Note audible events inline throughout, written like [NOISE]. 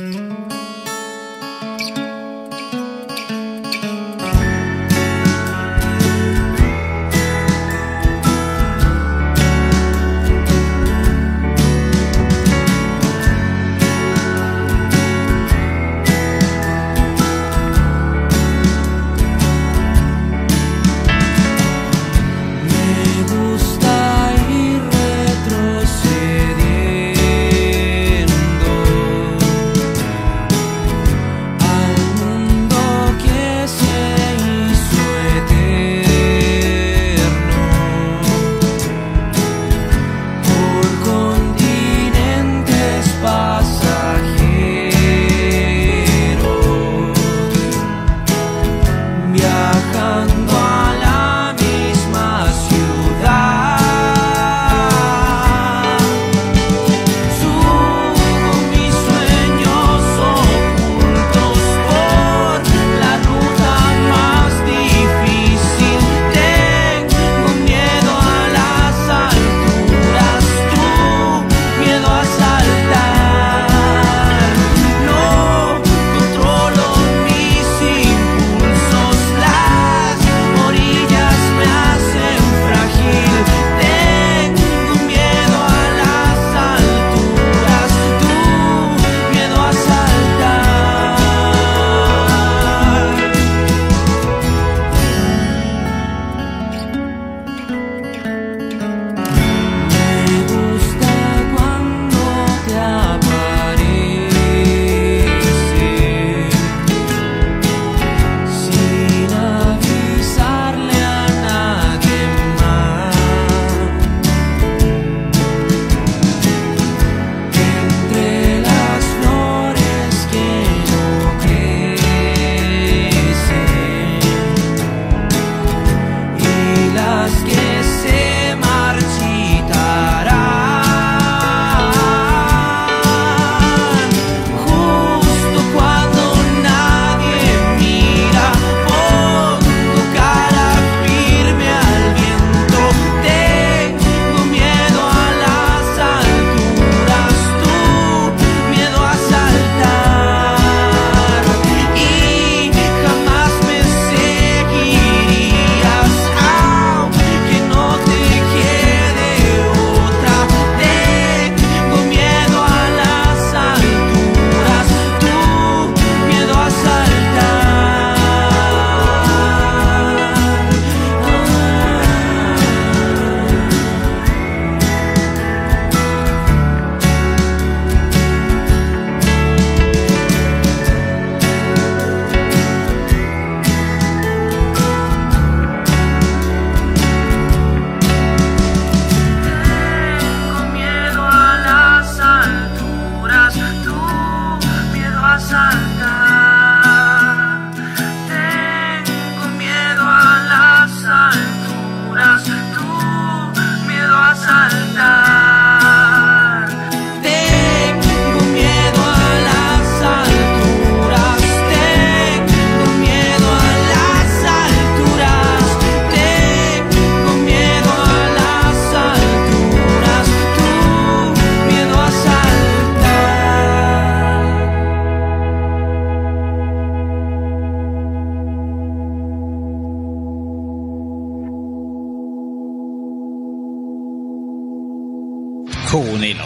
Mm-hmm.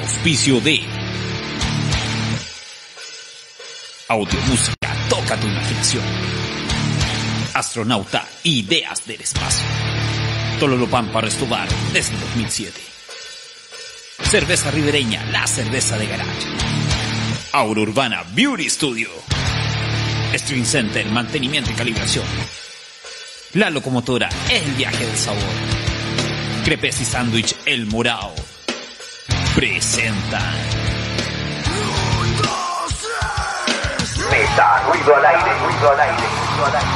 Auspicio de Audio Música, toca tu imaginación. Astronauta, ideas del espacio. Tololopampa Restobar desde 2007. Cerveza ribereña, la cerveza de garage. Aura Urbana Beauty Studio. Stream Center, mantenimiento y calibración. La locomotora, el viaje del sabor. Crepes y sándwich, el morao. Presentan. Meta, ruido al aire, ruido al aire, ruido al aire.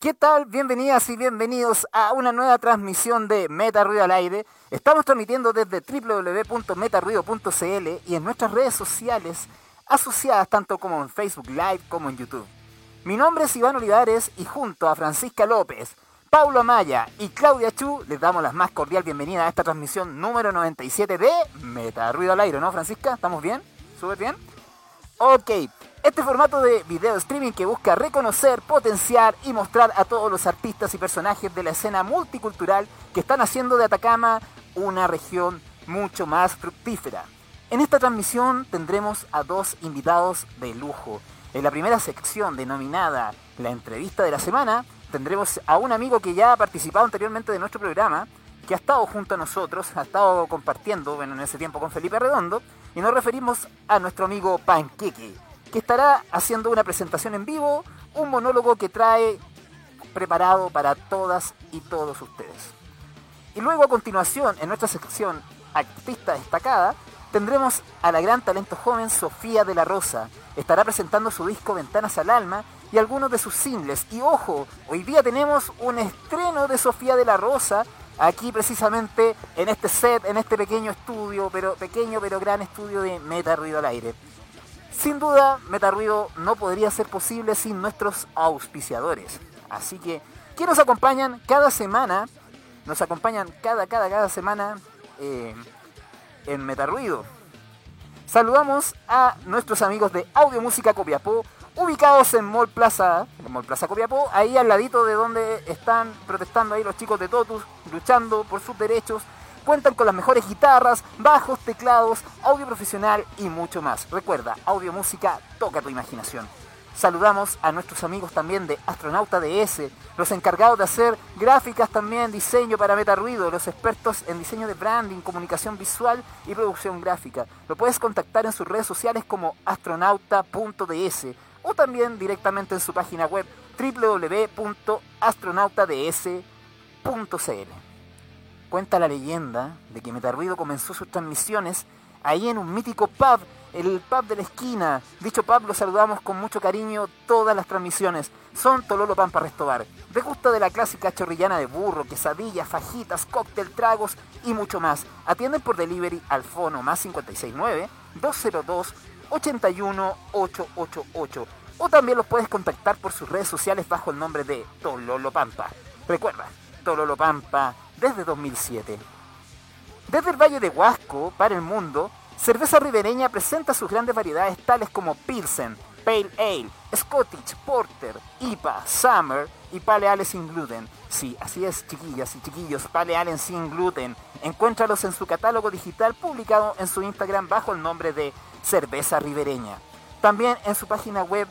¿Qué tal? Bienvenidas y bienvenidos a una nueva transmisión de Meta Ruido al Aire. Estamos transmitiendo desde www.metaruido.cl y en nuestras redes sociales asociadas tanto como en Facebook Live como en YouTube. Mi nombre es Iván Olivares y junto a Francisca López, Paulo Amaya y Claudia Chu les damos la más cordial bienvenida a esta transmisión número 97 de Meta Ruido al Aire, ¿no Francisca? ¿Estamos bien? ¿Súper bien? Ok, este formato de video streaming que busca reconocer, potenciar y mostrar a todos los artistas y personajes de la escena multicultural que están haciendo de Atacama una región mucho más fructífera. En esta transmisión tendremos a dos invitados de lujo. En la primera sección denominada La entrevista de la semana tendremos a un amigo que ya ha participado anteriormente de nuestro programa, que ha estado junto a nosotros, ha estado compartiendo bueno, en ese tiempo con Felipe Redondo, y nos referimos a nuestro amigo Panqueque que estará haciendo una presentación en vivo, un monólogo que trae preparado para todas y todos ustedes. Y luego a continuación, en nuestra sección Artista Destacada, tendremos a la gran talento joven Sofía de la Rosa. Estará presentando su disco Ventanas al Alma y algunos de sus singles. Y ojo, hoy día tenemos un estreno de Sofía de la Rosa aquí precisamente en este set, en este pequeño estudio, pero pequeño pero gran estudio de Meta Ruido al Aire. Sin duda, Metarruido no podría ser posible sin nuestros auspiciadores. Así que, que nos acompañan cada semana, nos acompañan cada, cada, cada semana eh, en Metarruido. Saludamos a nuestros amigos de Audio Música Copiapó, ubicados en Mall Plaza, en Mall Plaza Copiapó, ahí al ladito de donde están protestando ahí los chicos de Totus, luchando por sus derechos Cuentan con las mejores guitarras, bajos, teclados, audio profesional y mucho más. Recuerda, audio música, toca tu imaginación. Saludamos a nuestros amigos también de Astronauta DS, los encargados de hacer gráficas también, diseño para Meta Ruido, los expertos en diseño de branding, comunicación visual y producción gráfica. Lo puedes contactar en sus redes sociales como astronauta.ds o también directamente en su página web www.astronautads.cl. Cuenta la leyenda de que Metarruido comenzó sus transmisiones ahí en un mítico pub, el pub de la esquina. Dicho pub lo saludamos con mucho cariño todas las transmisiones. Son Tololo Pampa Restobar. De gusto de la clásica chorrillana de burro, quesadillas, fajitas, cóctel, tragos y mucho más. Atienden por delivery al fono más 569 202 81888 o también los puedes contactar por sus redes sociales bajo el nombre de Tololo Pampa. Recuerda, Tololo Pampa desde 2007. Desde el Valle de Huasco para el mundo, Cerveza Ribereña presenta sus grandes variedades tales como Pilsen, Pale Ale, Scottish, Porter, IPA, Summer y Pale Ale sin gluten. Sí, así es, chiquillas y chiquillos, Pale Ale sin gluten. Encuéntralos en su catálogo digital publicado en su Instagram bajo el nombre de Cerveza Ribereña. También en su página web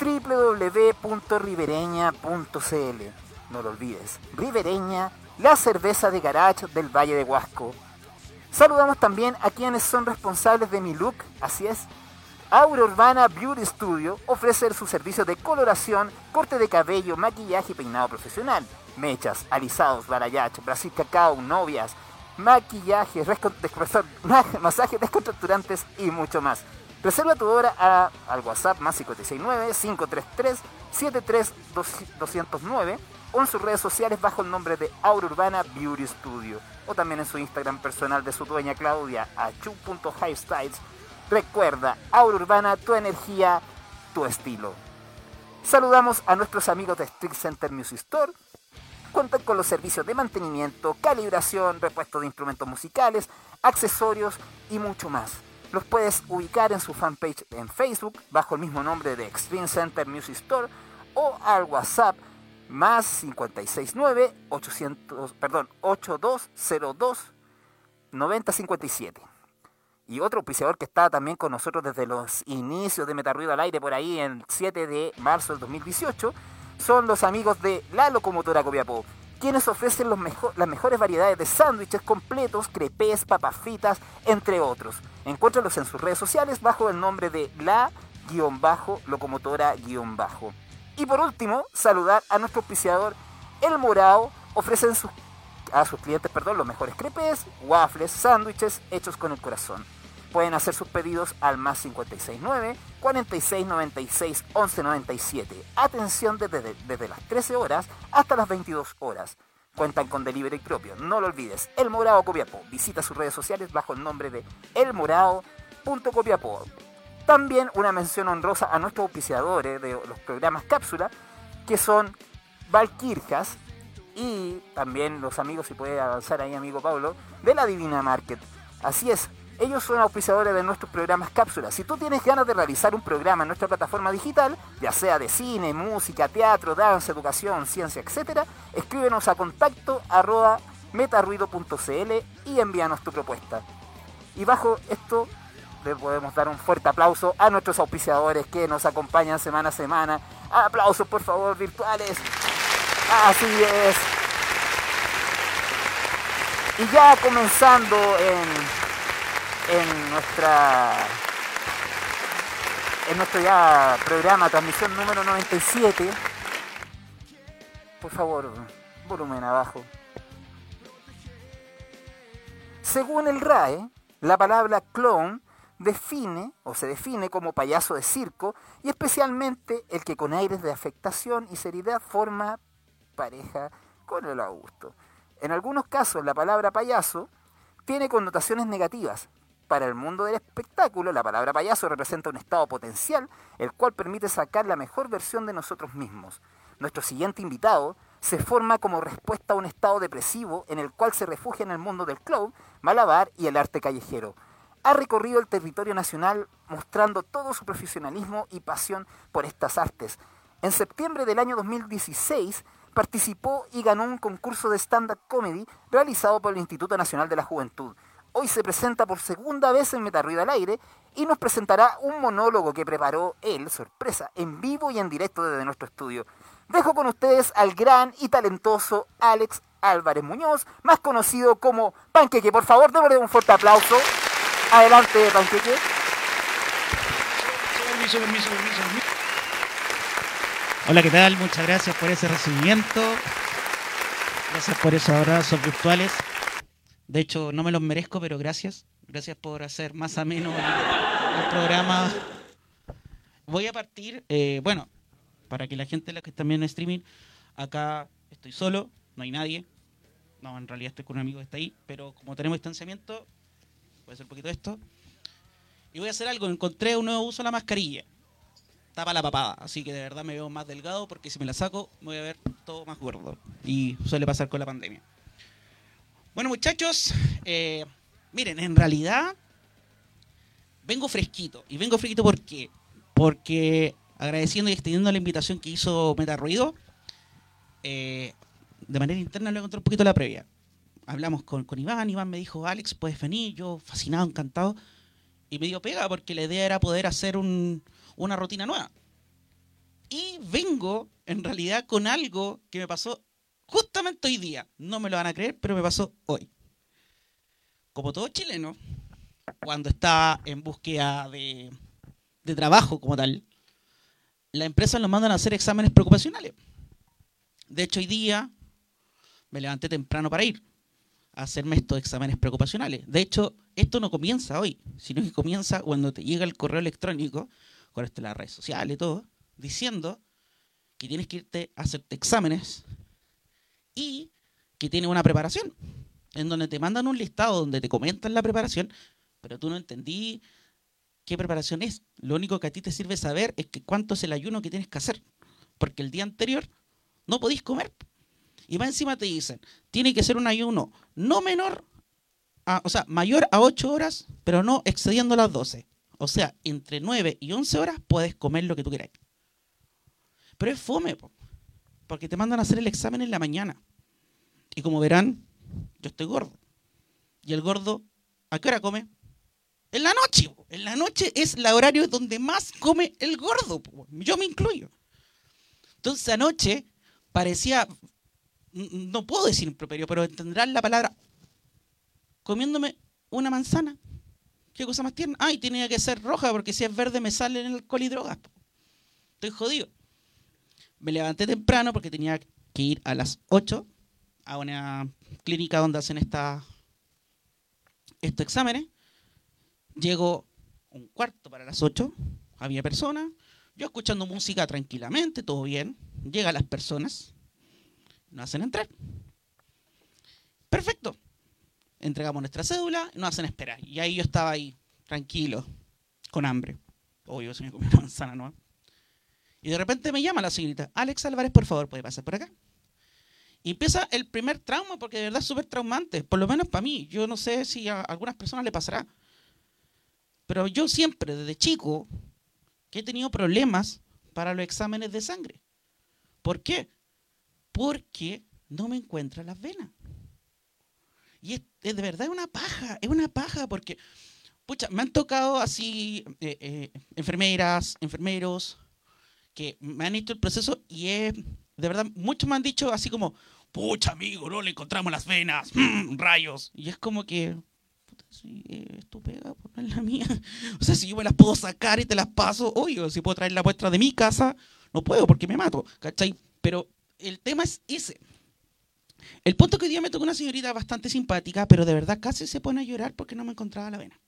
www.ribereña.cl. No lo olvides, Ribereña la cerveza de garage del Valle de Huasco. Saludamos también a quienes son responsables de mi look, así es. Aura Urbana Beauty Studio ofrece su servicio de coloración, corte de cabello, maquillaje y peinado profesional. Mechas, alisados, barayach, brasil cacao, novias, maquillaje, [LAUGHS] masajes descontracturantes y mucho más. Reserva tu hora al WhatsApp más 569 533 73209 o en sus redes sociales bajo el nombre de Aura Urbana Beauty Studio o también en su Instagram personal de su dueña Claudia achu.highstyles. Recuerda, Aura Urbana, tu energía, tu estilo. Saludamos a nuestros amigos de Street Center Music Store. Cuentan con los servicios de mantenimiento, calibración, repuesto de instrumentos musicales, accesorios y mucho más. Los puedes ubicar en su fanpage en Facebook bajo el mismo nombre de Extreme Center Music Store o al WhatsApp más 569 800, perdón, 8202 9057. Y otro auspiciador que está también con nosotros desde los inicios de Metarruido al Aire, por ahí en 7 de marzo del 2018, son los amigos de La Locomotora Copiapó, quienes ofrecen los las mejores variedades de sándwiches completos, crepes, papas fritas, entre otros. Encuéntralos en sus redes sociales bajo el nombre de La-Locomotora-Bajo. Y por último, saludar a nuestro auspiciador El Morao. Ofrecen a sus clientes perdón, los mejores crepes, waffles, sándwiches hechos con el corazón. Pueden hacer sus pedidos al más 569 4696 1197. Atención desde, desde las 13 horas hasta las 22 horas. Cuentan con delivery propio. No lo olvides. El Morao Copiapó. Visita sus redes sociales bajo el nombre de elmorao.copiapó. También una mención honrosa a nuestros auspiciadores de los programas Cápsula, que son Valquirjas y también los amigos, si puede avanzar ahí, amigo Pablo, de la Divina Market. Así es, ellos son auspiciadores de nuestros programas Cápsula. Si tú tienes ganas de realizar un programa en nuestra plataforma digital, ya sea de cine, música, teatro, danza, educación, ciencia, etc., escríbenos a contacto arroba metarruido.cl y envíanos tu propuesta. Y bajo esto le podemos dar un fuerte aplauso a nuestros auspiciadores que nos acompañan semana a semana. Aplausos, por favor, virtuales. Así es. Y ya comenzando en, en nuestra en nuestro ya programa, transmisión número 97. Por favor, volumen abajo. Según el RAE, la palabra clone define o se define como payaso de circo y especialmente el que con aires de afectación y seriedad forma pareja con el Augusto. En algunos casos la palabra payaso tiene connotaciones negativas. Para el mundo del espectáculo, la palabra payaso representa un estado potencial, el cual permite sacar la mejor versión de nosotros mismos. Nuestro siguiente invitado se forma como respuesta a un estado depresivo en el cual se refugia en el mundo del club, malabar y el arte callejero ha recorrido el territorio nacional mostrando todo su profesionalismo y pasión por estas artes. En septiembre del año 2016 participó y ganó un concurso de stand-up comedy realizado por el Instituto Nacional de la Juventud. Hoy se presenta por segunda vez en Metarruido al Aire y nos presentará un monólogo que preparó él, sorpresa, en vivo y en directo desde nuestro estudio. Dejo con ustedes al gran y talentoso Alex Álvarez Muñoz, más conocido como Panqueque. Por favor, démosle un fuerte aplauso. Adelante, Panqueque. Hola, ¿qué tal? Muchas gracias por ese recibimiento. Gracias por esos abrazos virtuales. De hecho, no me los merezco, pero gracias. Gracias por hacer más ameno el, el programa. Voy a partir, eh, bueno, para que la gente la que está viendo en streaming, acá estoy solo, no hay nadie. No, en realidad estoy con un amigo que está ahí, pero como tenemos distanciamiento, voy a hacer un poquito de esto. Y voy a hacer algo, encontré un nuevo uso de la mascarilla. Tapa la papada, así que de verdad me veo más delgado porque si me la saco me voy a ver todo más gordo. Y suele pasar con la pandemia. Bueno muchachos, eh, miren, en realidad vengo fresquito. Y vengo fresquito ¿por qué? Porque agradeciendo y extendiendo la invitación que hizo Meta Ruido, eh, de manera interna le encontré un poquito la previa hablamos con, con Iván, Iván me dijo, Alex, puedes venir, yo fascinado, encantado. Y me dio pega porque la idea era poder hacer una rutina nueva. Y vengo, en realidad, con algo que me pasó justamente hoy día. No me lo van a creer, pero me pasó hoy. Como todo chileno, cuando está en búsqueda de, de trabajo como tal, la empresa nos mandan a hacer exámenes preocupacionales. De hecho, hoy día me levanté temprano para ir hacerme estos exámenes preocupacionales. De hecho, esto no comienza hoy, sino que comienza cuando te llega el correo electrónico, con esto las redes sociales y todo, diciendo que tienes que irte a hacerte exámenes y que tiene una preparación, en donde te mandan un listado donde te comentan la preparación, pero tú no entendí qué preparación es. Lo único que a ti te sirve saber es que cuánto es el ayuno que tienes que hacer, porque el día anterior no podís comer. Y más encima te dicen, tiene que ser un ayuno no menor, a, o sea, mayor a 8 horas, pero no excediendo las 12. O sea, entre 9 y 11 horas puedes comer lo que tú quieras. Pero es fome, porque te mandan a hacer el examen en la mañana. Y como verán, yo estoy gordo. Y el gordo, ¿a qué hora come? En la noche. En la noche es el horario donde más come el gordo. Yo me incluyo. Entonces anoche parecía, no puedo decir improperio, pero entenderán la palabra, comiéndome una manzana. ¿Qué cosa más tierna? Ay, tenía que ser roja porque si es verde me salen alcohol y drogas. Estoy jodido. Me levanté temprano porque tenía que ir a las 8 a una clínica donde hacen esta, estos exámenes. Llego un cuarto para las 8, había personas, yo escuchando música tranquilamente, todo bien. Llegan las personas, nos hacen entrar. Perfecto. Entregamos nuestra cédula, nos hacen esperar. Y ahí yo estaba ahí, tranquilo, con hambre. Obvio, se me comió una manzana, ¿no? Y de repente me llama la señorita, Alex Álvarez, por favor, puede pasar por acá. Y empieza el primer trauma, porque de verdad es súper traumante, por lo menos para mí. Yo no sé si a algunas personas le pasará. Pero yo siempre, desde chico, que he tenido problemas para los exámenes de sangre. ¿Por qué? Porque no me encuentran las venas. Y es, es de verdad una paja, es una paja porque, pucha, me han tocado así eh, eh, enfermeras, enfermeros, que me han hecho el proceso y es, de verdad, muchos me han dicho así como, pucha amigo, no le encontramos las venas, mm, rayos. Y es como que, puta, si eh, es tu pega, pues no es la mía. [LAUGHS] O sea, si yo me las puedo sacar y te las paso, oye, si puedo traer la muestra de mi casa, no puedo porque me mato, ¿cachai? Pero el tema es ese. El punto que hoy día me tocó una señorita bastante simpática, pero de verdad casi se pone a llorar porque no me encontraba la vena.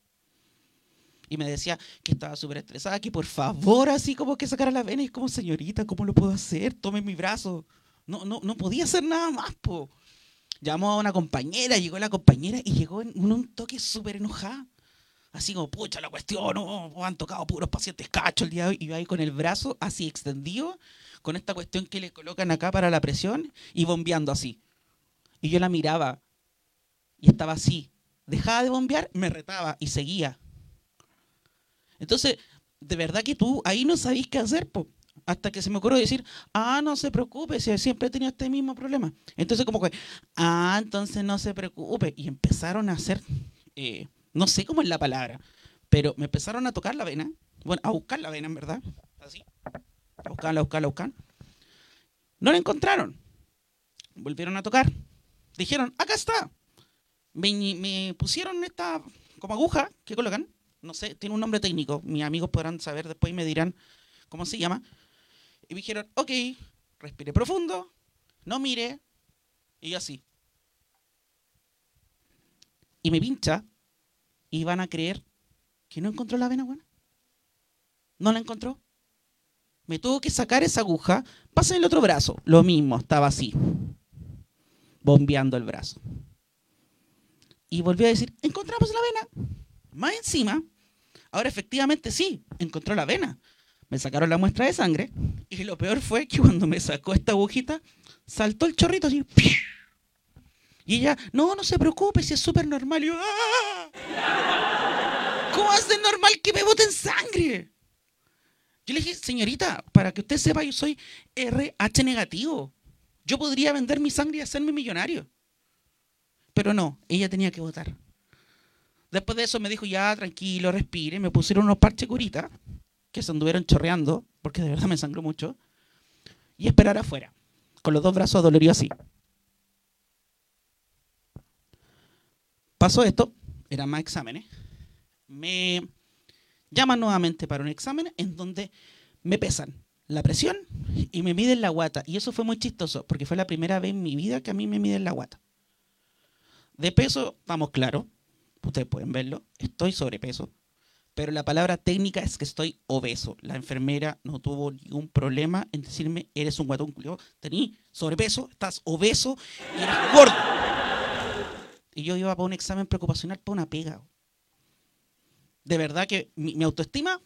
Y me decía que estaba súper estresada, que por favor, así como que sacara la vena. Y es como, señorita, ¿cómo lo puedo hacer? Tome mi brazo. No, no, no podía hacer nada más, po. Llamó a una compañera, llegó la compañera y llegó en un, un toque súper enojada. Así como, pucha, la cuestión, no, han tocado puros pacientes cacho el día de hoy. Y yo ahí con el brazo así extendido, con esta cuestión que le colocan acá para la presión y bombeando así. Y yo la miraba y estaba así. Dejaba de bombear, me retaba y seguía. Entonces, de verdad que tú ahí no sabís qué hacer, po. Hasta que se me ocurrió decir, ah, no se preocupe, si siempre he tenido este mismo problema. Entonces, como que, ah, entonces no se preocupe. Y empezaron a hacer, eh, no sé cómo es la palabra, pero me empezaron a tocar la vena, bueno, a buscar la vena, en verdad, así. Buscarla, buscarla. No la encontraron. Volvieron a tocar. Dijeron, acá está. Me, pusieron esta como aguja que colocan. No sé, tiene un nombre técnico. Mis amigos podrán saber después y me dirán cómo se llama. Y me dijeron, ok, respire profundo, no mire. Y yo así. Y me pincha y van a creer que no encontró la vena buena. No la encontró. Me tuvo que sacar esa aguja. Pasa el otro brazo. Lo mismo, estaba así. Bombeando el brazo. Y volvió a decir, encontramos la vena. Más encima, ahora efectivamente sí, encontró la vena. Me sacaron la muestra de sangre y lo peor fue que cuando me sacó esta agujita, saltó el chorrito así. Y ella, no, no se preocupe, si es súper normal. Y yo, ¡ah! ¿Cómo hace normal que me boten sangre? Yo le dije, señorita, para que usted sepa, yo soy RH negativo. Yo podría vender mi sangre y hacerme millonario. Pero no, ella tenía que votar. Después de eso me dijo, ya, tranquilo, respire. Me pusieron unos parches curitas que se anduvieron chorreando, porque de verdad me sangró mucho. Y esperar afuera, con los dos brazos adoloridos así. Pasó esto, eran más exámenes. Me llaman nuevamente para un examen en donde me pesan la presión y me miden la guata. Y eso fue muy chistoso, porque fue la primera vez en mi vida que a mí me miden la guata. De peso, vamos claro, ustedes pueden verlo, estoy sobrepeso, pero la palabra técnica es que estoy obeso. La enfermera no tuvo ningún problema en decirme, eres un guatón culiao, tení sobrepeso, estás obeso y eres gordo. Y yo iba para un examen preocupacional para una pega. De verdad que mi, autoestima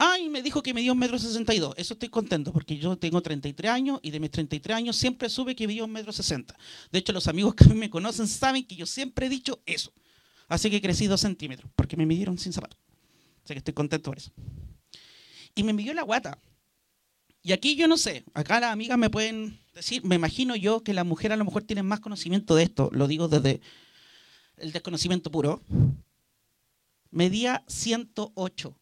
Ay, me dijo que me dio un metro sesenta y dos. Eso estoy contento porque yo tengo 33 años y de mis 33 años siempre sube que midió un metro sesenta. De hecho, los amigos que me conocen saben que yo siempre he dicho eso. Así que crecí dos centímetros porque me midieron sin zapatos. Así que estoy contento por eso. Y me midió la guata. Y aquí yo no sé, acá las amigas me pueden decir, me imagino yo que las mujeres a lo mejor tienen más conocimiento de esto, lo digo desde el desconocimiento puro. Medía 108.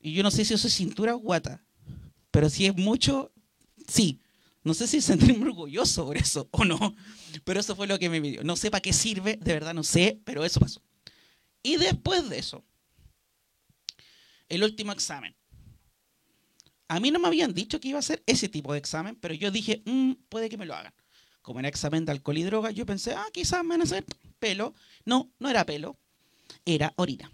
Y yo no sé si eso es cintura o guata, pero si es mucho, sí. No sé si sentirme orgulloso por eso o no, pero eso fue lo que me midió. No sé para qué sirve, de verdad no sé, pero eso pasó. Y después de eso, el último examen. A mí no me habían dicho que iba a ser ese tipo de examen, pero yo dije, "Mm, puede que me lo hagan. Como era examen de alcohol y droga, yo pensé, ah, quizás me van a hacer pelo. No, no era pelo, era orina.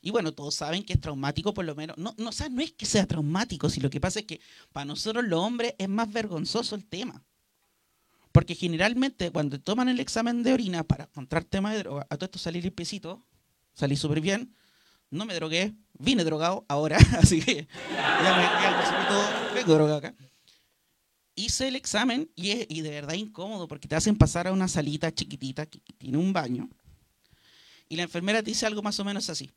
Y bueno, todos saben que es traumático, por lo menos. No, no, o sea, no es que sea traumático, si lo que pasa es que para nosotros los hombres es más vergonzoso el tema. Porque generalmente cuando toman el examen de orina para encontrar tema de droga, a todo esto salí limpiecito, salí súper bien, no me drogué, vine drogado ahora, [LAUGHS] así que ya me, ya todo, vengo drogado acá. Hice el examen y, es, y de verdad incómodo porque te hacen pasar a una salita chiquitita que tiene un baño y la enfermera te dice algo más o menos así.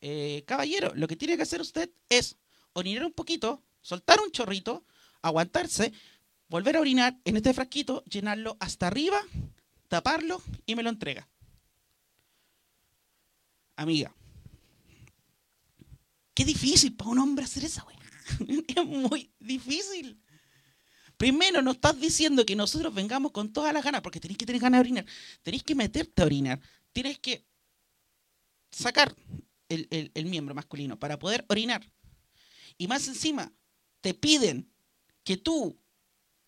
Eh, caballero, lo que tiene que hacer usted es orinar un poquito, soltar un chorrito, aguantarse, volver a orinar en este frasquito, llenarlo hasta arriba, taparlo y me lo entrega. Amiga, qué difícil para un hombre hacer esa weá. [LAUGHS] Es muy difícil. Primero, nos estás diciendo que nosotros vengamos con todas las ganas, porque tenéis que tener ganas de orinar. Tenéis que meterte a orinar. Tienes que sacar el, miembro masculino para poder orinar. Y más encima, te piden que tú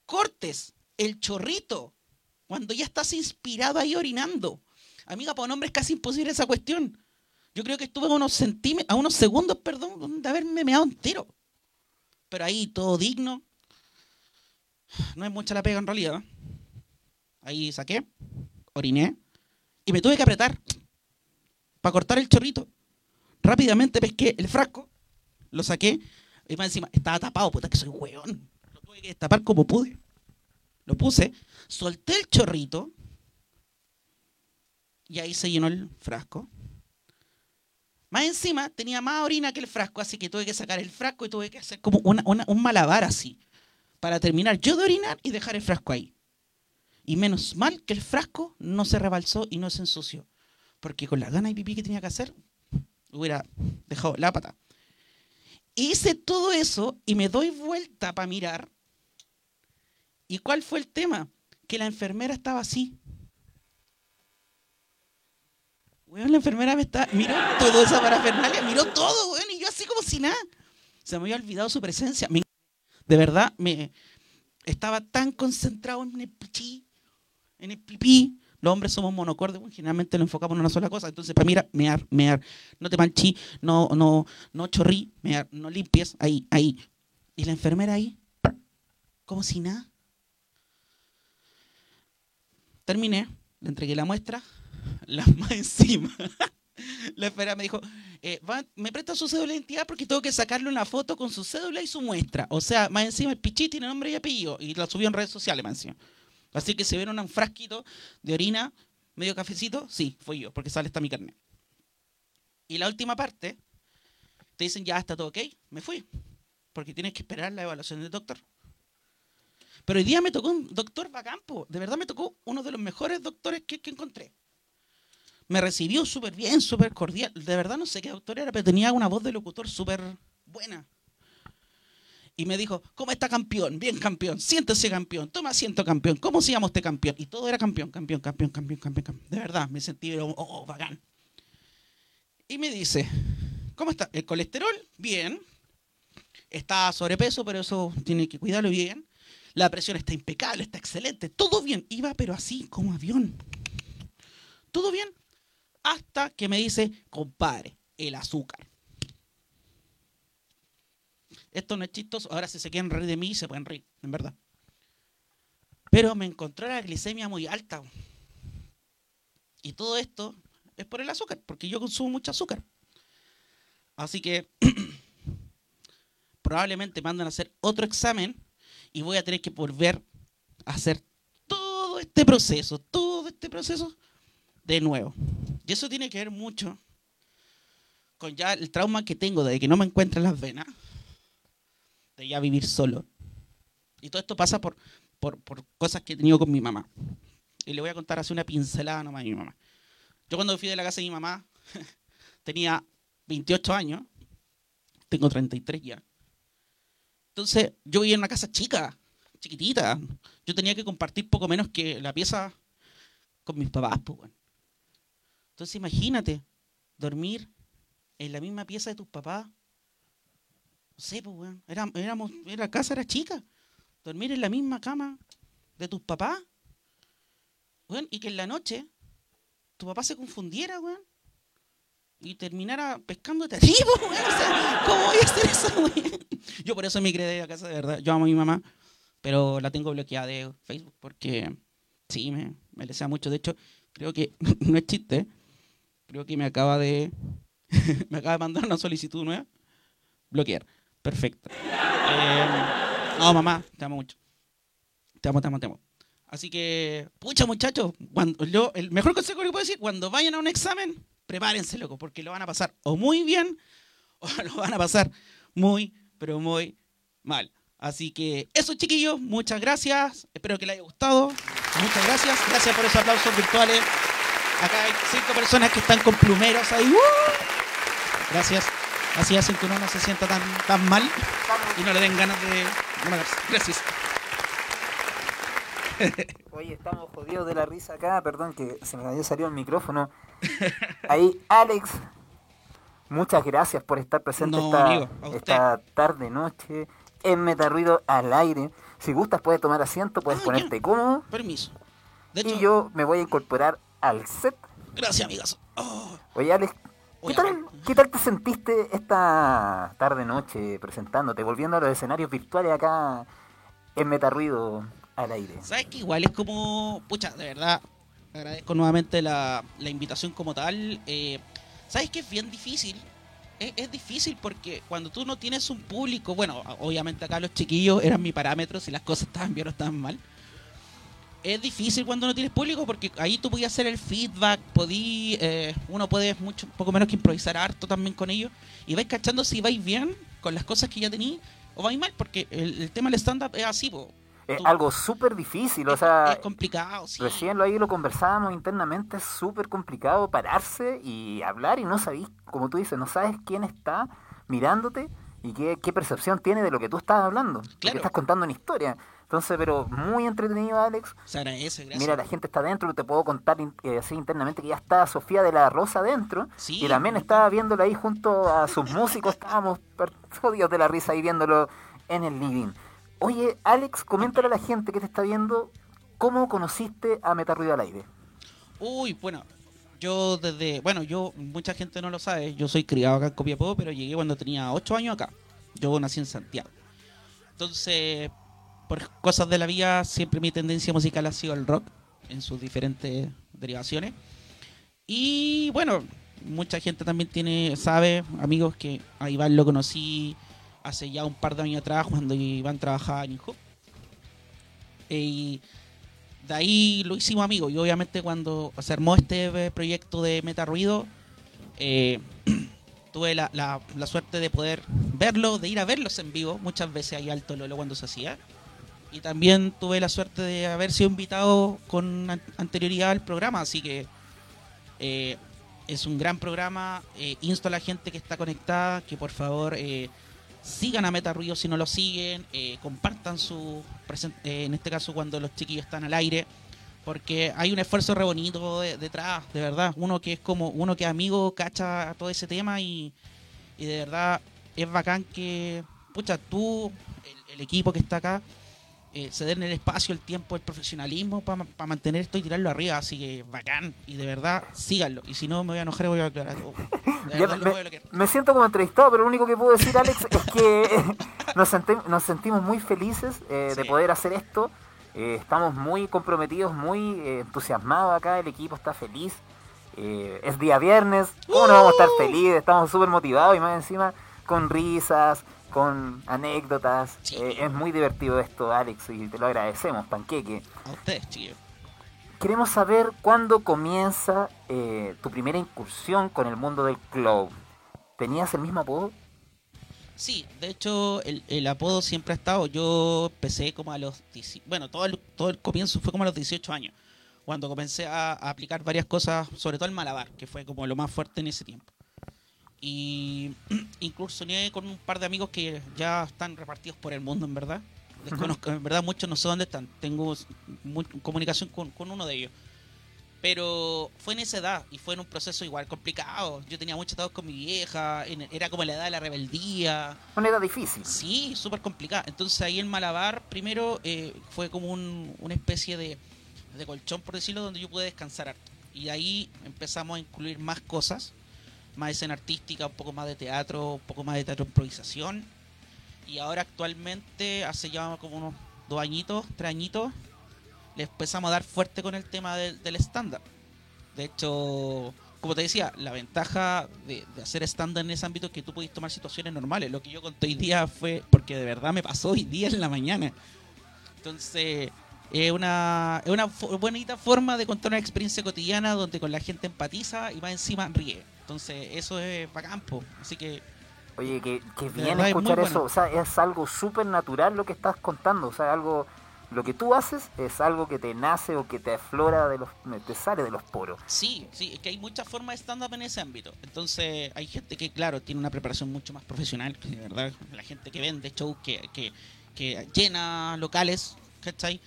cortes el chorrito cuando ya estás inspirado ahí orinando. Amiga, para un hombre es casi imposible esa cuestión. Yo creo que estuve a unos a unos segundos, perdón, de haberme meado entero. Pero ahí todo digno. No es mucha la pega en realidad. Ahí saqué, oriné y me tuve que apretar para cortar el chorrito. Rápidamente pesqué el frasco, lo saqué y más encima estaba tapado, puta que soy hueón. Lo tuve que destapar como pude. Lo puse, solté el chorrito y ahí se llenó el frasco. Más encima tenía más orina que el frasco, así que tuve que sacar el frasco y tuve que hacer como una- una- un malabar así, para terminar yo de orinar y dejar el frasco ahí. Y menos mal que el frasco no se rebalsó y no se ensució, porque con la gana de pipí que tenía que hacer, hubiera dejado la pata. Hice todo eso y me doy vuelta para mirar. ¿Y cuál fue el tema? Que la enfermera estaba así. Weón, la enfermera me está. Miró toda esa parafernalia, miró todo, weón, y yo así como si nada. Se me había olvidado su presencia. Me- de verdad, me estaba tan concentrado en el pichí, en el pipí. Los hombres somos monocordes, generalmente lo enfocamos en una sola cosa. Entonces, para mí era mear, mear. No te manchí, no, no, no chorrí, mear, no limpies, ahí, ahí. Y la enfermera ahí, como si nada. Terminé, le entregué la muestra, [LAUGHS] la más encima. [LAUGHS] La enfermera me dijo, eh, va- me presta su cédula de identidad porque tengo que sacarle una foto con su cédula y su muestra. O sea, más encima el pichí tiene nombre y apellido y la subió en redes sociales más encima. Así que si ven un frasquito de orina, medio cafecito, sí, fui yo, porque sale está mi carnet. Y la última parte, te dicen, ya está todo ok, me fui. Porque tienes que esperar la evaluación del doctor. Pero hoy día me tocó un doctor Bacampo. De verdad me tocó uno de los mejores doctores que, que encontré. Me recibió súper bien, súper cordial. De verdad no sé qué doctor era, pero tenía una voz de locutor súper buena. Y me dijo, ¿cómo está campeón? Bien campeón, siéntese campeón, toma asiento campeón, ¿cómo se llama usted campeón? Y todo era campeón, campeón, campeón, campeón, campeón, campeón. De verdad, me sentí, oh, oh, bacán. Y me dice, ¿cómo está? ¿El colesterol? Bien. Está sobrepeso, pero eso tiene que cuidarlo bien. La presión está impecable, está excelente, todo bien. Iba, pero así, como avión. Todo bien. Hasta que me dice, compadre, el azúcar. Esto no. Ahora, si se quieren reír de mí, se pueden reír, en verdad. Pero me encontró la glicemia muy alta. Y todo esto es por el azúcar, porque yo consumo mucho azúcar. Así que [CLEARS THROAT] probablemente mandan a hacer otro examen y voy a tener que volver a hacer todo este proceso, todo este proceso de nuevo. Y eso tiene que ver mucho con ya el trauma que tengo de que no me encuentren las venas, de ya vivir solo. Y todo esto pasa por, por, por cosas que he tenido con mi mamá. Y le voy a contar así una pincelada nomás a mi mamá. Yo cuando fui de la casa de mi mamá [LAUGHS] tenía 28 años, tengo 33 ya. Entonces yo vivía en una casa chica, chiquitita. Yo tenía que compartir poco menos que la pieza con mis papás. Pues, bueno. Entonces imagínate, dormir en la misma pieza de tus papás. No sé, pues, weón. Era, éramos, la casa era chica. Dormir en la misma cama de tus papás. Weón, y que en la noche tu papá se confundiera, weón. Y terminara pescándote a ti, [LAUGHS] weón. O sea, ¿cómo voy a hacer eso, [LAUGHS] weón? Yo por eso me creé de la casa, de verdad. Yo amo a mi mamá, pero la tengo bloqueada de Facebook porque sí, me, me desea mucho. De hecho, creo que [LAUGHS] no es chiste. Creo que me acaba de [LAUGHS] me acaba de mandar una solicitud nueva. Bloquear. Perfecto. Eh, no, mamá, te amo mucho. Te amo, te amo, te amo. Así que, pucha muchachos, cuando yo, el mejor consejo que puedo decir, cuando vayan a un examen, prepárense, loco, porque lo van a pasar o muy bien [LAUGHS] o lo van a pasar muy, pero muy mal. Así que eso, chiquillos, muchas gracias. Espero que les haya gustado. Muchas gracias. Gracias por esos aplausos virtuales. Acá hay cinco personas que están con plumeros ahí. ¡Uh! Gracias. Así hacen que uno no se sienta tan, tan mal y no le den ganas de Gracias. Oye, estamos jodidos de la risa acá, perdón que se me había salido el micrófono. Ahí, Alex, muchas gracias por estar presente esta, tarde, noche, en Metarruido al aire. Si gustas, puedes tomar asiento, puedes ah, ponerte cómodo. Permiso. y yo me voy a incorporar al set. Gracias, amigas. Oh. Oye, Alex, ¿Qué tal, te sentiste esta tarde-noche presentándote, volviendo a los escenarios virtuales acá en Metarruido al aire? Sabes que igual es como, pucha, de verdad, agradezco nuevamente la, invitación como tal. Eh, Sabes que es bien difícil, es, es, difícil porque cuando tú no tienes un público, bueno, obviamente acá los chiquillos eran mi parámetro, si las cosas estaban bien o estaban mal es difícil cuando no tienes público porque ahí tú podías hacer el feedback, podí, eh, uno puede mucho, poco menos que improvisar harto también con ellos y vais cachando si vais bien con las cosas que ya tenéis o vais mal, porque el, tema del stand-up es así, Es algo súper difícil, o sea... Es complicado, sí. Recién lo ahí lo conversábamos internamente, es súper complicado pararse y hablar y no sabéis, como tú dices, no sabes quién está mirándote y qué, qué percepción tiene de lo que tú estás hablando, claro. estás contando una historia. Entonces, pero muy entretenido, Alex. Se agradece, gracias. Mira, la gente está adentro, te puedo contar eh, así internamente que ya está Sofía de la Rosa adentro. Sí, y también estaba viéndolo ahí junto a sus músicos. Estábamos jodidos de la risa ahí viéndolo en el living. Oye, Alex, coméntale a la gente que te está viendo cómo conociste a Metarruido al aire. Uy, bueno, yo desde, bueno, yo, mucha gente no lo sabe, yo soy criado acá en Copiapó, pero llegué cuando tenía 8 años acá. Yo nací en Santiago. Entonces, por cosas de la vida, siempre mi tendencia musical ha sido el rock en sus diferentes derivaciones. Y bueno, mucha gente también tiene, sabe, amigos que a Iván lo conocí hace ya un par de años atrás cuando Iván trabajaba en Inhub. Y de ahí lo hicimos amigos. Y obviamente cuando se armó este proyecto de Meta Ruido, eh, [CLEARS THROAT] tuve la, la, suerte de poder verlo, de ir a verlos en vivo. Muchas veces ahí alto Lolo cuando se hacía y también tuve la suerte de haber sido invitado con anterioridad al programa, así que eh, es un gran programa. Eh, insto a la gente que está conectada que por favor eh, sigan a Meta Ruido si no lo siguen, compartan su en este caso cuando los chiquillos están al aire, porque hay un esfuerzo re bonito detrás, de verdad. Uno que es como, uno que es amigo, cacha todo ese tema y, y de verdad es bacán que, pucha, tú, el equipo que está acá, eh, ceder el espacio, el tiempo, el profesionalismo para mantener esto y tirarlo arriba. Así que bacán. Y de verdad, síganlo. Y si no, me voy a enojar y voy a aclarar. me, siento como entrevistado, pero lo único que puedo decir, Alex, es que [LAUGHS] nos, sentimos muy felices eh, de poder hacer esto. Eh, estamos muy comprometidos, muy entusiasmados acá. El equipo está feliz. es día viernes. ¿Cómo no vamos a estar ¡Uh! felices? Estamos súper motivados y más encima con risas con anécdotas. Eh, es muy divertido esto, Alex, y te lo agradecemos, Panqueque. A ustedes, chicos. Queremos saber cuándo comienza eh, tu primera incursión con el mundo del club. ¿Tenías el mismo apodo? Sí, de hecho el, el apodo siempre ha estado. Yo empecé como a los... 10 Bueno, todo el, todo el comienzo fue como a los 18 años, cuando comencé a, a aplicar varias cosas, sobre todo el malabar, que fue como lo más fuerte en ese tiempo. Y [CLEARS THROAT] incursioné con un par de amigos que ya están repartidos por el mundo, en verdad. Desconozco, en verdad muchos no sé dónde están. Tengo mu- comunicación con, con uno de ellos. Pero fue en esa edad y fue en un proceso igual complicado. Yo tenía muchos atados con mi vieja, era como la edad de la rebeldía. Una edad difícil. Sí, súper complicada. Entonces ahí en Malabar primero eh, fue como un- una especie de, de colchón, por decirlo, donde yo pude descansar harto. Y ahí empezamos a incluir más cosas, más escena artística, un poco más de teatro, un poco más de teatro improvisación. Y ahora actualmente, hace ya como unos dos añitos, tres añitos, le empezamos a dar fuerte con el tema del, del stand-up. De hecho, como te decía, la ventaja de, hacer stand-up en ese ámbito es que tú podés tomar situaciones normales. Lo que yo conté hoy día fue porque de verdad me pasó hoy día en la mañana. Entonces, es una, es una fo- bonita forma de contar una experiencia cotidiana donde con la gente empatiza y más encima ríe. Entonces, eso es bacán, po. Así que, Oye, que, que bien es escuchar bueno. eso. O sea, es algo súper natural lo que estás contando. O sea, algo. Lo que tú haces es algo que te nace o que te aflora de los. te sale de los poros. sí, sí, es que hay muchas formas de stand-up en ese ámbito. Entonces, hay gente que, claro, tiene una preparación mucho más profesional, que de verdad, la gente que vende shows, que, que, que llena locales, ¿cachai?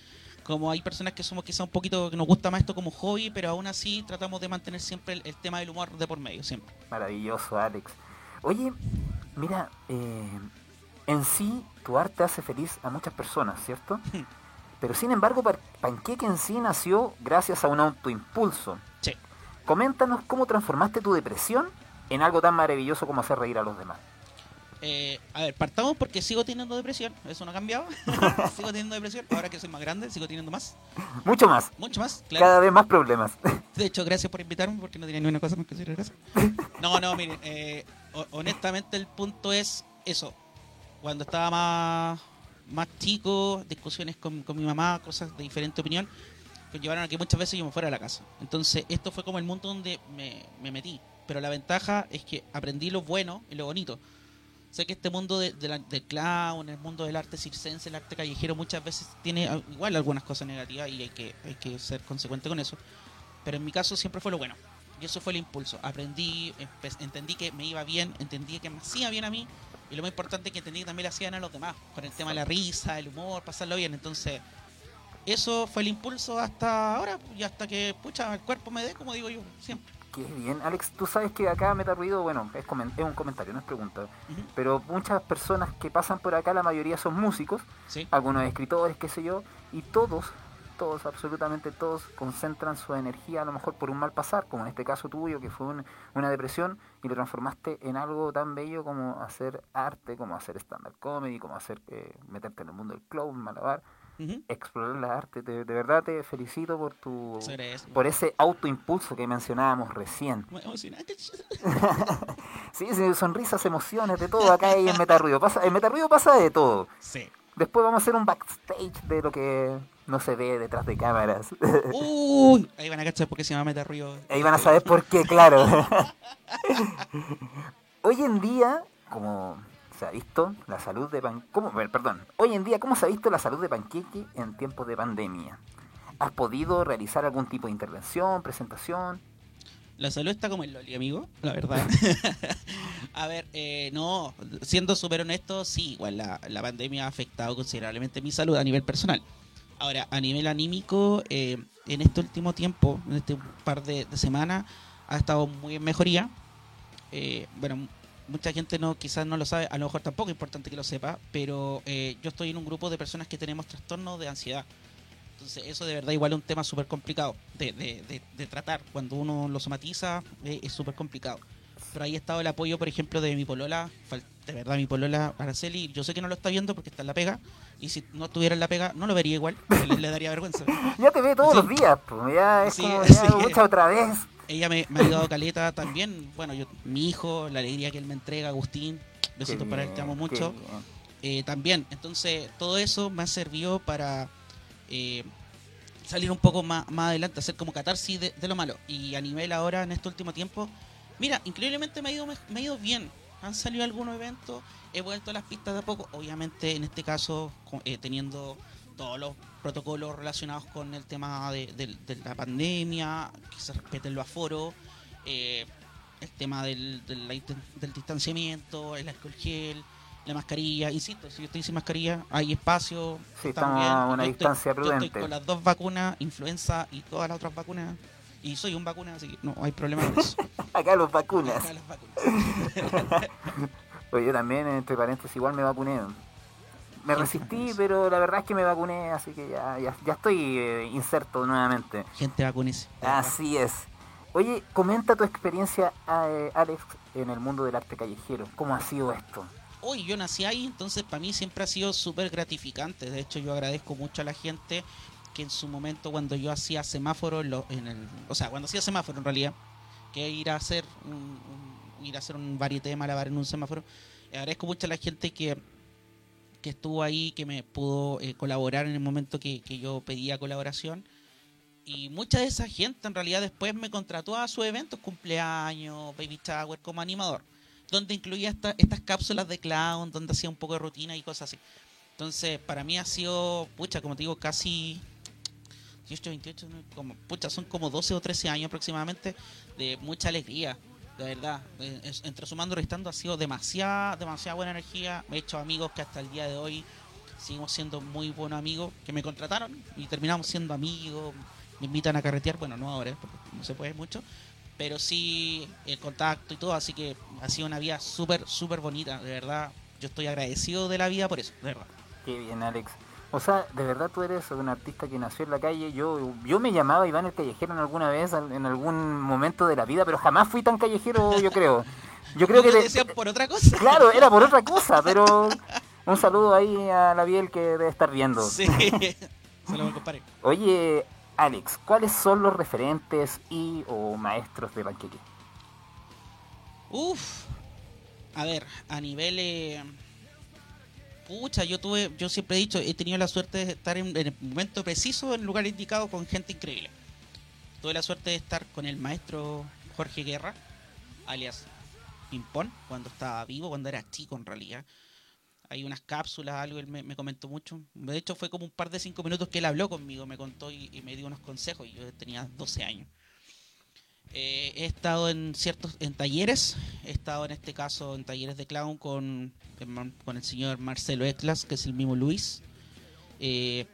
Como hay personas que somos quizá un poquito, que nos gusta más esto como hobby, pero aún así tratamos de mantener siempre el, el tema del humor de por medio, siempre. Maravilloso, Alex. Oye, mira, eh, en sí tu arte hace feliz a muchas personas, ¿cierto? Pero sin embargo, Pan- Panqueque en sí nació gracias a un autoimpulso. Sí. Coméntanos cómo transformaste tu depresión en algo tan maravilloso como hacer reír a los demás. Eh, a ver, partamos porque sigo teniendo depresión, eso no ha cambiado. [LAUGHS] sigo teniendo depresión, ahora que soy más grande, sigo teniendo más, Mucho más, mucho más, claro. cada vez más problemas. [LAUGHS] De hecho, gracias por invitarme porque no tenía ni una cosa más que decir. Gracias. [LAUGHS] No, no, miren, eh, ho- honestamente el punto es eso. Cuando estaba más, más chico, discusiones con, con mi mamá, cosas de diferente opinión, que llevaron a que muchas veces yo me fuera de la casa. Entonces, esto fue como el mundo donde me, me metí. Pero la ventaja es que aprendí lo bueno y lo bonito. Sé que este mundo de, de del clown, el mundo del arte circense, el arte callejero, muchas veces tiene igual algunas cosas negativas y hay que, hay que ser consecuente con eso. Pero en mi caso siempre fue lo bueno. Y eso fue el impulso. Aprendí, entendí que me iba bien, entendí que me hacía bien a mí. Y lo más importante es que entendí que también le hacían a los demás. Con el tema de la risa, el humor, pasarlo bien. Entonces, eso fue el impulso hasta ahora. Y hasta que, pucha, el cuerpo me dé, como digo yo, siempre. Qué bien, Alex, tú sabes que acá Meta Ruido, bueno, es, un comentario, no es pregunta. Pero muchas personas que pasan por acá, la mayoría son músicos, Sí. algunos escritores, qué sé yo, y todos, todos, absolutamente todos, concentran su energía a lo mejor por un mal pasar, como en este caso tuyo, que fue un- una depresión, y lo transformaste en algo tan bello como hacer arte, como hacer stand-up comedy, como hacer eh, meterte en el mundo del clown, malabar, Explorar la arte. Te- de verdad te felicito por tu por ese autoimpulso que mencionábamos recién. [LAUGHS] Sí, sí, sonrisas, emociones, de todo acá hay en Metarruido. Pasa, en Metarruido pasa de todo. Sí. Después vamos a hacer un backstage de lo que no se ve detrás de cámaras. [LAUGHS] Uy, ahí van a cachar porque se llama Meta Río. Ahí van a saber por qué, claro. [LAUGHS] Hoy en día, como se ha visto la salud de Pan... ¿cómo? Perdón. Hoy en día, ¿cómo se ha visto la salud de Panqueque en tiempos de pandemia? ¿Has podido realizar algún tipo de intervención, presentación? La salud está como el Loli, amigo, la verdad. [LAUGHS] a ver, eh, no, siendo súper honesto, sí, igual la, la pandemia ha afectado considerablemente mi salud a nivel personal. Ahora, a nivel anímico, eh, en este último tiempo, en este par de, de semanas, ha estado muy en mejoría. Eh, bueno, mucha gente no quizás no lo sabe, a lo mejor tampoco es importante que lo sepa, pero eh, yo estoy en un grupo de personas que tenemos trastornos de ansiedad. Entonces, eso de verdad igual es un tema súper complicado de, de- de- de tratar. Cuando uno lo somatiza, eh, es súper complicado. Pero ahí ha estado el apoyo, por ejemplo, de mi polola, de verdad, mi polola Araceli. Yo sé que no lo está viendo porque está en la pega. Y si no estuviera en la pega, no lo vería igual. Le, le daría vergüenza. [LAUGHS] Ya te ve todos Sí. los días, pues, ya es Sí, como, [LAUGHS] sí. ya, mucha otra vez. Ella me, me ha ayudado caleta también. Bueno, yo, mi hijo, la alegría que él me entrega, Agustín. Besitos para él, te amo mucho. eh, también. Entonces, todo eso me ha servido para eh, salir un poco más, más adelante, hacer como catarsis de, de lo malo. Y a nivel ahora, en este último tiempo, mira, increíblemente me ha ido, me, me ha ido bien. han salido algunos eventos, he vuelto a las pistas de a poco, obviamente en este caso eh, teniendo todos los protocolos relacionados con el tema de, de- de la pandemia, que se respeten los aforos, eh, el tema del, del, distanciamiento, el alcohol gel, la mascarilla, insisto, si yo estoy sin mascarilla, hay espacio. Sí, a bien. una Yo estoy- distancia yo estoy prudente. con las dos vacunas, influenza y todas las otras vacunas, y soy un vacuna, así que no hay problema con eso. [LAUGHS] Acá los vacunas. Acá las vacunas. [LAUGHS] Pues yo también, entre paréntesis, igual me vacuné. Me resistí, pero la verdad es que me vacuné, así que ya, ya, ya estoy eh, inserto nuevamente. Gente vacúnese. Así es. Oye, comenta tu experiencia, eh, Alex, en el mundo del arte callejero. ¿Cómo ha sido esto? Uy, yo nací ahí, entonces para mí siempre ha sido súper gratificante. De hecho, yo agradezco mucho a la gente que en su momento cuando yo hacía semáforo, en lo- en el, o sea, cuando hacía semáforo en realidad, que ir a hacer un, un- ir a hacer un varieté de malabar en un semáforo, agradezco mucho a la gente que, que estuvo ahí, que me pudo eh, colaborar en el momento que, que yo pedía colaboración. Y mucha de esa gente en realidad después me contrató a sus eventos, cumpleaños, baby shower, como animador donde incluía esta- estas cápsulas de clown, donde hacía un poco de rutina y cosas así. Entonces, para mí ha sido, pucha, como te digo, casi 18, 28, ¿no? como, pucha, son como 12 o 13 años aproximadamente de mucha alegría, de verdad. Eh, entre sumando y restando ha sido demasiada, demasiada buena energía. Me he hecho amigos que hasta el día de hoy seguimos siendo muy buenos amigos, que me contrataron y terminamos siendo amigos. Me invitan a carretear, bueno, no ahora, porque no se puede mucho, pero sí el contacto y todo, así que ha sido una vida súper, súper bonita, de verdad. Yo estoy agradecido de la vida por eso, de verdad. Qué bien, Alex. O sea, de verdad tú eres un artista que nació en la calle. Yo yo me llamaba Iván el Callejero en alguna vez, en algún momento de la vida, pero jamás fui tan callejero, yo creo. Yo creo que... ¿No te te- decían por otra cosa? [LAUGHS] Claro, era por otra cosa, pero un saludo ahí a la Biel que debe estar viendo. Sí, [LAUGHS] se lo compadre. Oye, Alex, ¿cuáles son los referentes y o maestros de Panqueque? Uf. A ver, a nivel... eh, Pucha, yo tuve, yo siempre he dicho, he tenido la suerte de estar en, el momento preciso, en el lugar indicado, con gente increíble. Tuve la suerte de estar con el maestro Jorge Guerra, alias Pimpón, cuando estaba vivo, cuando era chico en realidad. Hay unas cápsulas, algo, él me, me comentó mucho. De hecho, fue como un par de cinco minutos que él habló conmigo, me contó y, y me dio unos consejos, y yo tenía 12 años. Eh, he estado en ciertos en talleres, he estado en este caso en talleres de clown con, con el señor Marcelo Eclas, que es el mismo Luis. Eh,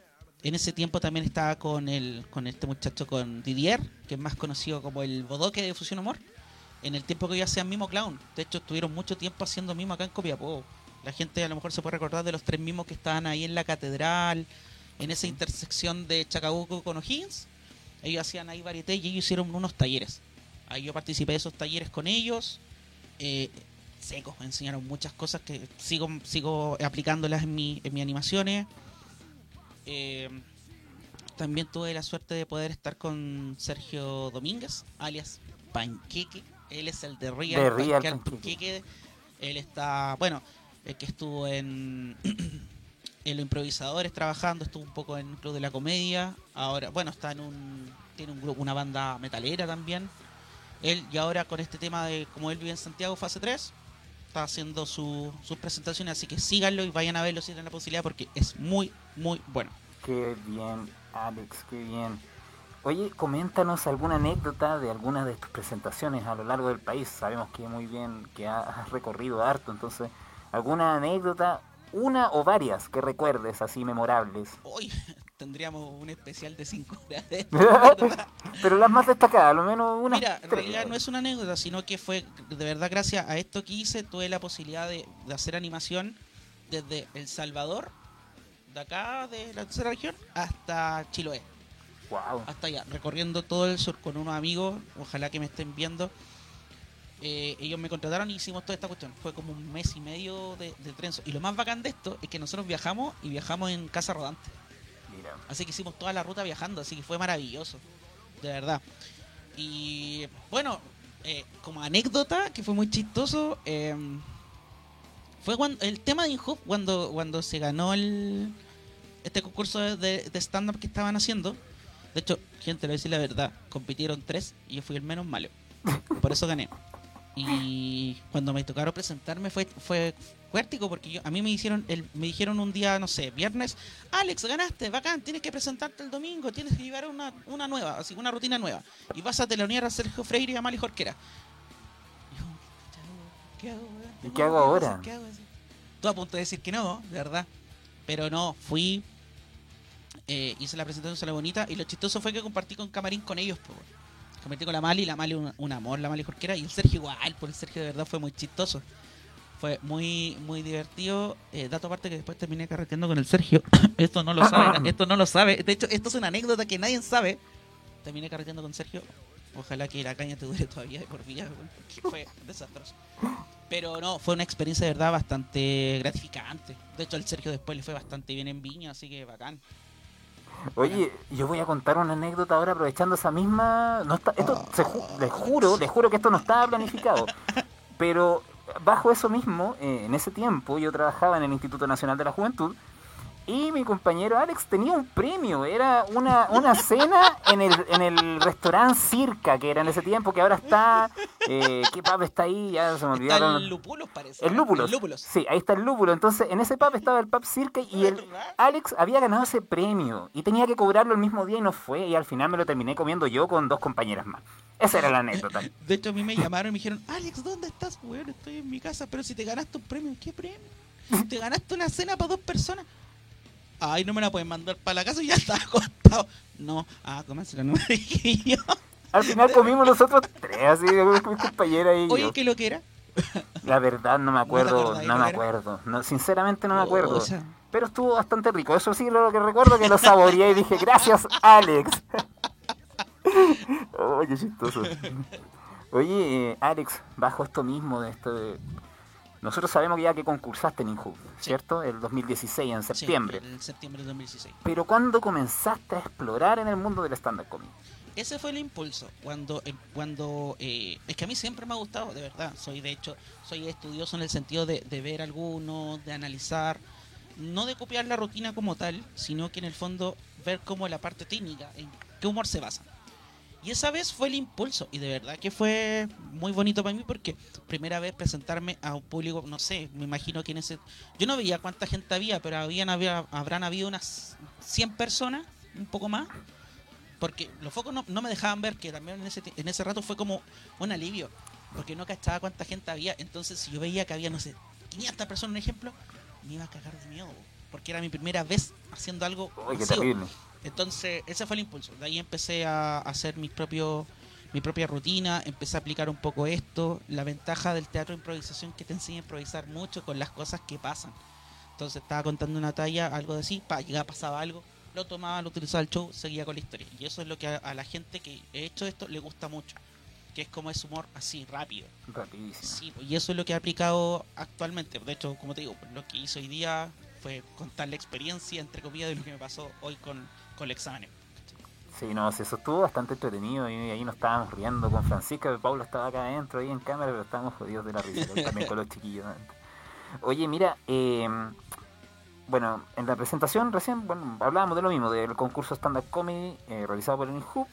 en ese tiempo también estaba con el con este muchacho con Didier, que es más conocido como el bodoque de Fusión Humor. En el tiempo que yo hacía mimo clown. De hecho, estuvieron mucho tiempo haciendo mimo acá en Copiapó. La gente a lo mejor se puede recordar de los tres mimos que estaban ahí en la catedral, en esa intersección de Chacabuco con O'Higgins. Ellos hacían ahí varieté y ellos hicieron unos talleres. Ahí yo participé de esos talleres con ellos. Eh, secos, me enseñaron muchas cosas que sigo, sigo aplicándolas en, mi, en mis animaciones. Eh, también tuve la suerte de poder estar con Sergio Domínguez, alias Panqueque. Él es el de Real, De Real Panqueque. Panqueque. Él está, bueno, el que estuvo en, [CLEARS THROAT] en los improvisadores trabajando, estuvo un poco en el Club de la Comedia. Ahora, bueno, está en un, tiene un grupo, una banda metalera también. Él, y ahora con este tema de como él vive en Santiago, fase 3, está haciendo su- sus presentaciones, así que síganlo y vayan a verlo si tienen la posibilidad porque es muy, muy bueno. Qué bien, Alex, qué bien. Oye, coméntanos alguna anécdota de algunas de tus presentaciones a lo largo del país. Sabemos que muy bien que ha- has recorrido harto, entonces, alguna anécdota, una o varias que recuerdes así memorables. Hoy tendríamos un especial de 5 horas. de- [LAUGHS] Pero las más destacadas, a lo menos una. Mira, en realidad no es una anécdota, sino que fue de verdad gracias a esto que hice, tuve la posibilidad de, de hacer animación desde El Salvador, de acá, de la tercera región, hasta Chiloé, Wow. hasta allá, recorriendo todo el sur con unos amigos, ojalá que me estén viendo. Eh, ellos me contrataron y hicimos toda esta cuestión. Fue como un mes y medio de, de trenzo. Y lo más bacán de esto es que nosotros viajamos y viajamos en casa rodante. Así que hicimos toda la ruta viajando, así que fue maravilloso, de verdad. Y bueno, eh, como anécdota, que fue muy chistoso, eh, fue cuando el tema de InHub, cuando, cuando se ganó el este concurso de, de stand-up que estaban haciendo. De hecho, gente, le voy a decir la verdad, compitieron tres y yo fui el menos malo. Por eso gané. Y cuando me tocaron presentarme fue fue cuértico porque yo, a mí me hicieron el, me dijeron un día, no sé, viernes, Alex, ganaste, bacán, tienes que presentarte el domingo, tienes que llevar una, una nueva, así una rutina nueva. Y vas a telonear a Sergio Freire y a Mali Jorquera. ¿qué hago? weón? ¿Y qué hago ahora? ¿Qué hago? A punto de decir que no, de verdad. Pero no, fui, eh, hice la presentación, se la bonita, y lo chistoso fue que compartí con Camarín con ellos, pues. Compartí con la Mali, la Mali un, un amor, la Mali Jorquera, y el Sergio igual, por el Sergio de verdad fue muy chistoso. Fue muy, muy divertido. Eh, dato aparte que después terminé carreteando con el Sergio. [COUGHS] esto no lo sabe, esto no lo sabe. De hecho, esto es una anécdota que nadie sabe. Terminé carreteando con Sergio. Ojalá que la caña te dure todavía por vida, porque fue desastroso. Pero no, fue una experiencia de verdad bastante gratificante. De hecho, al Sergio después le fue bastante bien en Viña, así que bacán. Oye, yo voy a contar una anécdota ahora aprovechando esa misma. No está, esto, se ju- les juro, les juro que esto no estaba planificado. Pero bajo eso mismo, eh, en ese tiempo yo trabajaba en el Instituto Nacional de la Juventud y mi compañero Alex tenía un premio. Era una, una cena en el, en el restaurante Circa, que era en ese tiempo, que ahora está. Eh, ¿Qué pub está ahí? Ya se me Está olvidaron. el Lúpulos, parece. Lúpulos. El Lúpulos. Sí, ahí está el lúpulo. Entonces, en ese pub estaba el pub Circa y el. Alex había ganado ese premio y tenía que cobrarlo el mismo día y no fue. Y al final me lo terminé comiendo yo con dos compañeras más. Esa era la anécdota. De hecho, a mí me llamaron y me dijeron, Alex, ¿dónde estás? Weón, estoy en mi casa, pero si te ganaste un premio, ¿qué premio? Te ganaste una cena para dos personas. Ay, no me la pueden mandar para la casa y ya está [LAUGHS] acostado. No, ah, comérsela, no me dije yo. Al final comimos nosotros tres, así, con mis compañeras y Oye, yo. ¿qué lo que era? La verdad no me acuerdo, acordás no me acuerdo. No, sinceramente no me acuerdo. O sea, Pero estuvo bastante rico. Eso sí, lo que recuerdo que lo saboreé y dije, gracias, Alex. [LAUGHS] Oye, chistoso. Oye, eh, Alex, bajo esto mismo de esto de... Nosotros sabemos que ya que concursaste en Inhub, ¿cierto? El 2016, en sí, septiembre. en septiembre de 2016. Pero ¿cuándo comenzaste a explorar en el mundo del stand-up comedy? Ese fue el impulso. Cuando, eh, cuando eh, es que a mí siempre me ha gustado, de verdad. Soy, de hecho, soy estudioso en el sentido de, de ver algunos, de analizar, no de copiar la rutina como tal, sino que en el fondo ver cómo la parte técnica, en qué humor se basa. Y esa vez fue el impulso, y de verdad que fue muy bonito para mí porque primera vez presentarme a un público, no sé, me imagino que en ese... Yo no veía cuánta gente había, pero habían, había, habrán habido unas 100 personas, un poco más, porque los focos no, no me dejaban ver, que también en ese, en ese rato fue como un alivio, porque no cachaba cuánta gente había, entonces si yo veía que había, no sé, 500 personas, un ejemplo, me iba a cagar de miedo, porque era mi primera vez haciendo algo terrible. Entonces, ese fue el impulso. De ahí empecé a hacer mis propios mi propia rutina, empecé a aplicar un poco esto, la ventaja del teatro de improvisación que te enseña a improvisar mucho con las cosas que pasan. Entonces estaba contando una talla, algo de así, pa, llegaba, pasaba algo, lo tomaba, lo utilizaba el show, seguía con la historia. Y eso es lo que a, a la gente que he hecho esto le gusta mucho, que es como ese humor así, rápido. Rapidísimo. Sí, y eso es lo que he aplicado actualmente. De hecho, como te digo, lo que hice hoy día fue contar la experiencia, entre comillas, de lo que me pasó hoy con, con el examen. Sí, no, sí, eso estuvo bastante entretenido y ahí nos estábamos riendo con Francisca, Paula estaba acá adentro ahí en cámara, pero estábamos jodidos de la risa, [LAUGHS] también con los chiquillos. adentro. Oye, mira, eh, bueno, en la presentación recién, bueno, hablábamos de lo mismo, del concurso Stand Up Comedy eh, realizado por el INHUB,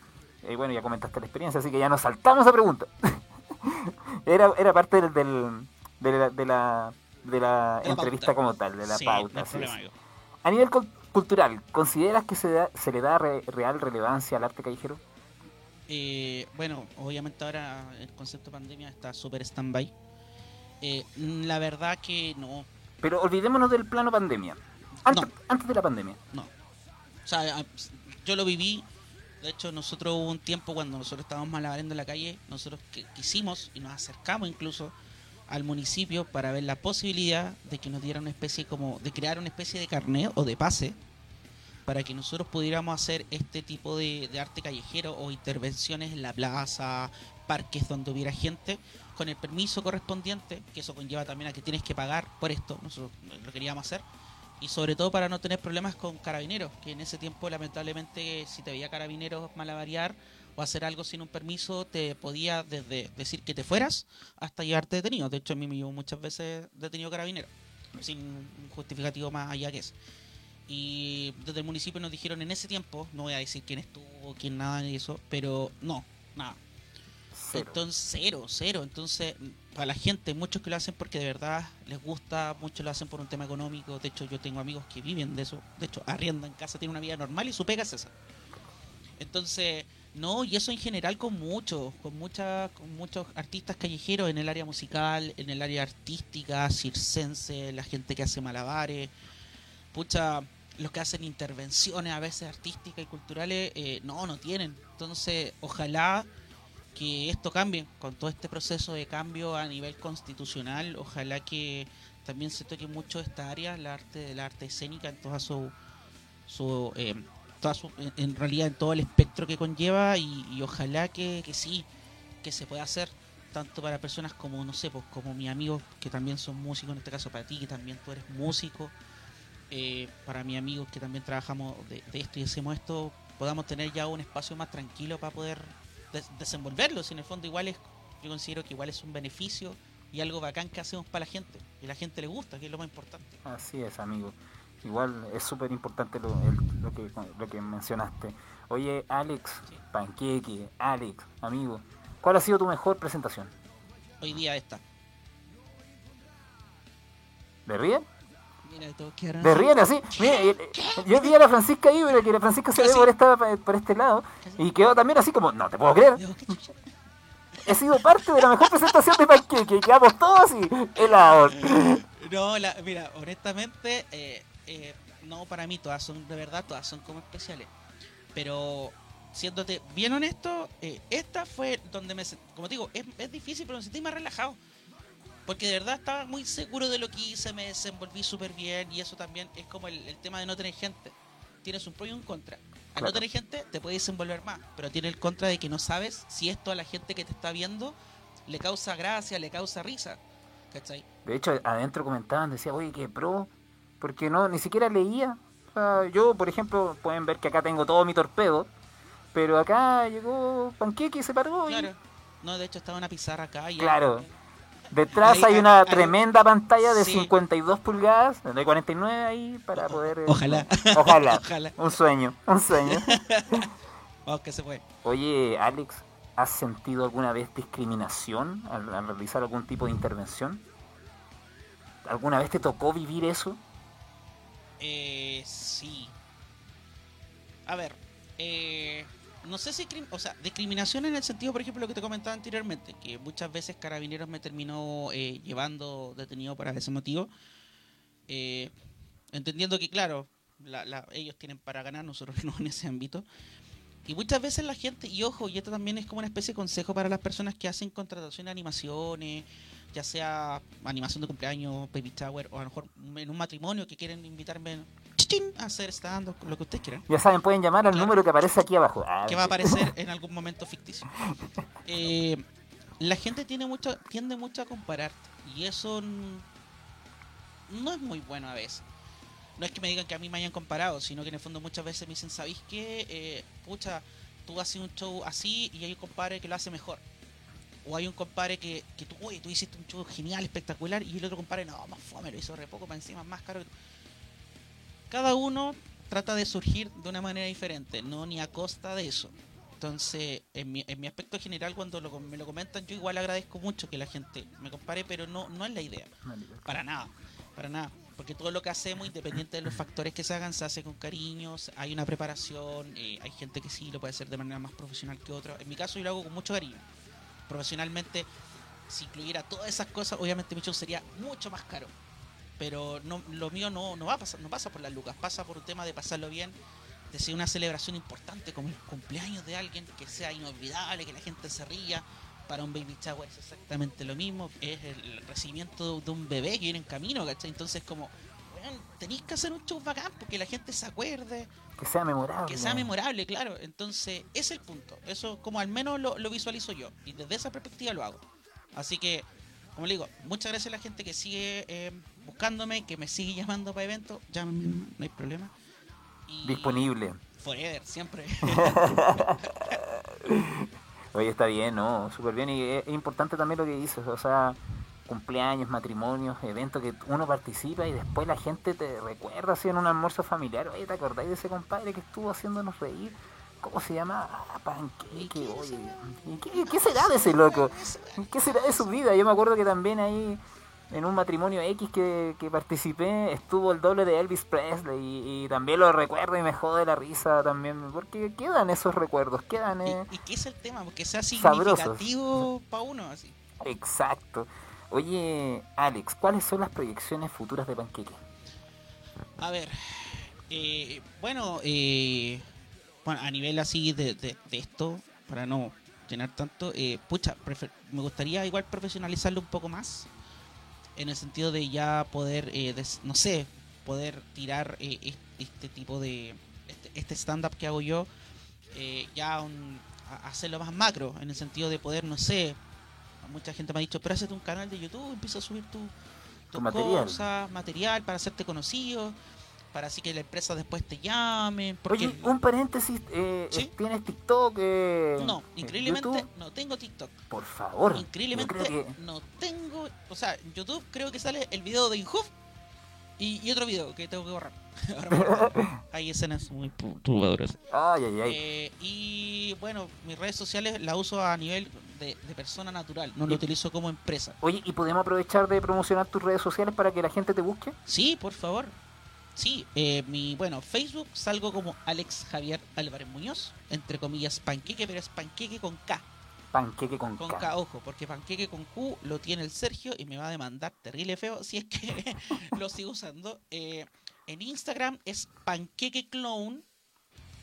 y bueno, ya comentaste la experiencia, así que ya nos saltamos esa pregunta. [LAUGHS] era, era parte del, del- de la, de la, de la De la entrevista pauta. como tal, de la Sí, pauta. no es. amigo. A nivel cultural, ¿consideras que se, da- se le da re- real relevancia al arte callejero? Eh, bueno, obviamente ahora el concepto pandemia está súper stand-by. Eh, la verdad que no, Pero olvidémonos del plano pandemia. Antes, No. antes de la pandemia. no. O sea, yo lo viví. De hecho, nosotros hubo un tiempo cuando nosotros estábamos malabarendo en la calle, nosotros que- quisimos y nos acercamos incluso al municipio para ver la posibilidad de que nos diera una especie como de crear una especie de carnet o de pase para que nosotros pudiéramos hacer este tipo de, arte callejero o intervenciones en la plaza, parques donde hubiera gente, con el permiso correspondiente, que eso conlleva también a que tienes que pagar por esto, nosotros lo queríamos hacer, y sobre todo para no tener problemas con carabineros, que en ese tiempo lamentablemente si te veía carabineros malavariar o hacer algo sin un permiso, te podía desde decir que te fueras hasta llevarte detenido. De hecho, a mí me llevó muchas veces detenido carabinero, sin un justificativo más allá que eso. Y desde el municipio nos dijeron en ese tiempo, no voy a decir quién estuvo, quién nada de eso, pero no, nada. Cero. Entonces, cero, cero. Entonces, para la gente, muchos que lo hacen porque de verdad les gusta, muchos lo hacen por un tema económico. De hecho, yo tengo amigos que viven de eso. De hecho, arriendan casa, tienen una vida normal y su pega es esa. Entonces, no, y eso en general con muchos, con muchas, con muchos artistas callejeros en el área musical, en el área artística, circense, la gente que hace malabares, pucha, los que hacen intervenciones a veces artísticas y culturales, eh, no, no tienen. Entonces, ojalá que esto cambie con todo este proceso de cambio a nivel constitucional, ojalá que también se toque mucho esta área, la arte, la arte escénica en toda su, su eh, en- realidad en todo el espectro que conlleva y, ojalá que, que sí, que se pueda hacer tanto para personas como, no sé, pues como mis amigos que también son músicos, en este caso para ti, que también tú eres músico, eh, para mis amigos que también trabajamos de, esto y hacemos esto, podamos tener ya un espacio más tranquilo para poder des- desenvolverlo. Si en el fondo igual es, yo considero que igual es un beneficio y algo bacán que hacemos para la gente. Y la gente le gusta, que es lo más importante. Así es, amigo. Igual es súper importante lo, que, lo que mencionaste. Oye, Alex. Panqueque, Alex, amigo, ¿cuál ha sido tu mejor presentación? Hoy día esta. ¿De Riel? Mira, todos quedaron De. Riel, así. Mira, eh, yo vi a la Francisca ahí, pero que la Francisca se ve Casi. por, esta, por este lado y quedó también así como, no te puedo creer. He sido parte de la mejor presentación de Panqueque quedamos todos así, helados. No, la, mira, honestamente, eh, eh, no para mí todas son, de verdad, todas son como especiales. Pero, siéndote bien honesto, eh, esta fue donde me, como te digo, es, es difícil, pero me sentí más relajado. Porque de verdad estaba muy seguro de lo que hice, me desenvolví súper bien y eso también es como el, el tema de no tener gente. Tienes un pro y un contra. Al Claro. no tener gente te puedes desenvolver más, pero tiene el contra de que no sabes si esto a la gente que te está viendo le causa gracia, le causa risa. ¿Cachai? De hecho, adentro comentaban, decía, oye, qué pro, porque no, ni siquiera leía. O sea, yo, por ejemplo, pueden ver que acá tengo todo mi torpedo, pero acá llegó Panqueque y se paró. y- Claro. No, de hecho estaba una pizarra acá y Claro. Detrás Ahí- hay una ahí- tremenda pantalla de Sí. 52 pulgadas, de 49 ahí, para poder... eh, Ojalá. Ojalá. [LAUGHS] Ojalá. Un sueño, un sueño. Vamos [LAUGHS] que se fue. Oye, Alex, ¿has sentido alguna vez discriminación al, al realizar algún tipo de intervención? ¿Alguna vez te tocó vivir eso? Eh, sí. A ver, eh, no sé si, o sea, discriminación en el sentido, por ejemplo, lo que te comentaba anteriormente, que muchas veces Carabineros me terminó eh, llevando detenido para ese motivo, eh, entendiendo que, claro, la- la- ellos tienen para ganar, nosotros [LAUGHS] no en ese ámbito. Y muchas veces la gente, y ojo, y esto también es como una especie de consejo para las personas que hacen contratación de animaciones, ya sea animación de cumpleaños, baby shower, o a lo mejor en un matrimonio que quieren invitarme a hacer stand lo que ustedes quieran, Ya saben, pueden llamar al Claro. número que aparece aquí abajo. Ah, que va a aparecer [LAUGHS] en algún momento ficticio. Eh, la gente tiene mucho, tiende mucho a comparar, y eso no es muy bueno a veces. No es que me digan que a mí me hayan comparado, sino que en el fondo muchas veces me dicen, ¿sabéis qué? Eh, pucha, tú haces un show así y hay un compadre que lo hace mejor. O hay un compadre que, que tú, oye, tú hiciste un show genial, espectacular, y el otro compadre, no, más fome, lo hizo re poco, para encima, más caro. que tú". Cada uno trata de surgir de una manera diferente, no ni a costa de eso. Entonces, en mi, en mi aspecto general, cuando lo- me lo comentan, yo igual agradezco mucho que la gente me compare, pero no, no es la idea. Para nada, para nada. Porque todo lo que hacemos, independiente de los factores que se hagan, se hace con cariños, hay una preparación, eh, hay gente que sí lo puede hacer de manera más profesional que otra. En mi caso yo lo hago con mucho cariño. Profesionalmente, si incluyera todas esas cosas, obviamente mi show sería mucho más caro. Pero no, lo mío no, no va a pasar, no pasa por las lucas, pasa por un tema de pasarlo bien, de ser una celebración importante como el cumpleaños de alguien, que sea inolvidable, que la gente se ría. Para un baby shower es exactamente lo mismo, es el recibimiento de un bebé que viene en camino, ¿cachai? Entonces como, weón, tenéis que hacer un show bacán porque la gente se acuerde, Que sea memorable. que sea memorable, claro. Entonces, ese es el punto. Eso como al menos lo, lo visualizo yo. Y desde esa perspectiva lo hago. Así que, como le digo, muchas gracias a la gente que sigue eh, buscándome, que me sigue llamando para eventos. Llámenme, no hay problema. Y Disponible. Forever, siempre. [LAUGHS] Oye, está bien, ¿no? Súper bien. Y es, es importante también lo que dices, o sea, cumpleaños, matrimonios, eventos que uno participa y después la gente te recuerda así en un almuerzo familiar. Oye, ¿te acordáis de ese compadre que estuvo haciéndonos reír? ¿Cómo se llama? Ah, Panqueque, oye. ¿Y ¿Qué, qué será de ese loco? ¿Qué será de su vida? Yo me acuerdo que también ahí, en un matrimonio X que, que participé, estuvo el doble de Elvis Presley. Y, y también lo recuerdo y me jode la risa también. Porque quedan esos recuerdos, quedan. Eh, ¿Y, y qué es el tema? Porque sea significativo para uno, así. Exacto. Oye, Alex, ¿cuáles son las proyecciones futuras de Panqueque? A ver, eh, bueno, eh, bueno, a nivel así de, de- esto, para no llenar tanto, eh, pucha, me gustaría igual profesionalizarlo un poco más, en el sentido de ya poder, eh, des- no sé, poder tirar eh, es- este tipo de, este, este stand-up que hago yo, eh, ya un- hacerlo más macro, en el sentido de poder, no sé, mucha gente me ha dicho, pero hazte un canal de YouTube, empieza a subir tu, Tu tus material. cosas, material para hacerte conocido, para así que la empresa después te llame. Porque Oye, un paréntesis, eh, ¿Sí? ¿tienes TikTok? eh, no, eh, increíblemente YouTube? no tengo TikTok. Por favor. Increíblemente que- no tengo, o sea, en YouTube creo que sale el video de Inhoof y, y otro video que tengo que borrar. [LAUGHS] Hay escenas muy perturbadoras. Ay, ay, ay. Eh, y bueno, mis redes sociales la uso a nivel de, de persona natural, no lo utilizo como empresa. Oye, ¿y podemos aprovechar de promocionar tus redes sociales para que la gente te busque? Sí, por favor. Sí, eh, mi, bueno, Facebook salgo como Alex Javier Álvarez Muñoz, entre comillas panqueque, pero es panqueque con K, Panqueque con, con K. K, ojo, porque panqueque con Q lo tiene el Sergio y me va a demandar terrible feo si es que [LAUGHS] lo sigo usando. Eh, en Instagram es panqueque clown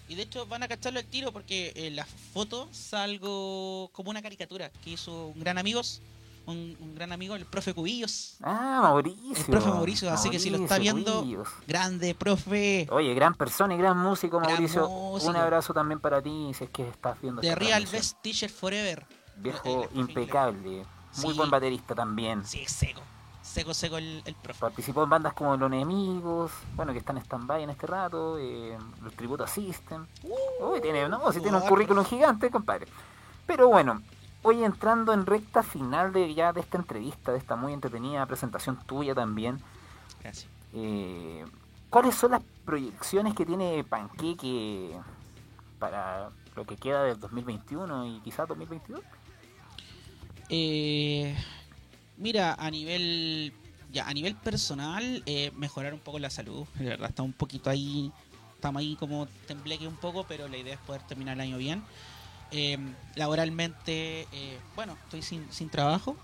y de hecho van a cacharlo al tiro porque en la foto salgo como una caricatura que hizo un gran amigos, un, un gran amigo, el profe Cubillos. Ah, Mauricio. El profe Mauricio, así que si lo está viendo, Cubillos. Grande, profe. Oye, gran persona y gran músico, Gran Mauricio. Un abrazo también para ti, si es que estás viendo The Real. Best Teacher Forever. Viejo El- el- impecable. Muy Sí. buen baterista también. Sí, seco. Seco, seco el, el profe. Participó en bandas como Los Enemigos, bueno, que están en stand-by en este rato, eh, los Tributo System. Uy, tiene, no, si tiene un currículum gigante, compadre. Pero bueno, hoy entrando en recta final de ya de esta entrevista, de esta muy entretenida presentación tuya también, Gracias. eh, ¿cuáles son las proyecciones que tiene Panqueque para lo que queda del 2021 y quizás 2022? Eh, mira, a nivel ya a nivel personal, eh, mejorar un poco la salud. De verdad, está un poquito ahí, estamos ahí como tembleque un poco, pero la idea es poder terminar el año bien. Eh, laboralmente, eh, bueno, estoy sin, sin trabajo.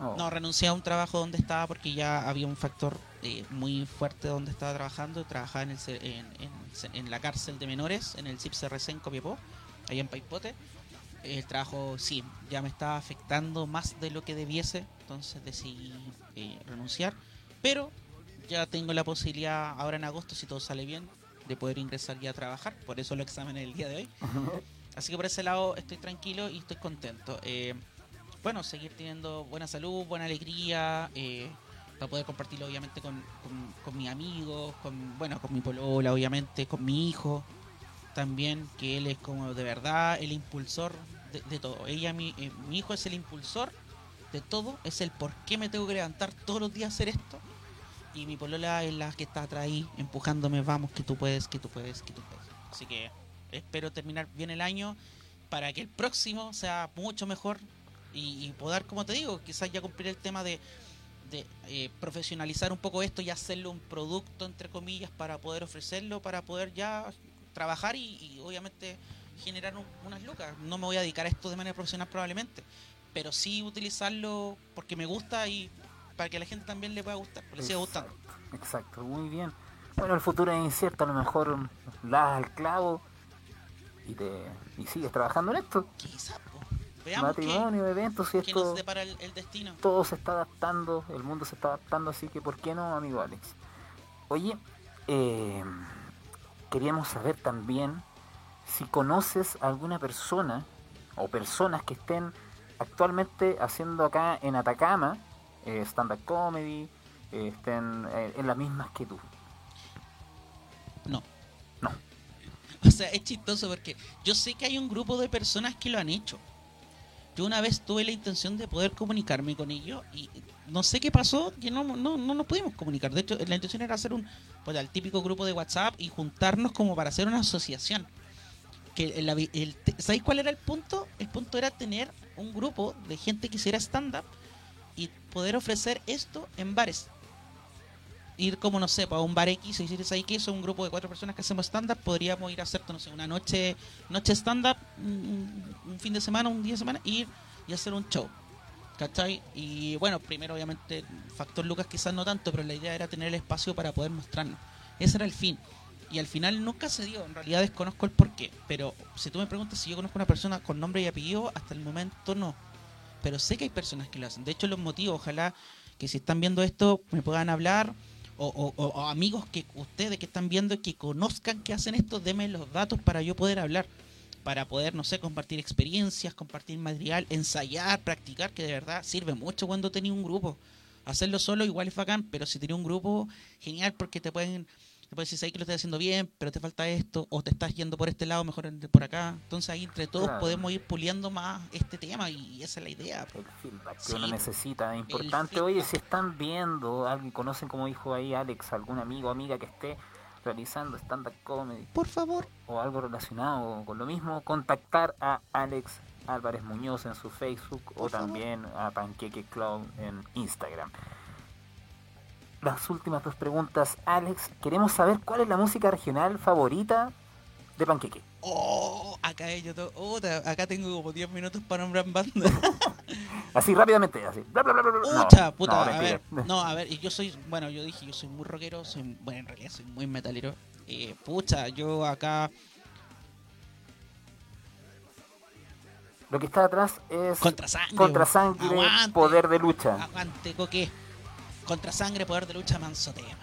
Oh, No, renuncié a un trabajo donde estaba porque ya había un factor eh, muy fuerte donde estaba trabajando. Trabajaba en, el, en, en- en la cárcel de menores, en el CIPCRC en Copiapó, allá en Paipote. El trabajo, sí, ya me estaba afectando más de lo que debiese, entonces decidí eh, renunciar. Pero ya tengo la posibilidad, ahora en agosto, si todo sale bien, de poder ingresar ya a trabajar. Por eso lo examen el día de hoy. Así que por ese lado estoy tranquilo y estoy contento. Eh, bueno, seguir teniendo buena salud, buena alegría, eh, para poder compartirlo obviamente con, con, con mis amigos, con, bueno, con mi polola obviamente, con mi hijo también, que él es como de verdad el impulsor de, de todo. Ella, mi, eh, mi hijo es el impulsor de todo, es el por qué me tengo que levantar todos los días a hacer esto. Y mi polola es la que está atrás ahí empujándome, vamos, que tú puedes, que tú puedes, que tú puedes. Así que espero terminar bien el año para que el próximo sea mucho mejor y, y poder, como te digo, quizás ya cumplir el tema de, de eh, profesionalizar un poco esto y hacerlo un producto, entre comillas, para poder ofrecerlo, para poder ya trabajar y, obviamente generar un- unas lucas. No me voy a dedicar a esto de manera profesional probablemente, pero sí utilizarlo porque me gusta y para que a la gente también le pueda gustar, le siga gustando. Exacto, muy bien. Bueno, el futuro es incierto, a lo mejor das al clavo y te y sigues trabajando en esto. Quizás, veamos Matrimonio, eventos, y nos esto depara el, el destino. todo se está adaptando, el mundo se está adaptando, así que ¿por qué no, amigo Alex? Oye, eh, queríamos saber también si conoces a alguna persona o personas que estén actualmente haciendo acá en Atacama eh, stand-up comedy, eh, estén eh, en las mismas que tú. No. No. O sea, es chistoso porque yo sé que hay un grupo de personas que lo han hecho. Yo una vez tuve la intención de poder comunicarme con ellos y no sé qué pasó, que no, no, no nos pudimos comunicar. De hecho, la intención era hacer un, pues, el típico grupo de WhatsApp y juntarnos como para hacer una asociación. que el te- ¿sabéis cuál era el punto? El punto era tener un grupo de gente que hiciera stand-up y poder ofrecer esto en bares. Ir como, no sé, para un bar X decir, ¿sabéis que eso? Un grupo de cuatro personas que hacemos stand-up, podríamos ir a hacer, no sé, una noche noche stand-up, un fin de semana, un día de semana, ir y hacer un show. ¿Cachai? Y bueno, primero obviamente Factor Lucas quizás no tanto, pero la idea era tener el espacio para poder mostrarnos. Ese era el fin. Y al final nunca se dio, en realidad desconozco el porqué. Pero si tú me preguntas si yo conozco a una persona con nombre y apellido, hasta el momento no. Pero sé que hay personas que lo hacen. De hecho, los motivos, ojalá que si están viendo esto me puedan hablar. O, o- o- amigos que ustedes que están viendo y que conozcan que hacen esto, denme los datos para yo poder hablar para poder, no sé, compartir experiencias, compartir material, ensayar, practicar, que de verdad sirve mucho cuando tenés un grupo. Hacerlo solo igual es bacán, pero si tenés un grupo, genial porque te pueden, te pueden decir "Sabes que lo estás haciendo bien, pero te falta esto, o te estás yendo por este lado, mejor por acá. Entonces ahí entre todos Claro. podemos ir puliendo más este tema y esa es la idea. El feedback que Sí, uno necesita es importante. Oye, si están viendo, alguien conocen, como dijo ahí Alex, algún amigo o amiga que esté realizando stand-up comedy Por favor, o algo relacionado con lo mismo, contactar a Alex Álvarez Muñoz en su Facebook o favor. también a Panqueque Clown en Instagram. Las últimas dos preguntas, Alex. Queremos saber cuál es la música regional favorita de Panqueque. oh, acá yo to- oh, acá tengo como 10 minutos para nombrar banda. [LAUGHS] Así rápidamente, así. Bla, bla, bla, bla, bla. No, puta, no, a ver, no, a ver, y yo soy, bueno, yo dije, yo soy muy rockero, soy, bueno, en realidad soy muy metalero. Eh, pucha, yo acá, Lo que está atrás es contra sangre, Contra bo. sangre, Aguante. poder de lucha. aguante, coque, contra sangre, poder de lucha, manso tema.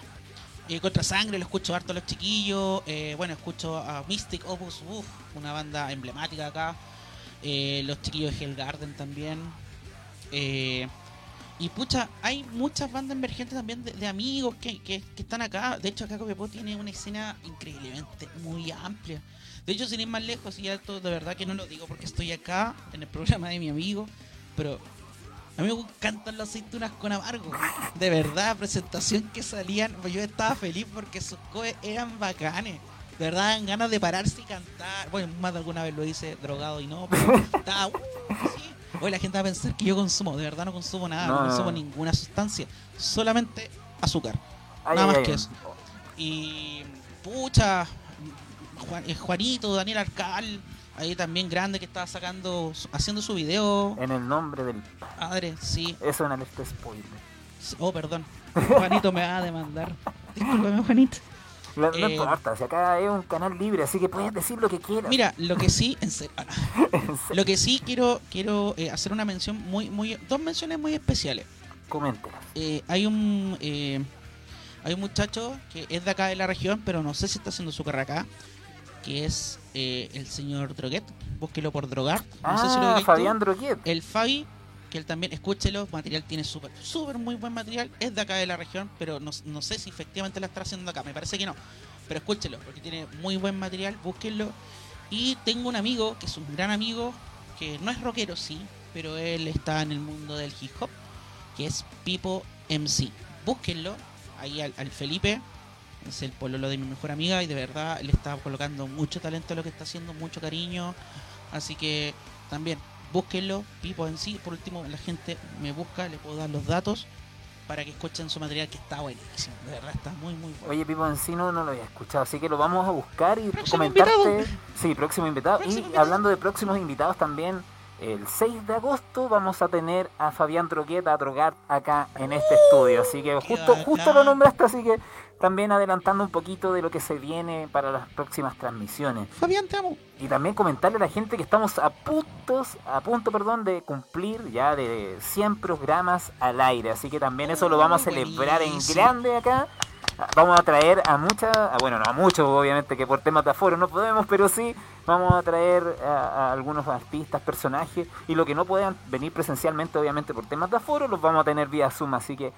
Y contra sangre lo escucho harto a los chiquillos, eh, bueno, escucho a Mystic Opus, uf, una banda emblemática acá, eh, los chiquillos de Hellgarden también. Eh, y pucha, hay muchas bandas emergentes también de, de amigos que, que- que están acá. De hecho, acá Copiapó tiene una escena increíblemente muy amplia. De hecho, sin ir más lejos, y esto de verdad que no lo digo porque estoy acá en el programa de mi amigo, pero a mí me encantan las aceitunas con amargo. De verdad, presentación que salían, pues yo estaba feliz porque sus coes eran bacanes. De verdad, dan ganas de pararse y cantar. Bueno, más de alguna vez lo hice drogado y no, pero [LAUGHS] estaba. uh, sí. Hoy la gente va a pensar que yo consumo. De verdad, no consumo nada, no, consumo no. ninguna sustancia. Solamente azúcar. Ay, Nada ay, más ay. que eso. Y. Pucha. Juan- eh, Juanito, Daniel Arcal. Ahí también grande que estaba sacando, haciendo su video. En el nombre del... Padre, sí. Eso es una alerta spoiler. Oh, perdón. Juanito me va a demandar. Discúlpame, Juanito. No, no Eh, importa, si acá es un canal libre, así que puedes decir lo que quieras. Mira, lo que sí, en serio, [LAUGHS] ah, lo que sí quiero quiero eh, hacer una mención muy muy dos menciones muy especiales. Coméntelas. Eh, hay un eh, hay un muchacho que es de acá de la región, pero no sé si está haciendo su carrera acá, que es eh, el señor Droguet. Búsquelo por drogar. No sé si lo ah. Fabián Droguet. El Fabi, que él también, escúchelo, material tiene súper, súper muy buen material, es de acá de la región, pero no, no sé si efectivamente la está haciendo acá, me parece que no, pero escúchelo, porque tiene muy buen material, búsquenlo. Y tengo un amigo, que es un gran amigo, que no es rockero, sí, pero él está en el mundo del hip hop, que es Pipo MC. Búsquenlo, ahí al, al Felipe, es el pololo de mi mejor amiga, y de verdad le está colocando mucho talento a lo que está haciendo, mucho cariño, así que también búsquenlo, Pipo en sí. Por último, la gente me busca, le puedo dar los datos para que escuchen su material que está buenísimo. De verdad, está muy, muy bueno. Oye, Pipo Encino no lo había escuchado, así que lo vamos a buscar y Próximo comentarte. invitado. Sí, próximo invitado. Próximo y invitado. hablando de próximos invitados también, el 6 de agosto vamos a tener a Fabián Droguet a drogar acá en este estudio. Así que justo, justo lo nombraste, así que también adelantando un poquito de lo que se viene para las próximas transmisiones. Fabián, te amo. Y también comentarle a la gente que estamos a puntos, a punto, perdón, de cumplir ya de 100 programas al aire. Así que también eso lo vamos a celebrar en grande acá. Vamos a traer a muchas, a- bueno, no a muchos, obviamente, que por temas de aforo no podemos, pero sí vamos a traer a, a algunos artistas, personajes, y lo que no puedan venir presencialmente, obviamente, por temas de aforo, los vamos a tener vía Zoom. Así que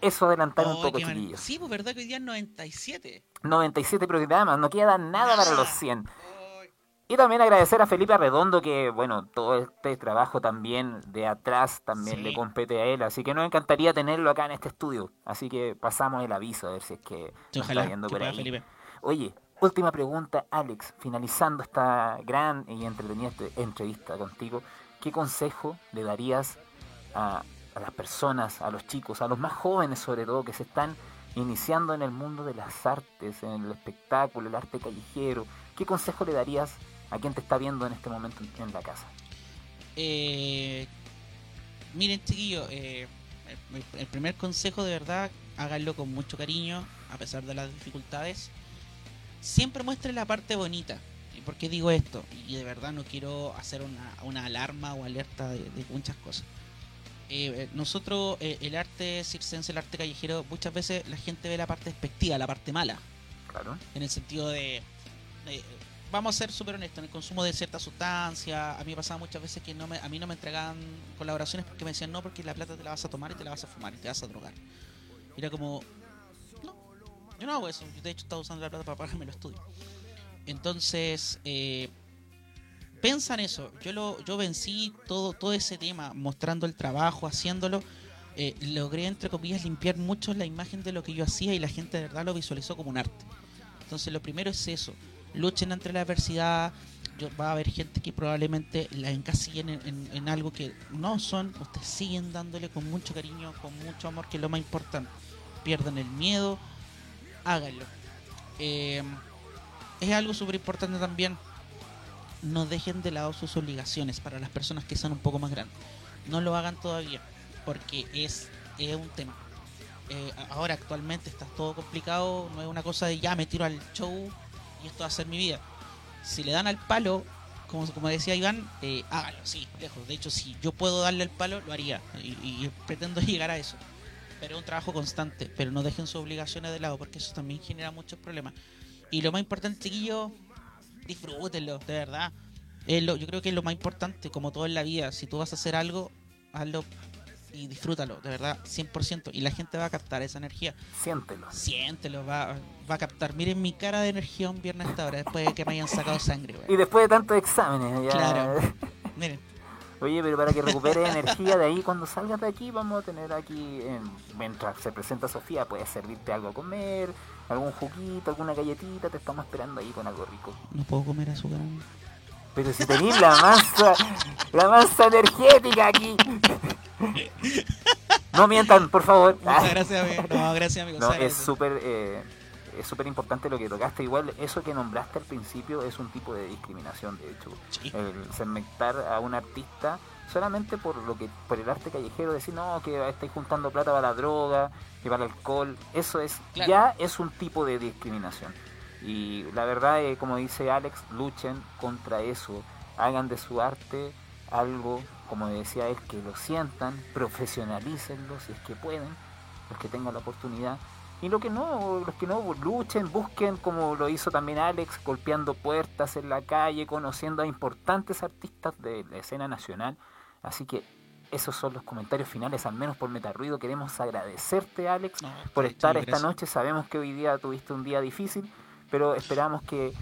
eso adelantar un poco, chiquillos. Sí, pues verdad que hoy día es 97. 97 programas, no queda nada para los 100. Ay, Y también agradecer a Felipe Arredondo que, bueno, todo este trabajo también de atrás también Sí. le compete a él. Así que nos encantaría tenerlo acá en este estudio. Así que pasamos el aviso a ver si es que nos Ojalá está viendo por ahí. Felipe. Oye, última pregunta, Alex, finalizando esta gran y entretenida entrevista contigo, ¿qué consejo le darías a, a las personas, a los chicos, a los más jóvenes sobre todo, que se están iniciando en el mundo de las artes, en el espectáculo, el arte callejero? ¿Qué consejo le darías a quien te está viendo en este momento en- la casa? Eh, miren, chiquillos, eh, el, primer consejo de verdad, háganlo con mucho cariño, a pesar de las dificultades. Siempre muestren la parte bonita. ¿Y por qué digo esto? Y de verdad no quiero hacer una, una alarma o alerta de muchas cosas. Eh, eh, nosotros, eh, el arte circense, el arte callejero, muchas veces la gente ve la parte despectiva, la parte mala. Claro. en el sentido de, de- vamos a ser súper honestos en el consumo de cierta sustancia a mí me pasaba muchas veces que no me, a mí no me entregaban colaboraciones porque me decían no porque la plata te la vas a tomar y te la vas a fumar y te vas a drogar Y era como no yo no hago eso yo de hecho estaba usando la plata para pagarme los estudios entonces eh, pensa en eso. Yo lo yo vencí todo todo ese tema mostrando el trabajo haciéndolo. Eh, logré entre comillas limpiar mucho la imagen de lo que yo hacía y la gente de verdad lo visualizó como un arte. Entonces lo primero es eso, luchen ante la adversidad, yo- va a haber gente que probablemente la encasillen en, en- en algo que no son, ustedes siguen dándole con mucho cariño, con mucho amor, que es lo más importante. Pierdan el miedo, háganlo. Eh, es algo súper importante también, no dejen de lado sus obligaciones para las personas que son un poco más grandes. No lo hagan todavía, porque es, un tema eh, ahora actualmente está todo complicado, no es una cosa de ya me tiro al show y esto va a ser mi vida. Si le dan al palo, como, como decía Iván, eh, hágalo, sí, lejos. De hecho, si yo puedo darle el palo, lo haría y, y pretendo [LAUGHS] llegar a eso. Pero es un trabajo constante, pero no dejen sus obligaciones de lado porque eso también genera muchos problemas. Y lo más importante, chiquillos, disfrútenlo, de verdad. Es lo- yo creo que es lo más importante, como todo en la vida. Si tú vas a hacer algo, hazlo y disfrútalo, de verdad, 100%. Y la gente va a captar esa energía. Siéntelo. Siéntelo, va, va a captar. Miren mi cara de energía un viernes a esta hora, después de que me hayan sacado sangre, Y güey. después de tantos exámenes, ya. Claro. [LAUGHS] Miren, Oye, pero para que recupere energía de ahí, cuando salgas de aquí, vamos a tener aquí, en- mientras se presenta Sofía, puedes servirte algo a comer, algún juguito, alguna galletita, te estamos esperando ahí con algo rico. no puedo comer azúcar. Pero si tenéis la masa, la masa energética aquí. No mientan, por favor. Muchas gracias, amigo. No, gracias, amigo. No, es súper eh, es súper importante lo que tocaste. Igual, eso que nombraste al principio es un tipo de discriminación, de hecho. Sí. El segmentar a un artista solamente por lo que por el arte callejero, decir, no, que estáis juntando plata para la droga, que para el alcohol, eso es Claro. ya es un tipo de discriminación. Y la verdad, eh, como dice Alex, luchen contra eso. Hagan de su arte algo, como decía él, que lo sientan, profesionalícenlo si es que pueden, los que tengan la oportunidad. Y lo que no, los que no, luchen, busquen como lo hizo también Alex, golpeando puertas en la calle, conociendo a importantes artistas de la escena nacional. Así que esos son los comentarios finales, al menos por Metarruido. Queremos agradecerte, Alex, No, por sí, estar sí, esta gracias. noche. Sabemos que hoy día tuviste un día difícil, pero esperamos que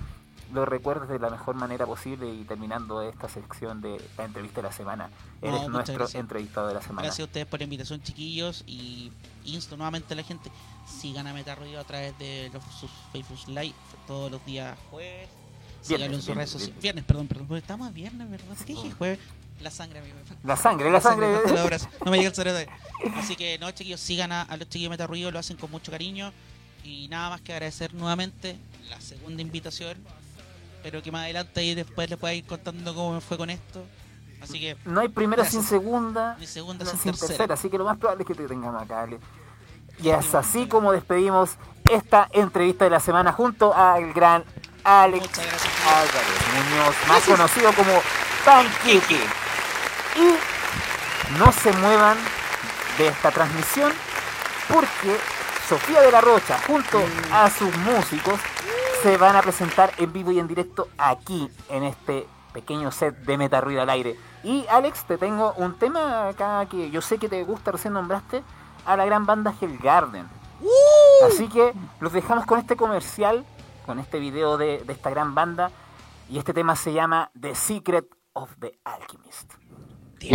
lo recuerdes de la mejor manera posible y terminando esta sección de la entrevista de la semana. No, Eres nuestro gracias. entrevistado de la semana. Gracias a ustedes por la invitación, chiquillos. Y insto nuevamente a la gente: sigan a Metarruido a través de los, sus Facebook Live todos los días jueves. Síganlo en sus viernes, redes sociales. viernes. Viernes, perdón, perdón. Estamos a viernes, ¿verdad? ¿Qué dije jueves? La sangre, amigo. La sangre, la sangre. falta el abrazo. No me llega el cerebro. Así que, no, chiquillos, sigan a, a los chiquillos de Metarruido, lo hacen con mucho cariño. Y nada más que agradecer nuevamente la segunda invitación. Pero que más adelante y después les pueda ir contando cómo me fue con esto. Así que, No hay primera Gracias. sin segunda, ni segunda no sin sin tercera. tercera, así que lo más probable es que te tengamos acá. Ale. Y es así como despedimos esta entrevista de la semana junto al gran Alex. Álvarez Muñoz, más conocido como Panqueque. No se muevan de esta transmisión porque Sofía de la Rocha junto a sus músicos se van a presentar en vivo y en directo aquí en este pequeño set de Meta Ruido al aire. Y Alex, te tengo un tema acá que yo sé que te gusta, recién nombraste a la gran banda Hellgarden. Así que los dejamos con este comercial, con este video de, de esta gran banda. Y este tema se llama The Secret of the Alchemist. Y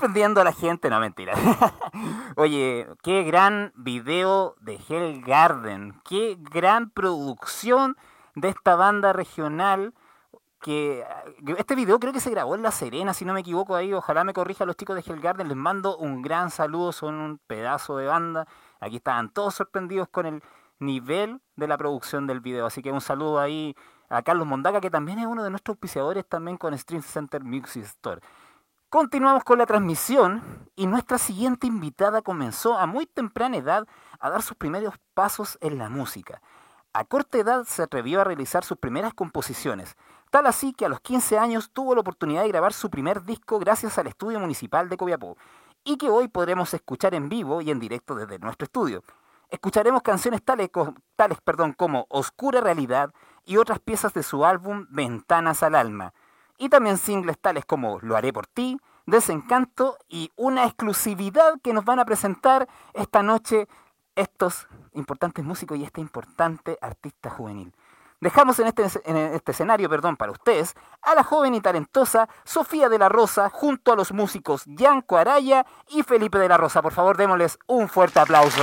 sorprendiendo a la gente. No, mentira. [LAUGHS] Oye, qué gran video de Hell Garden, qué gran producción de esta banda regional que este video creo que se grabó en La Serena, si no me equivoco ahí, ojalá me corrija los chicos de Hellgarden, les mando un gran saludo, son un pedazo de banda, aquí estaban todos sorprendidos con el nivel de la producción del video, así que un saludo ahí a Carlos Mondaca, que también es uno de nuestros auspiciadores también con Stream Center Music Store. Continuamos con la transmisión y nuestra siguiente invitada comenzó a muy temprana edad a dar sus primeros pasos en la música. A corta edad se atrevió a realizar sus primeras composiciones, Tal así que a los 15 años tuvo la oportunidad de grabar su primer disco gracias al estudio municipal de Copiapó, y que hoy podremos escuchar en vivo y en directo desde nuestro estudio. Escucharemos canciones tales, tales perdón, como Oscura Realidad y otras piezas de su álbum Ventanas al Alma, y también singles tales como Lo haré por ti, Desencanto y una exclusividad que nos van a presentar esta noche estos importantes músicos y esta importante artista juvenil. Dejamos en este, en este escenario perdón, para ustedes a la joven y talentosa Sofía de la Rosa junto a los músicos Yanco Araya y Felipe de la Rosa. Por favor, démosles un fuerte aplauso.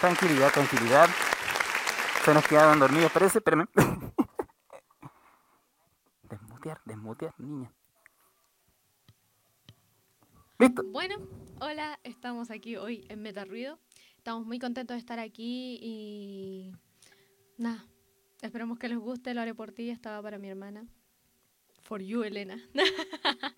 Tranquilidad, tranquilidad. Se nos quedaron dormidos, parece. Espérenme. [LAUGHS] Desmutear, desmutear, niña. Bueno, hola, estamos aquí hoy en Meta Ruido. Estamos muy contentos de estar aquí y nada, esperamos que les guste. Lo haré por ti, estaba para mi hermana. For you, Elena. [LAUGHS]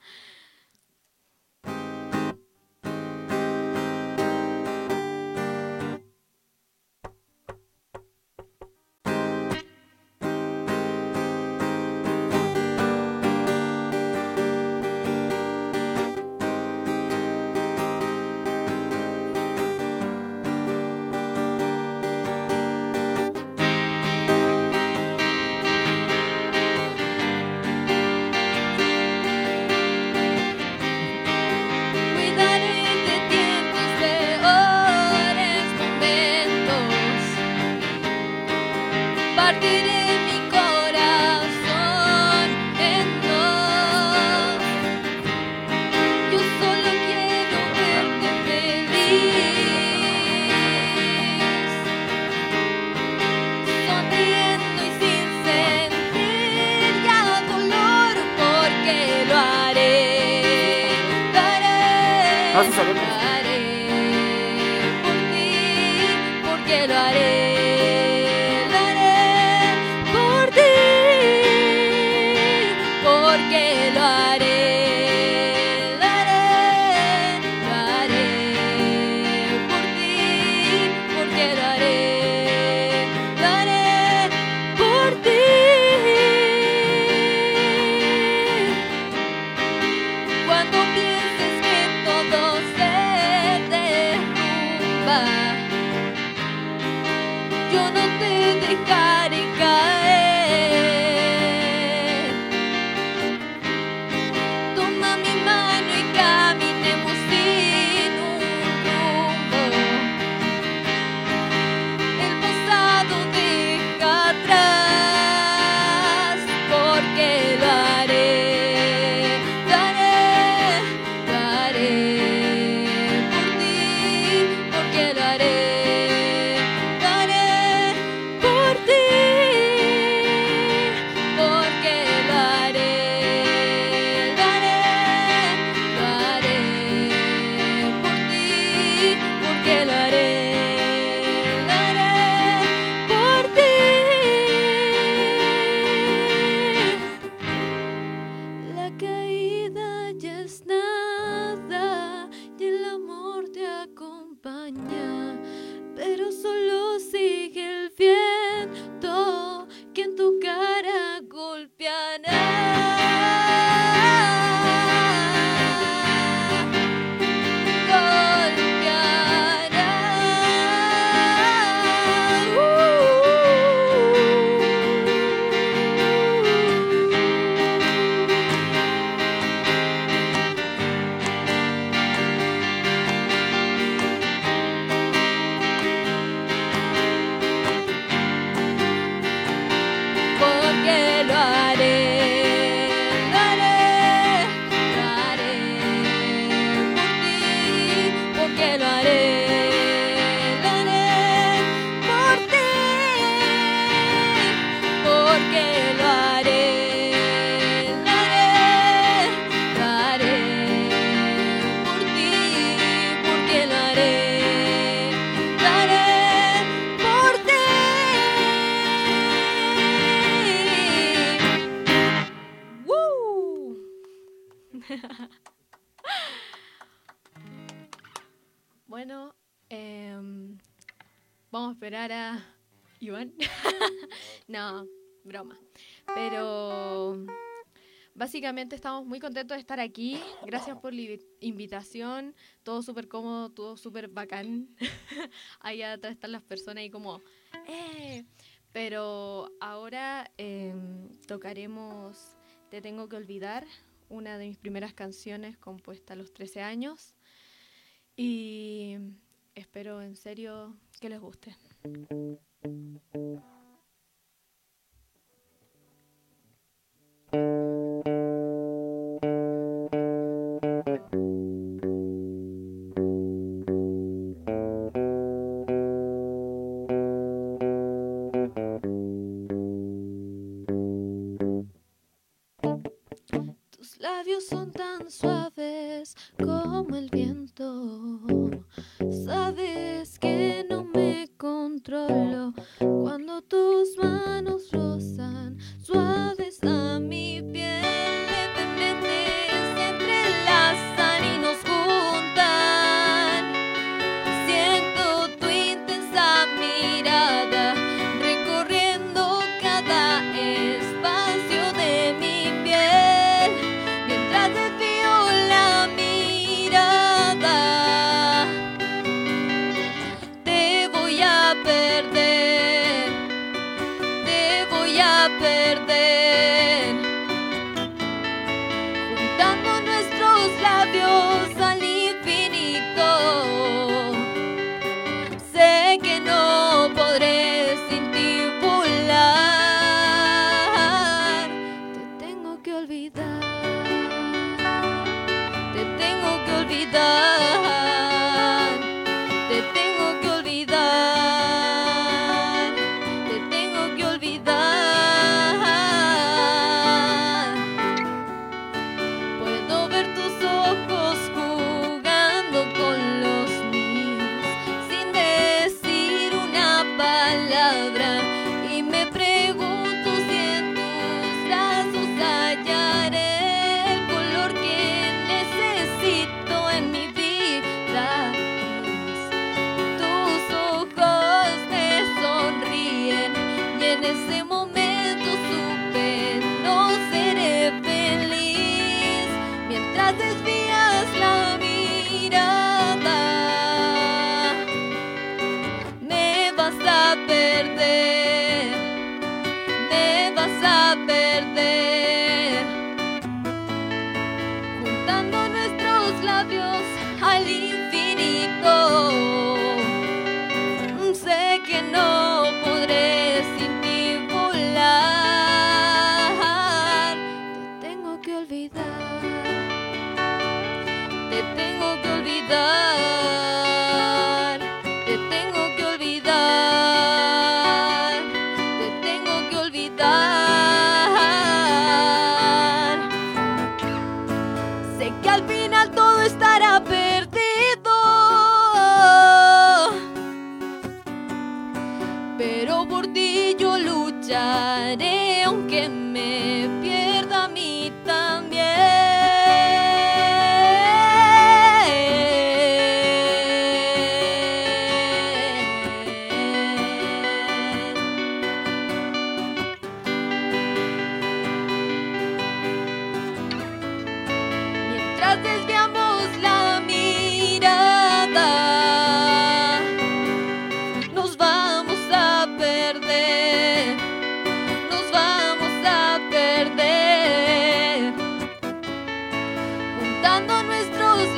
[LAUGHS] bueno, em, vamos a esperar a Iván. [LAUGHS] no, broma. Pero básicamente estamos muy contentos de estar aquí. Gracias por la invitación. Todo súper cómodo, todo súper bacán. [LAUGHS] Ahí atrás están las personas y como, ¡eh! Pero ahora em, tocaremos Te tengo que olvidar, una de mis primeras canciones compuesta a los 13 años. Y espero en serio que les guste.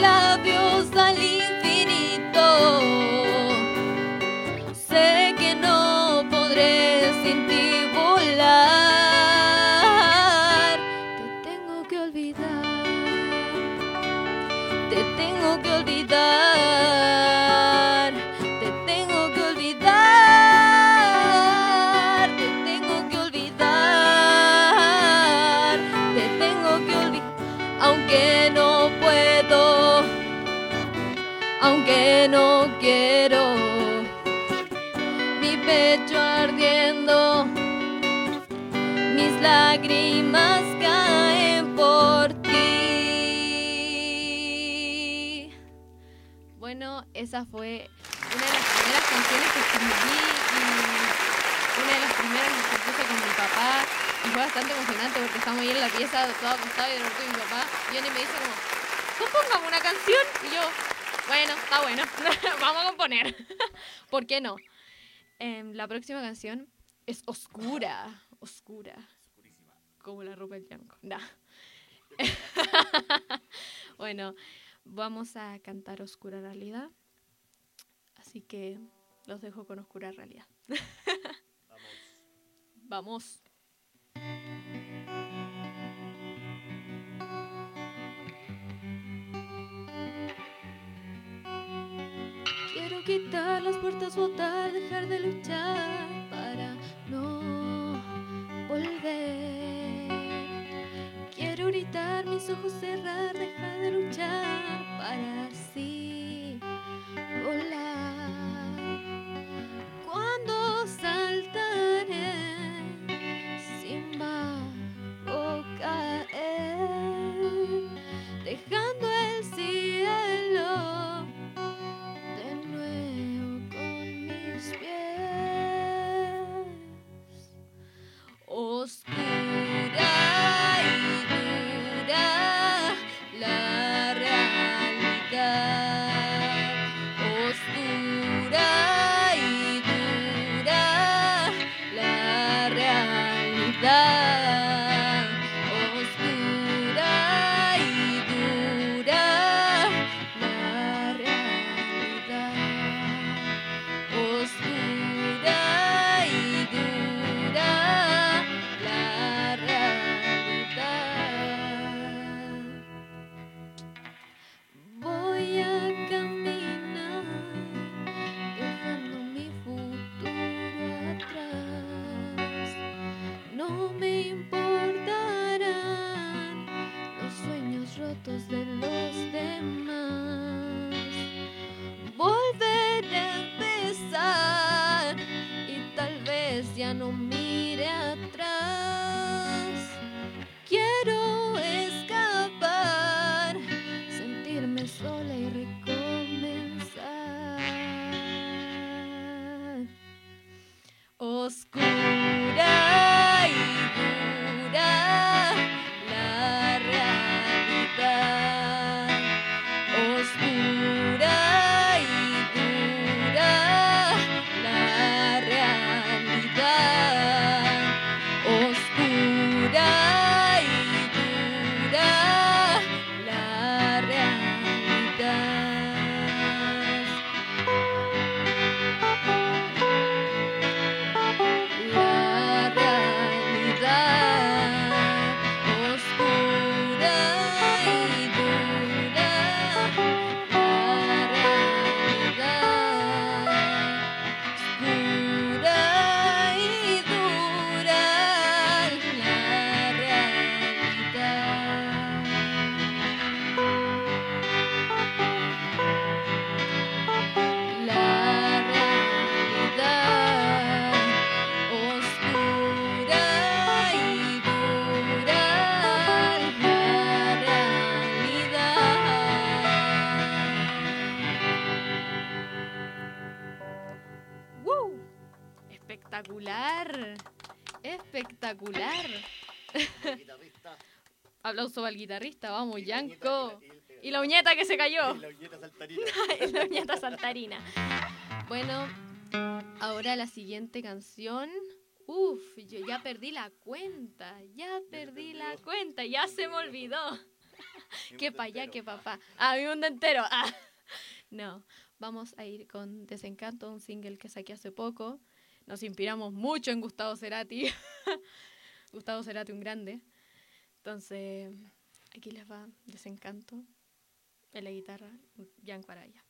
love you. Esa fue una de las primeras canciones que escribí y una de las primeras que compuse con mi papá. Y fue bastante emocionante porque estamos ahí en la pieza, todo acostado y de repente mi papá viene y me dice como, compongamos una canción. Y yo, bueno, está bueno, [LAUGHS] vamos a componer. [LAUGHS] ¿Por qué no? Em, la próxima canción es oscura, oscura. Como la ropa del. Nah. [LAUGHS] bueno, vamos a cantar Oscura Realidad. Así que los dejo con Oscura Realidad. Vamos. Quiero quitar las puertas, votar, dejar de luchar para no volver. Quiero gritar, mis ojos cerrar, dejar de luchar para así volar. Espectacular. [LAUGHS] Aplauso al guitarrista, vamos, Yanko. Y la uñeta que se cayó. [LAUGHS] [LAUGHS] Y la uñeta saltarina. Bueno, ahora la siguiente canción. Uf, yo ya perdí la cuenta. Ya perdí la cuenta. Ya se me olvidó. Qué pa' allá, qué papá. Ah, mi mundo entero. Ah. No, vamos a ir con Desencanto, un single que saqué hace poco. Nos inspiramos mucho en Gustavo Cerati. [LAUGHS] Gustavo Cerati, un grande. Entonces, aquí les va Desencanto. En la guitarra, Gianco Araya.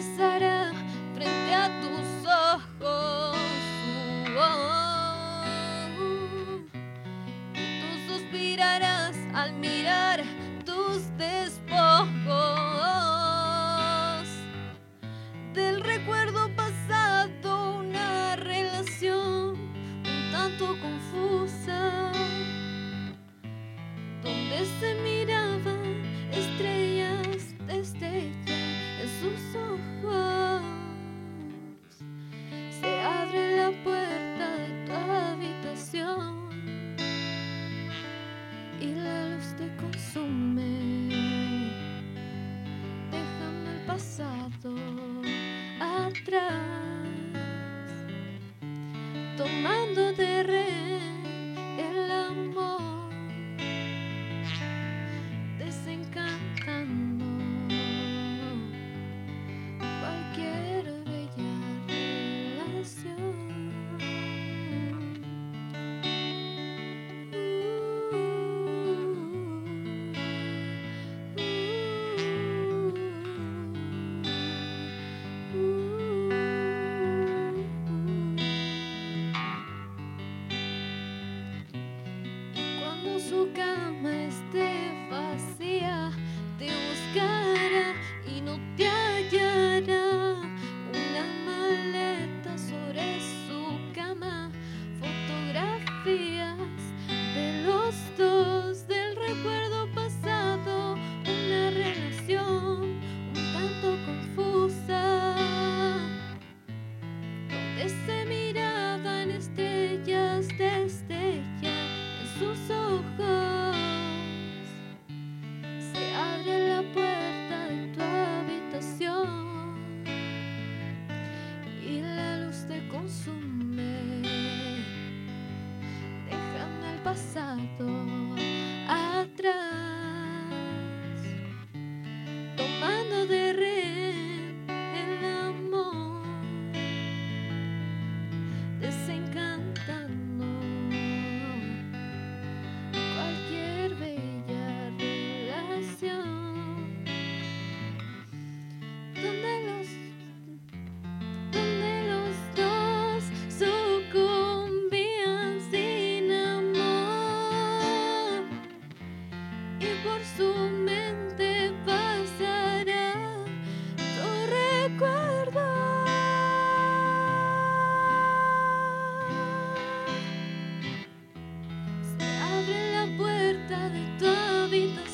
Vida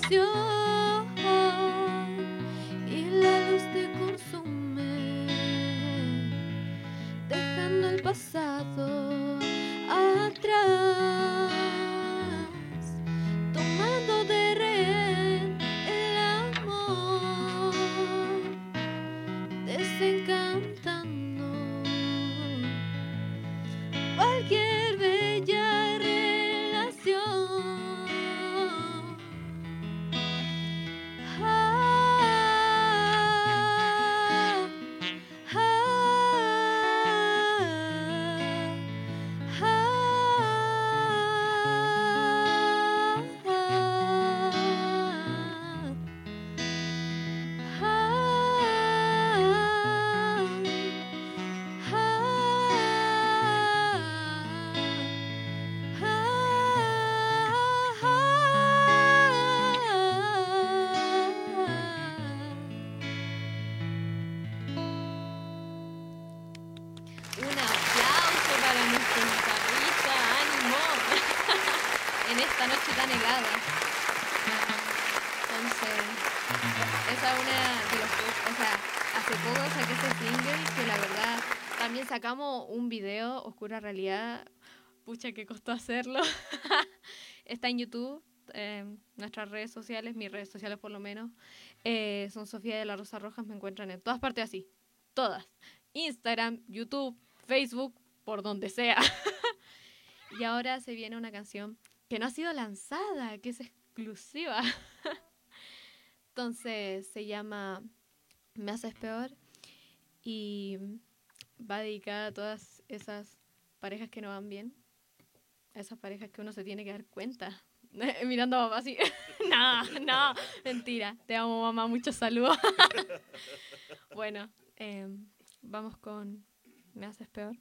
就 [LAUGHS] Oscura Realidad, pucha que costó hacerlo. [LAUGHS] Está en YouTube, eh, nuestras redes sociales, mis redes sociales por lo menos, eh, son Sofía de la Rosa Rojas, me encuentran en todas partes así, todas. Instagram, YouTube, Facebook, por donde sea. [LAUGHS] y ahora se viene una canción que no ha sido lanzada, que es exclusiva. [LAUGHS] Entonces se llama Me haces peor y va dedicada a todas esas parejas que no van bien. Esas parejas que uno se tiene que dar cuenta. [LAUGHS] Mirando a mamá así. [LAUGHS] no, no, mentira. Te amo mamá, muchos saludos. [LAUGHS] bueno, em, vamos con Me haces peor.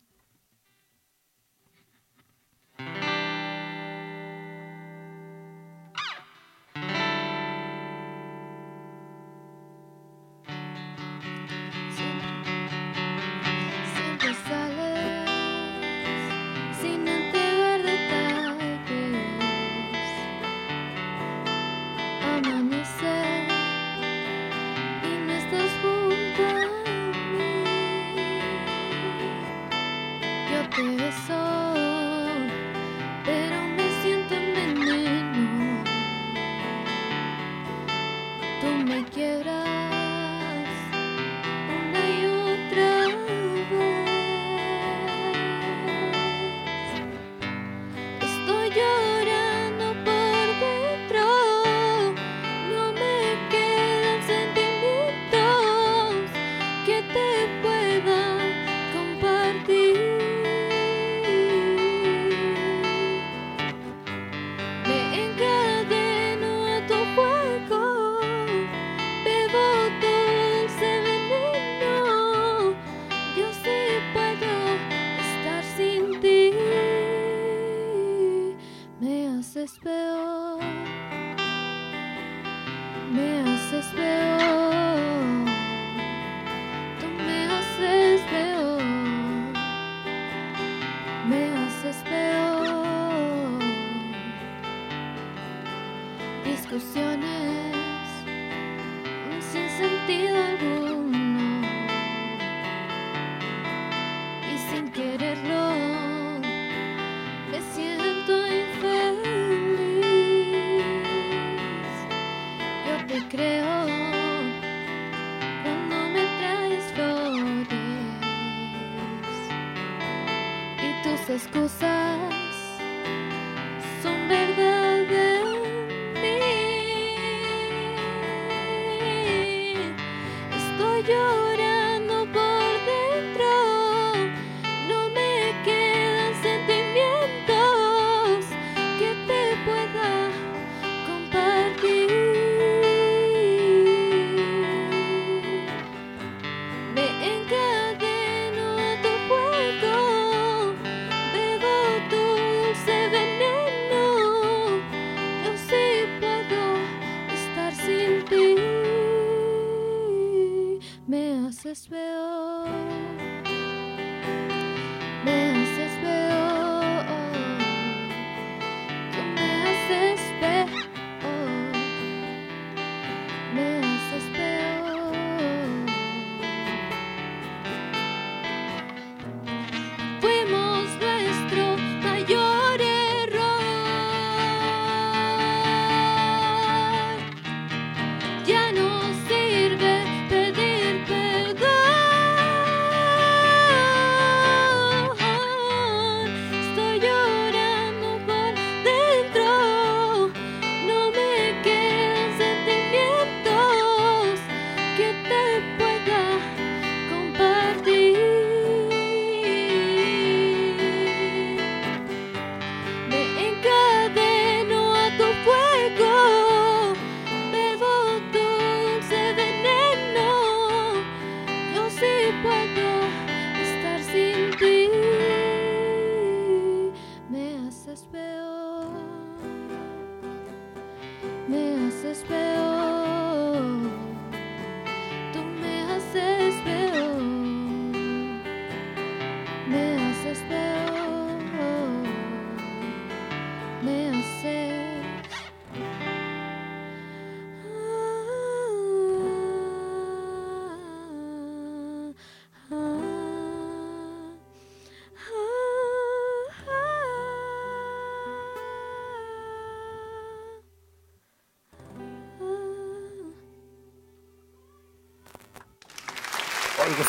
Estoy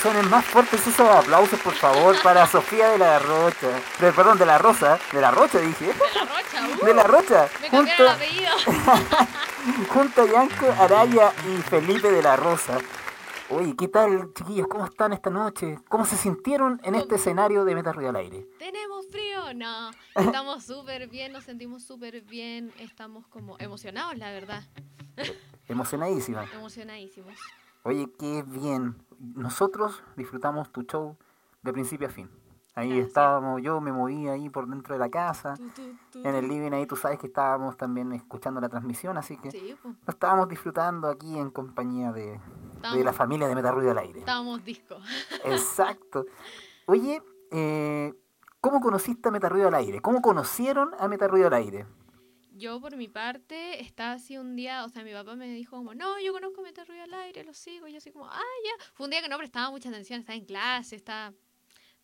Suenen más fuertes esos aplausos, por favor, para Sofía de la Rocha. De- perdón, de la Rosa. De la Rocha, dije. De la rocha, uh, De la Rocha. Me Junto, cambiaron el apellido. [LAUGHS] junto a Yanko Araya y Felipe de la Rosa. Oye, ¿qué tal, chiquillos? ¿Cómo están esta noche? ¿Cómo se sintieron en este escenario de Meta Ruido al Aire? ¿Tenemos frío? No, [LAUGHS] estamos súper bien, nos sentimos súper bien, estamos como emocionados, la verdad, Emocionadísima. emocionadísimos. Oye, qué bien. Nosotros disfrutamos tu show de principio a fin. Ahí Ah, sí. estábamos, yo me moví ahí por dentro de la casa. En el living ahí tú sabes que estábamos también escuchando la transmisión, así que Sí, pues, estábamos disfrutando aquí en compañía de, de la familia de Meta Ruido al Aire. estábamos disco. [LAUGHS] Exacto. Oye, eh, ¿cómo conociste a Meta Ruido al Aire? ¿Cómo conocieron a Meta Ruido al Aire? Yo por mi parte estaba así un día, o sea, mi papá me dijo como, no, yo conozco Meter Ruido al Aire, lo sigo, y yo así como, ah, ya. Fue un día que no prestaba mucha atención, estaba en clase, estaba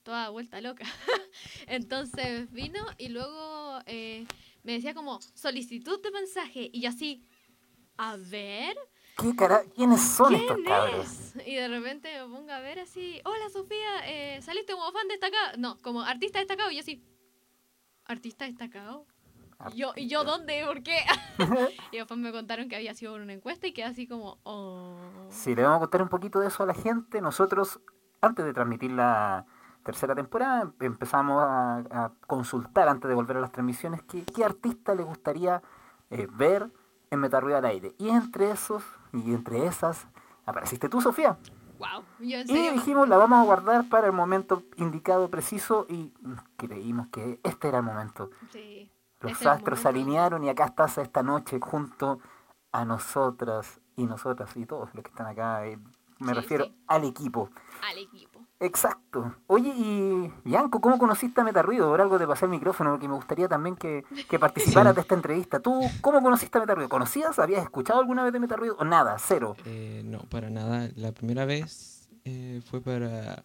toda vuelta loca. [LAUGHS] Entonces vino y luego eh, me decía como, solicitud de mensaje, y yo así, a ver, ¿Qué cara... ¿Quiénes son estos ¿quién cabros? es? Y de repente me pongo a ver así, hola Sofía, eh, saliste como fan destacado, no, como artista destacado, y yo así, artista destacado. Y yo, ¿y yo dónde? ¿Por qué? [LAUGHS] y después me contaron que había sido por una encuesta y quedé así como, oh. Sí, le vamos a contar un poquito de eso a la gente. Nosotros, antes de transmitir la tercera temporada, em- empezamos a, a consultar, antes de volver a las transmisiones, qué, qué artista le gustaría eh, ver en Metarruido al aire. Y entre esos, y entre esas, apareciste tú, Sofía. Wow. Yo en Y dijimos, la vamos a guardar para el momento indicado, preciso, y creímos que este era el momento. Sí. Los astros se alinearon y acá estás esta noche junto a nosotras y nosotras y todos los que están acá. eh, Me Sí, refiero sí. al equipo. Al equipo. Exacto. Oye, y Bianco, ¿cómo conociste a Metarruido? Por algo te pasé el micrófono porque me gustaría también que, que participaras Sí. de esta entrevista. ¿Tú cómo conociste a Metarruido? ¿Conocías? ¿Habías escuchado alguna vez de Metarruido? ¿O nada? Cero. Eh, no, para nada. La primera vez eh, fue para...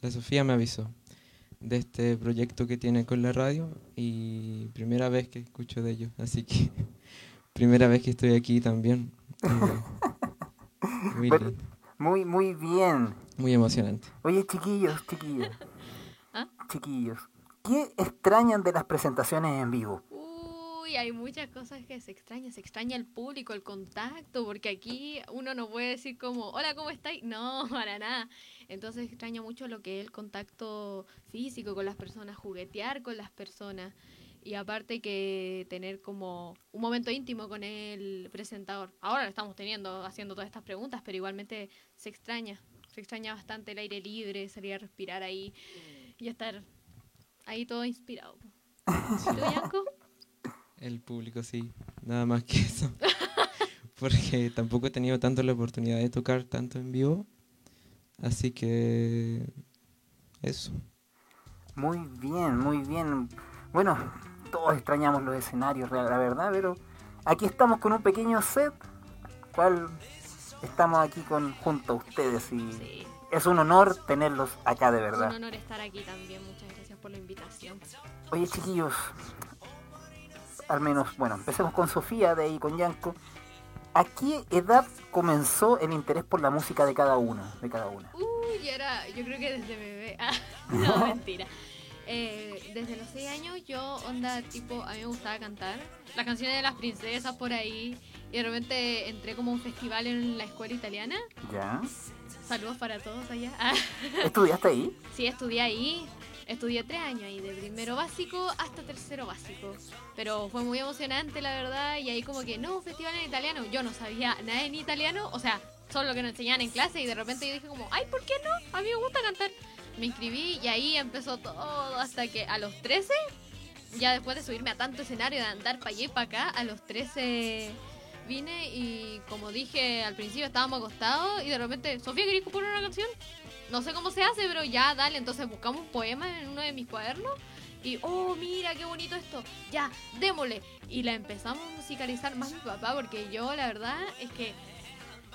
La Sofía me avisó de este proyecto que tiene con la radio y primera vez que escucho de ellos. Así que [LAUGHS] primera vez que estoy aquí también. [LAUGHS] Muy, muy bien. muy emocionante. Oye, chiquillos, chiquillos. ¿Ah? Chiquillos. ¿Qué extrañan de las presentaciones en vivo? Uy, hay muchas cosas que se extrañan. Se extraña el público, el contacto, porque aquí uno no puede decir como, hola, ¿cómo estáis? No, [LAUGHS] para nada. Entonces extraña mucho lo que es el contacto físico con las personas, juguetear con las personas. Y aparte que tener como un momento íntimo con el presentador. Ahora lo estamos teniendo, haciendo todas estas preguntas, pero igualmente se extraña. Se extraña bastante el aire libre, salir a respirar ahí y estar ahí todo inspirado. [LAUGHS] ¿Tú? El público sí, nada más que eso. [LAUGHS] Porque tampoco he tenido tanto la oportunidad de tocar tanto en vivo. Así que eso. Muy bien, muy bien. Bueno, todos extrañamos los escenarios, real- la verdad, pero aquí estamos con un pequeño set, cual estamos aquí con junto a ustedes y Sí. es un honor tenerlos acá de Un verdad. honor estar aquí también. Muchas gracias por la invitación. Oye, chiquillos, al menos, bueno, empecemos con Sofía, de ahí con Yanko. ¿A qué edad comenzó el interés por la música de cada uno, de cada una? Uy, era, yo creo que desde bebé. [LAUGHS] Ah, no, mentira. Eh, desde los 6 años yo, onda, tipo, a mí me gustaba cantar las canciones de las princesas por ahí. Y de repente entré como a un festival en la escuela italiana. ¿Ya? Saludos para todos allá. [LAUGHS] ¿Estudiaste ahí? sí, estudié ahí. Estudié tres años ahí, de primero básico hasta tercero básico. Pero fue muy emocionante, la verdad. Y ahí como que, no, un festival en italiano. Yo no sabía nada en italiano. O sea, solo lo que nos enseñaban en clase. Y de repente yo dije como, ay, ¿por qué no? A mí me gusta cantar. Me inscribí y ahí empezó todo hasta que a los 13, ya después de subirme a tanto escenario, de andar para allá y para acá, a los 13 vine y como dije al principio estábamos acostados y de repente, Sofía, ¿queréis componer una canción? No sé cómo se hace, pero ya, dale. Entonces buscamos un poema en uno de mis cuadernos y, oh, mira, qué bonito esto. Ya, démosle. Y la empezamos a musicalizar más mi papá porque yo, la verdad, es que,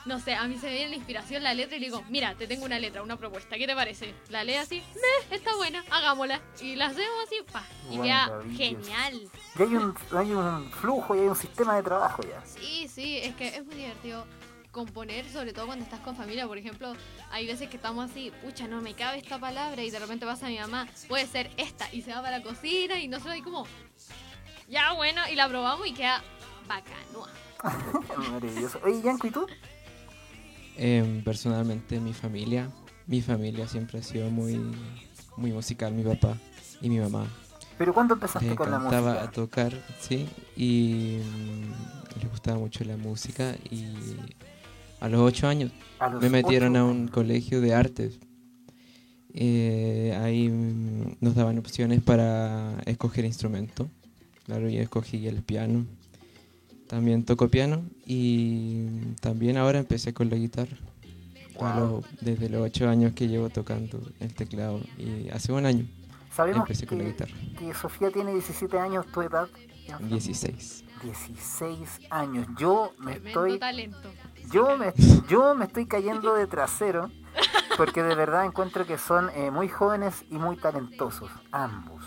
no sé, a mí se me viene la inspiración la letra y le digo, mira, te tengo una letra, una propuesta, ¿qué te parece? La lee así, me, está buena, hagámosla. Y la hacemos así, pa. Y Maravilloso. genial. Y hay un, hay un flujo y hay un sistema de trabajo ya. Sí, sí, es que es muy divertido componer, sobre todo cuando estás con familia. Por ejemplo, hay veces que estamos así, pucha, no me cabe esta palabra y de repente pasa mi mamá, puede ser esta y se va para la cocina y nosotros ahí como, ya bueno, y la probamos y queda bacanoa. [LAUGHS] Maravilloso. Oye, Yanko, ¿y tú? Em, personalmente mi familia, mi familia siempre ha sido muy, muy musical, mi papá y mi mamá. ¿Pero cuándo empezaste Le con la música? tocar, sí, y mm, le gustaba mucho la música y a los ocho años A los me metieron ocho a un colegio de artes. Eh, ahí mm, nos daban opciones para escoger instrumento. Claro, yo escogí el piano. También toco piano y también ahora empecé con la guitarra. Lo- desde los ocho años que llevo tocando el teclado y hace un año Sabemos empecé con la guitarra. que Sofía tiene 17 años, ¿tu edad? Yanko? 16. 16 años. Yo me Tremendo estoy talento. Yo me, yo me estoy cayendo de trasero porque de verdad encuentro que son eh, muy jóvenes y muy talentosos, ambos.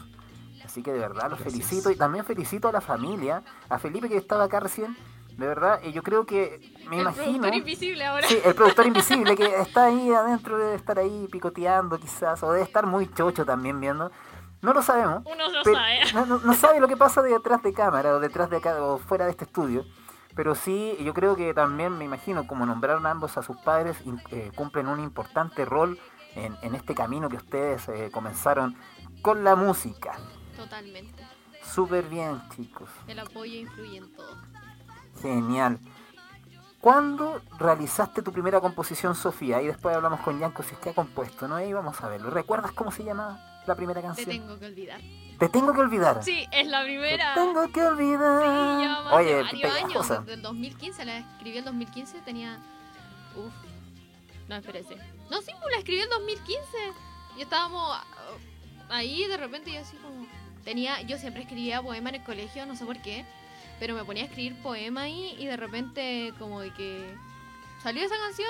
Así que de verdad los Gracias. felicito y también felicito a la familia, a Felipe que estaba acá recién. De verdad, eh, yo creo que me el imagino. productor invisible ahora. Sí, el productor invisible que está ahí adentro, debe estar ahí picoteando quizás, o debe estar muy chocho también viendo. No lo sabemos. Uno no sabe. no, no- no sabe lo que pasa detrás de cámara, o detrás de acá, o fuera de este estudio. Pero sí, yo creo que también me imagino, como nombraron ambos a sus padres, eh, cumplen un importante rol en, en este camino que ustedes eh, comenzaron con la música. Totalmente. Súper bien, chicos. El apoyo influye en todo. Genial. ¿Cuándo realizaste tu primera composición, Sofía? Y después hablamos con Yanko si es que ha compuesto, ¿no? Y vamos a verlo. ¿Recuerdas cómo se llamaba? la primera Te canción? tengo que olvidar. Te tengo que olvidar. Sí, es la Te primera. tengo que olvidar. Sí, ya Oye, varios años. pegajosa. Desde el 2015, la escribí en 2015, tenía... Uf. No, espérese. No, sí, pues la escribí en 2015. Y estábamos ah, ahí de repente yo así como... Tenía, yo siempre escribía poema en el colegio, no sé por qué. Pero me ponía a escribir poema ahí y de repente como de que salió esa canción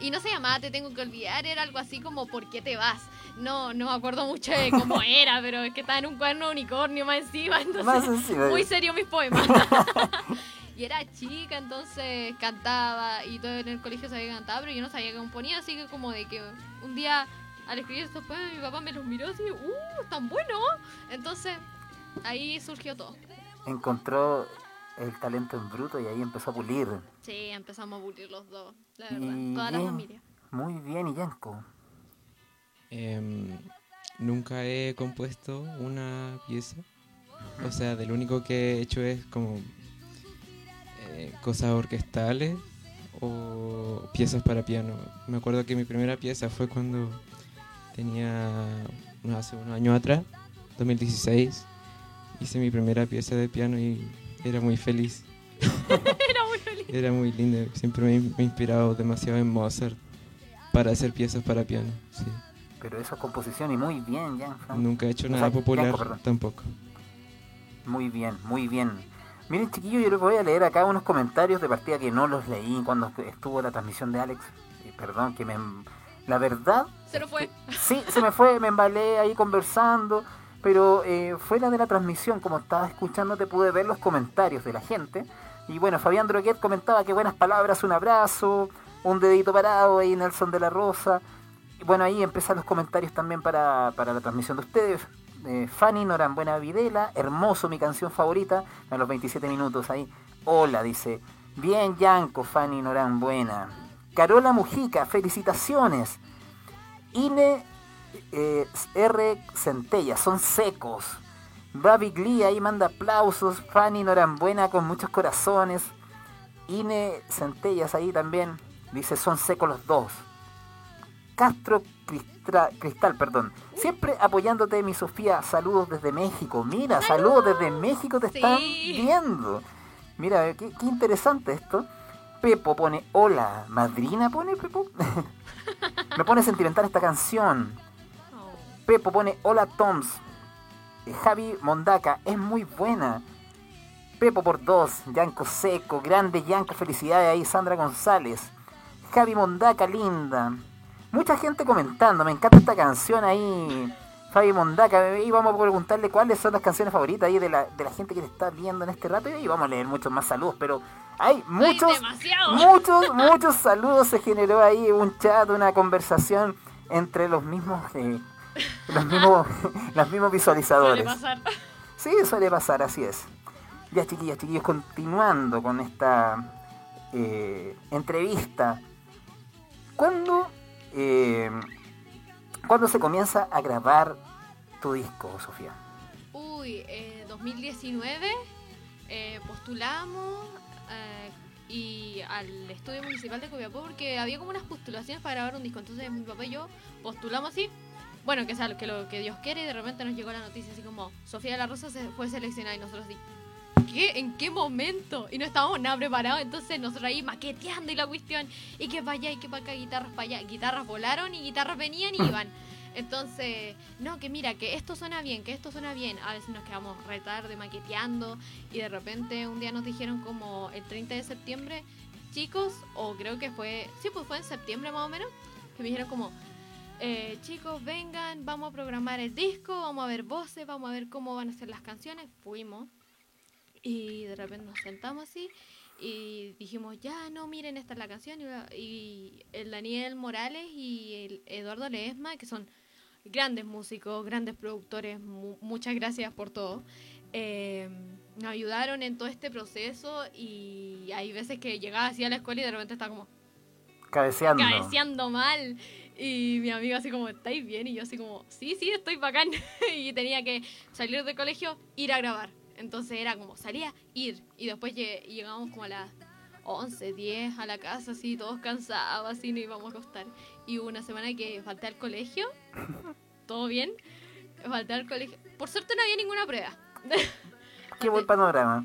y no se llamaba Te tengo que olvidar, era algo así como ¿Por qué te vas? No, no me acuerdo mucho de cómo [LAUGHS] era, pero es que estaba en un cuaderno de unicornio más encima, entonces Más encima. muy serio mis poemas. [LAUGHS] y era chica, entonces cantaba y todo en el colegio sabía cantar, pero yo no sabía qué componía, así que como de que un día al escribir estos poemas mi papá me los miró así, ¡uh, están buenos! Entonces ahí surgió todo. Encontró el talento en bruto y ahí empezó a pulir. Sí, empezamos a pulir los dos, la verdad, Y toda la familia. Muy bien, y Yanko. Em, nunca he compuesto una pieza. O sea, del único que he hecho es como eh, cosas orquestales o piezas para piano. Me acuerdo que mi primera pieza fue cuando tenía no, hace unos años atrás, 2016. Hice mi primera pieza de piano y era muy feliz. [LAUGHS] Era muy feliz. Era muy linda. Siempre me, me he inspirado demasiado en Mozart para hacer piezas para piano. Sí. Pero eso es composición y muy bien, Jan. Fran. Nunca he hecho O nada sea, popular tampoco. Muy bien, muy bien. Miren, chiquillos, yo les voy a leer acá unos comentarios de partida que no los leí cuando estuvo la transmisión de Alex. Eh, Perdón, que me... La verdad, Se lo fue. sí, se me fue, me embalé ahí conversando, pero eh, fuera de la transmisión, como estaba escuchando, te pude ver los comentarios de la gente. Y bueno, Fabián Droguet comentaba que buenas palabras, un abrazo, un dedito parado ahí, Nelson de la Rosa. Y bueno, ahí empiezan los comentarios también para, para la transmisión de ustedes. Eh, Fanny Norambuena Videla, hermoso, mi canción favorita, a los 27 minutos ahí. Hola, dice. Bien, Yanko, Fanny Norambuena. Carola Mujica, felicitaciones. Ine eh, R. Centella, son secos. Babi Glee ahí manda aplausos. Fanny Norambuena con muchos corazones. Ine Centellas ahí también. Dice, son secos los dos. Castro Cristra- Cristal, perdón. Siempre apoyándote, mi Sofía. Saludos desde México. Mira, saludos desde México te están viendo. Mira, qué, qué interesante esto. Pepo pone, hola. ¿Madrina pone Pepo? [LAUGHS] Me pone sentimental esta canción. Pepo pone, hola Toms. Eh, Javi Mondaca, es muy buena. Pepo por dos, Yanko Seco, grande Yanko, felicidades ahí, Sandra González. Javi Mondaca, linda. Mucha gente comentando, me encanta esta canción ahí. Javi Mondaca, y vamos a preguntarle cuáles son las canciones favoritas ahí de la, de la gente que te está viendo en este rato y vamos a leer muchos más saludos, pero hay muchos, muchos, [LAUGHS] muchos saludos. Se generó ahí un chat, una conversación entre los mismos, eh, los mismos, los mismos Suele visualizadores. pasar. Sí, suele pasar, así es. Ya chiquillas, chiquillos, continuando con esta eh, entrevista. ¿Cuándo, eh, ¿Cuándo se comienza a grabar tu disco, Sofía? Uy, eh, 2019 eh, postulamos eh, y al estudio municipal de Copiapó porque había como unas postulaciones para grabar un disco. Entonces mi papá y yo postulamos así. Bueno, que sea que, lo que Dios quiere y de repente nos llegó la noticia así como Sofía de la Rosa se fue seleccionada y nosotros así. ¿Qué? ¿En qué momento? Y no estábamos nada preparados, entonces nosotros ahí maqueteando y la cuestión, y que para allá y que para acá, guitarras para allá, guitarras volaron y guitarras venían y [LAUGHS] iban. Entonces, no, que mira, que esto suena bien, que esto suena bien. A veces nos quedamos re tarde maqueteando y de repente un día nos dijeron como el 30 de septiembre, chicos, o creo que fue, sí, pues fue en septiembre más o menos, que me dijeron como, eh, chicos, vengan, vamos a programar el disco, vamos a ver voces, vamos a ver cómo van a ser las canciones. Fuimos y de repente nos sentamos así y dijimos, ya, no, miren, esta es la canción. Y, el Daniel Morales y el Eduardo Ledesma, que son grandes músicos, grandes productores, mu- muchas gracias por todo. eh, nos ayudaron en todo este proceso y hay veces que llegaba así a la escuela y de repente estaba como Cabeceando. cabeceando mal. Y mi amigo así como, ¿estáis bien? Y yo así como, sí, sí, estoy bacán. [LAUGHS] y tenía que salir del colegio, ir a grabar. Entonces era como, salía, ir. Y después lle- llegamos como a las 11, 10 a la casa, así, todos cansados, así, nos íbamos a acostar. Y hubo una semana que falté al colegio, [LAUGHS] todo bien. falté al colegio. Por suerte no había ninguna prueba. [LAUGHS] Qué buen panorama.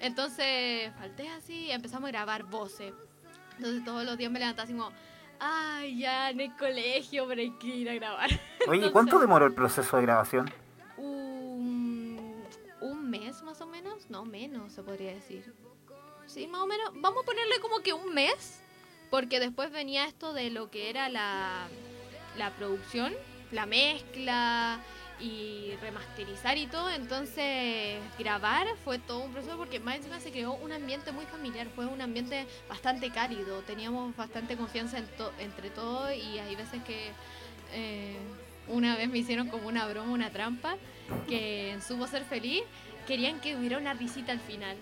Entonces, falté así, empezamos a grabar voces. Entonces todos los días me levantaba así como, ay, ya en el colegio, pero hay que ir a grabar. [LAUGHS] Oye, ¿cuánto demoró el proceso de grabación? Un, un mes más o menos, no menos se podría decir. Sí, más o menos. Vamos a ponerle como que un mes, porque después venía esto de lo que era la, la producción, la mezcla y remasterizar y todo. Entonces, grabar fue todo un proceso porque más encima se creó un ambiente muy familiar, fue un ambiente bastante cálido. Teníamos bastante confianza entre todos y hay veces que. eh, una vez me hicieron como una broma, una trampa, que en Supo Ser Feliz querían que hubiera una risita al final.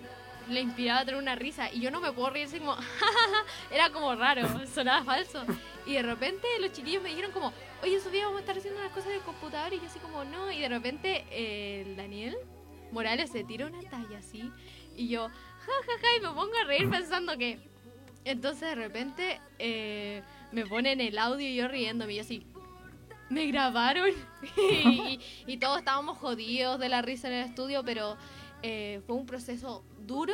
Le inspiraba a tener una risa. Y yo no me puedo reír así como, [LAUGHS] era como raro, sonaba falso. Y de repente los chiquillos me dijeron como, oye Sofía, vamos a estar haciendo unas cosas en el computador y yo así como, no. Y de repente eh, el Daniel Morales se tira una talla así. Y yo, ja, ja, ja, y me pongo a reír pensando que... Entonces de repente eh, me ponen el audio y yo riéndome. Y yo así, me grabaron. [LAUGHS] Y, y todos estábamos jodidos de la risa en el estudio, pero eh, fue un proceso duro,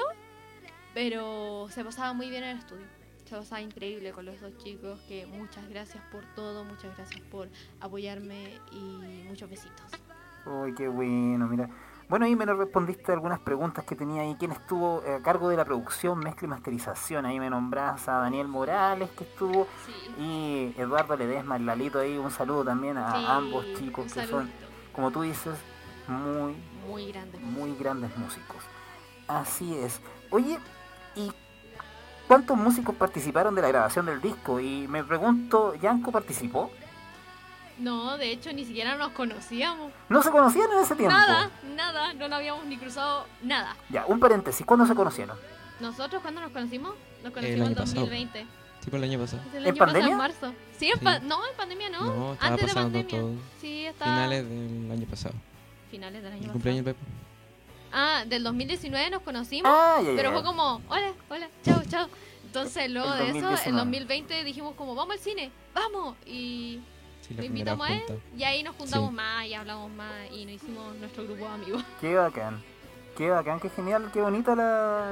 pero se pasaba muy bien en el estudio. Se pasaba increíble con los dos chicos, que muchas gracias por todo, muchas gracias por apoyarme y muchos besitos. Uy, qué bueno, mira. Bueno, ahí me respondiste algunas preguntas que tenía ahí. ¿Quién estuvo eh, a cargo de la producción, mezcla y masterización? Ahí me nombras a Daniel Morales, que estuvo, Sí, y Eduardo Ledesma, el Lalito ahí. Un saludo también a sí, ambos chicos que son, como tú dices, muy, muy grande. muy grandes músicos. Así es. Oye, ¿y cuántos músicos participaron de la grabación del disco? Y me pregunto, ¿Yanko participó? No, de hecho ni siquiera nos conocíamos. ¿No se conocían en ese tiempo? Nada, nada, no nos habíamos ni cruzado nada. Ya, un paréntesis, ¿cuándo se conocieron? ¿Nosotros cuándo nos conocimos? Nos El conocimos año en pasado. 2020. Tipo el año pasado. El ¿En año pasado, pandemia? en marzo. Sí, en Sí. pa- no, en pandemia no. No, estaba Antes de pandemia. todo. Sí, estaba. Finales del año pasado. Finales del año El pasado. cumpleaños del Pepe. Ah, del 2019 nos conocimos. Ah, pero fue como, hola, hola, chao, chao. Entonces luego de eso, 2019. en 2020 dijimos como, vamos al cine, vamos. Y Sí, lo invitamos a él. junta. Y ahí nos juntamos Sí. más y hablamos más y nos hicimos nuestro grupo de amigos. [LAUGHS] Qué bacán, qué bacán, qué genial, qué bonita la,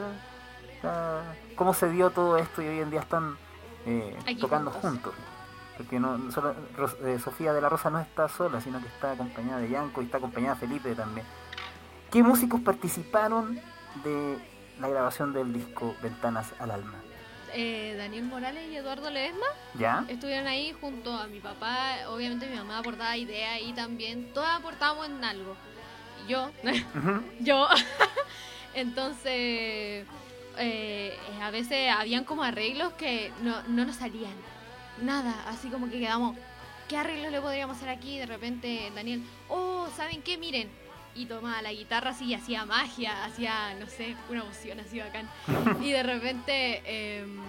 la- cómo se dio todo esto y hoy en día están eh, Aquí tocando juntos. juntos. Porque no solo eh, Sofía de la Rosa no está sola, sino que está acompañada de Yanko y está acompañada de Felipe también. ¿Qué músicos participaron de la grabación del disco Ventanas al Alma? Eh, Daniel Morales y Eduardo Ledesma ¿Ya? estuvieron ahí junto a mi papá. Obviamente mi mamá aportaba ideas y también todas aportábamos en algo. Yo, [LAUGHS] yo. [LAUGHS] Entonces, eh, a veces habían como arreglos que no, no nos salían. Nada, así como que quedamos, ¿qué arreglos le podríamos hacer aquí? De repente Daniel, oh, ¿saben qué? Miren. Y tomaba la guitarra así y hacía magia, hacía, no sé, una emoción así bacán. [LAUGHS] Y de repente, em,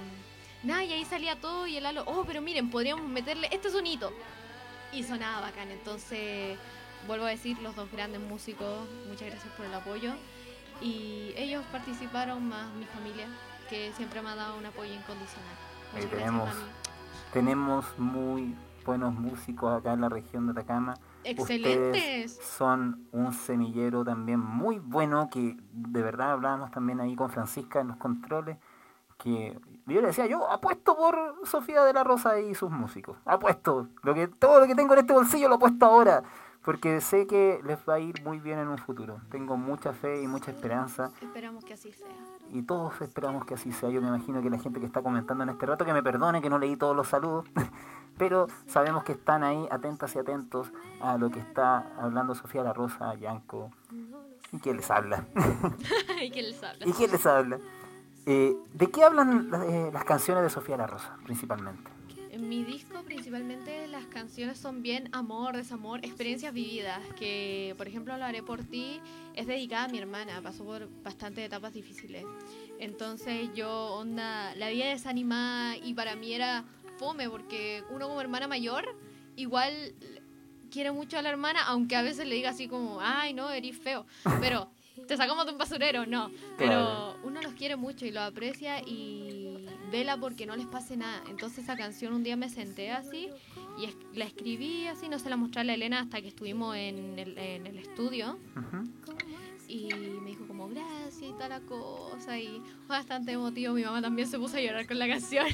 nada, y ahí salía todo y el halo, oh, pero miren, podríamos meterle este sonito. Y sonaba bacán, entonces vuelvo a decir, los dos grandes músicos, muchas gracias por el apoyo. Y ellos participaron más mi familia, que siempre me ha dado un apoyo incondicional. Muchas tenemos. Tenemos muy buenos músicos acá en la región de Atacama. Excelentes. Ustedes son un semillero también muy bueno que de verdad hablábamos también ahí con Francisca en los controles que yo le decía yo apuesto por Sofía de la Rosa y sus músicos apuesto lo que todo lo que tengo en este bolsillo lo apuesto ahora porque sé que les va a ir muy bien en un futuro tengo mucha fe y mucha esperanza Esperamos que así sea. y todos esperamos que así sea. Yo me imagino que la gente que está comentando en este rato, que me perdone que no leí todos los saludos, [LAUGHS] pero sabemos que están ahí atentas y atentos a lo que está hablando Sofía La Rosa, Yanko, y quién [LAUGHS] les habla. y que les habla. ¿Y quién les habla? Eh, ¿De qué hablan eh, las canciones de Sofía La Rosa, principalmente? En mi disco principalmente las canciones son bien amor, desamor, experiencias vividas, que por ejemplo Lo haré por ti es dedicada a mi hermana, pasó por bastantes etapas difíciles. Entonces yo onda, la vida desanimada y para mí era fome porque uno como hermana mayor igual quiere mucho a la hermana, aunque a veces le diga así como, ay no, eres feo, pero te sacamos de un basurero, no, pero uno los quiere mucho y los aprecia y vela porque no les pase nada. Entonces esa canción un día me senté así y es- la escribí así, no se la mostré a la Elena hasta que estuvimos en el, en el estudio Ujú. Y me dijo como gracias y tal la cosa y fue bastante emotivo. Mi mamá también se puso a llorar con la canción.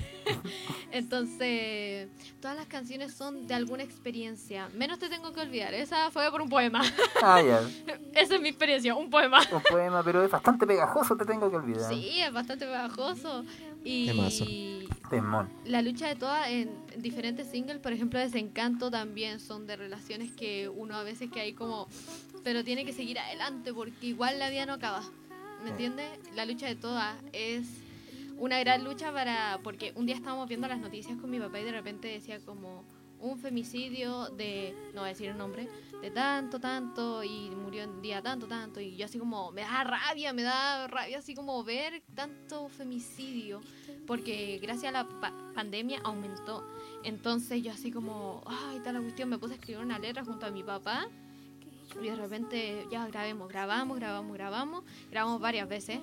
[LAUGHS] Entonces, todas las canciones son de alguna experiencia. Menos te tengo que olvidar. Esa fue por un poema. Ah, ya. [LAUGHS] Esa es mi experiencia, un poema. Un poema, pero es bastante pegajoso, te tengo que olvidar. Sí, es bastante bajoso. Y. Temón. la lucha de todas en diferentes singles, por ejemplo, Desencanto también son de relaciones que uno a veces que hay como, pero tiene que seguir adelante porque igual la vida no acaba. ¿Me entiendes? La lucha de todas es una gran lucha para, porque un día estábamos viendo las noticias con mi papá y de repente decía como un femicidio de, no voy a decir el nombre, de tanto, tanto y murió en día tanto, tanto y yo así como, me da rabia, me da rabia así como ver tanto femicidio porque gracias a la pa- pandemia aumentó. Entonces yo así como, ay, tal la cuestión, me puse a escribir una letra junto a mi papá y de repente ya grabemos, grabamos, grabamos, grabamos, grabamos varias veces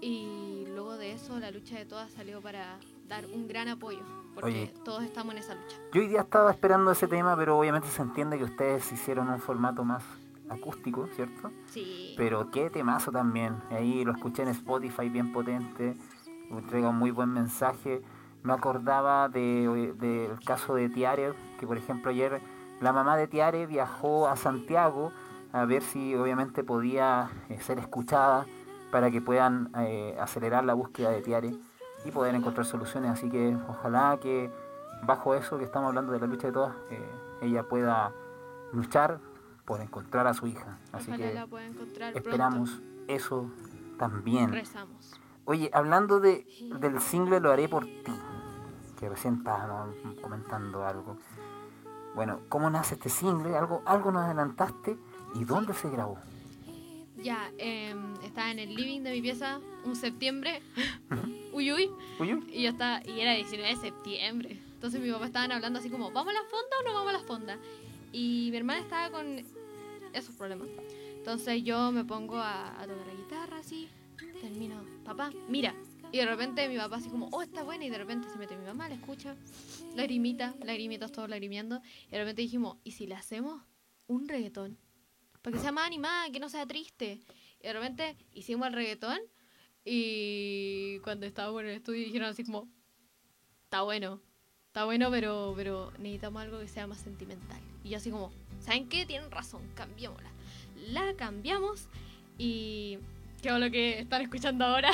y luego de eso la lucha de todas salió para dar un gran apoyo porque Oye. todos estamos en esa lucha. Yo hoy día estaba esperando ese tema, pero obviamente se entiende que ustedes hicieron un formato más acústico, ¿cierto? Sí. Pero qué temazo también. Ahí lo escuché en Spotify, bien potente. Entrega un muy buen mensaje. Me acordaba de- del caso de Tiare, que por ejemplo ayer la mamá de Tiare viajó a Santiago a ver si obviamente podía eh, ser escuchada para que puedan eh, acelerar la búsqueda de Tiare y poder encontrar soluciones. Así que ojalá que bajo eso que estamos hablando de la lucha de todas, eh, ella pueda luchar por encontrar a su hija. Así Ojalá que la pueda encontrar esperamos eso también. Rezamos. Oye, hablando de, del single Lo haré por ti, que recién estábamos comentando algo. Bueno, ¿cómo nace este single? Algo, algo nos adelantaste y dónde se grabó. Ya, em, estaba en el living de mi pieza un septiembre. [LAUGHS] uy, uy. Uy, uy. Y yo estaba, y era 19 de septiembre. Entonces mi papá estaban hablando así como, ¿vamos a la fonda o no vamos a la fonda? Y mi hermana estaba con esos problemas. Entonces yo me pongo a, a tocar la guitarra así, termino, papá, mira. Y de repente mi papá así como, oh, está buena. Y de repente se mete mi mamá, la escucha, lagrimita, lagrimitas, todos lagrimiendo. Y de repente dijimos, ¿y si le hacemos un reggaetón? Para que sea más animada, que no sea triste. Y de repente hicimos el reggaetón y cuando estábamos en el estudio dijeron así como, está bueno, está bueno, pero, pero necesitamos algo que sea más sentimental. Y yo así como, ¿saben qué? Tienen razón, cambiémosla. La cambiamos y... ¿Qué es lo que están escuchando ahora?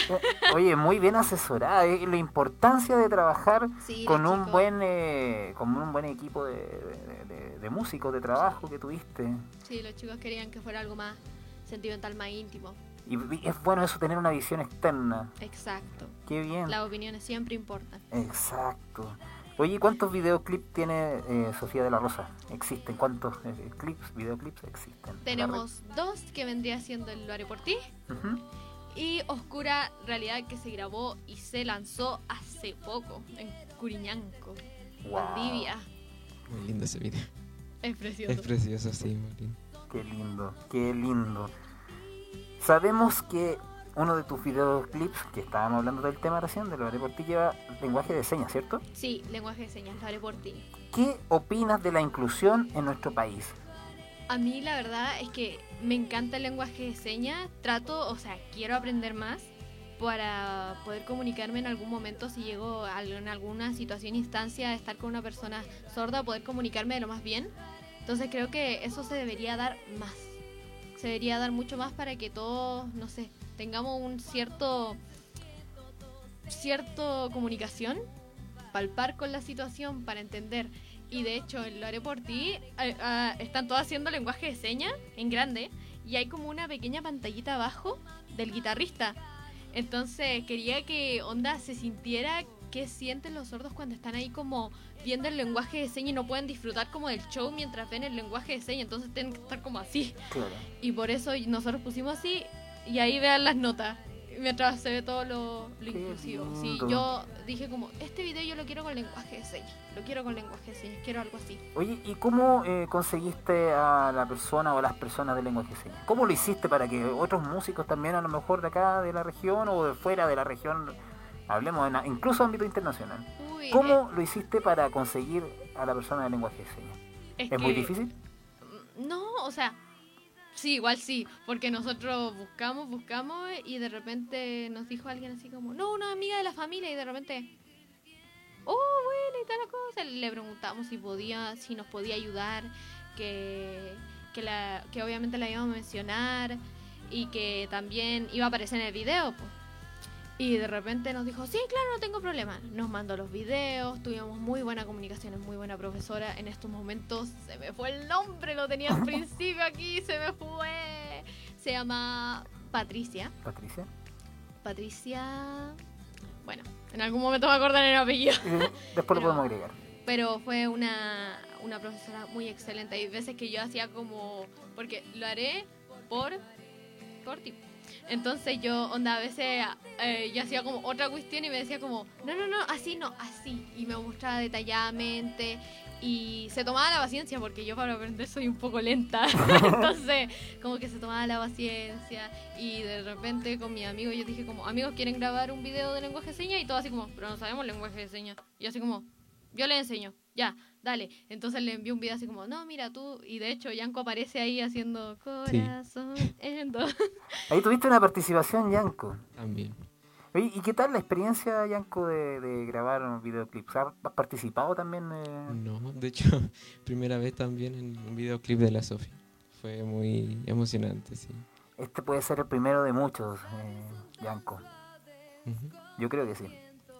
Oye, muy bien asesorada. eh, La importancia de trabajar Sí, con un buen eh, con un buen equipo de, de- de- de músicos de trabajo que tuviste. Sí, los chicos querían que fuera algo más sentimental, más íntimo. Y y es bueno eso, tener una visión externa. Exacto. Qué bien. Las opiniones siempre importan. Exacto. Oye, ¿cuántos videoclips tiene eh, Sofía de la Rosa? ¿Existen? ¿Cuántos eh, clips, videoclips existen? Tenemos dos que vendría siendo el Lo haré por ti y Oscura Realidad que se grabó y se lanzó hace poco en Curiñanco, Wow. Valdivia. Muy lindo ese video. Es precioso. Es precioso, sí, muy lindo. Qué lindo, qué lindo. Sabemos que uno de tus videoclips, que estábamos hablando del tema recién, de lo haré por ti, lleva lenguaje de señas, ¿cierto? Sí, lenguaje de señas, Lo haré por ti. ¿Qué opinas de la inclusión en nuestro país? A mí la verdad es que me encanta el lenguaje de señas. Trato, o sea, quiero aprender más para poder comunicarme en algún momento si llego a, en alguna situación, instancia de estar con una persona sorda, poder comunicarme de lo más bien. Entonces creo que eso se debería dar más. Se debería dar mucho más para que todos, no sé, tengamos un cierto cierto comunicación, palpar con la situación para entender. Y de hecho, en Lo haré por ti, eh, ah, están todos haciendo lenguaje de señas en grande y hay como una pequeña pantallita abajo del guitarrista. Entonces quería que Onda se sintiera qué sienten los sordos cuando están ahí como viendo el lenguaje de señas y no pueden disfrutar como del show mientras ven el lenguaje de señas. Entonces tienen que estar como así. Claro. Y por eso nosotros pusimos así y ahí vean las notas. Mientras se ve todo lo, lo inclusivo. Sí, yo dije como, este video yo lo quiero con lenguaje de señas. Lo quiero con lenguaje de señas, quiero algo así. Oye, ¿y cómo eh, conseguiste a la persona o a las personas de lenguaje de señas? ¿Cómo lo hiciste para que otros músicos también, a lo mejor de acá, de la región o de fuera de la región, Hablemos en, incluso ámbito internacional. Uy, ¿Cómo lo hiciste para conseguir a la persona de lenguaje de señas? eh, ¿Es muy que- difícil? No, o sea, sí, igual sí, porque nosotros buscamos, buscamos y de repente nos dijo alguien así como, no, una amiga de la familia y de repente, oh, bueno, y tal cosa. Le preguntamos si podía, si nos podía ayudar, que, que, la, que obviamente la íbamos a mencionar y que también iba a aparecer en el video, pues. Y de repente nos dijo, sí, claro, no tengo problema. Nos mandó los videos, tuvimos muy buena comunicación, es muy buena profesora. En estos momentos se me fue el nombre, lo tenía al [LAUGHS] principio aquí, se me fue. Se llama Patricia. Patricia. Patricia... Bueno, en algún momento me acordaré el apellido. [LAUGHS] Después lo podemos agregar. Pero fue una, una profesora muy excelente. Hay veces que yo hacía como... Porque lo haré por... Por ti. Entonces yo, onda, a veces eh, yo hacía como otra cuestión y me decía como, no, no, no, así no, así. Y me mostraba detalladamente y se tomaba la paciencia porque yo para aprender soy un poco lenta. [LAUGHS] Entonces, como que se tomaba la paciencia y de repente con mi amigo yo dije como, amigos, ¿quieren grabar un video de lenguaje de señas? Y todo así como, pero no sabemos lenguaje de señas. Y yo así como, yo le enseño, ya, dale. Entonces le envié un video así como, no, mira tú. Y de hecho Yanko aparece ahí haciendo corazón dos. [LAUGHS] Ahí tuviste una participación, Yanko. También. Oye, ¿Y qué tal la experiencia, Yanko, de, de grabar un videoclip? ¿Has has participado también? eh? No, de hecho, [LAUGHS] primera vez también en un videoclip de la Sofía. Fue muy emocionante, sí. Este puede ser el primero de muchos, eh, Yanko. Yo creo que sí.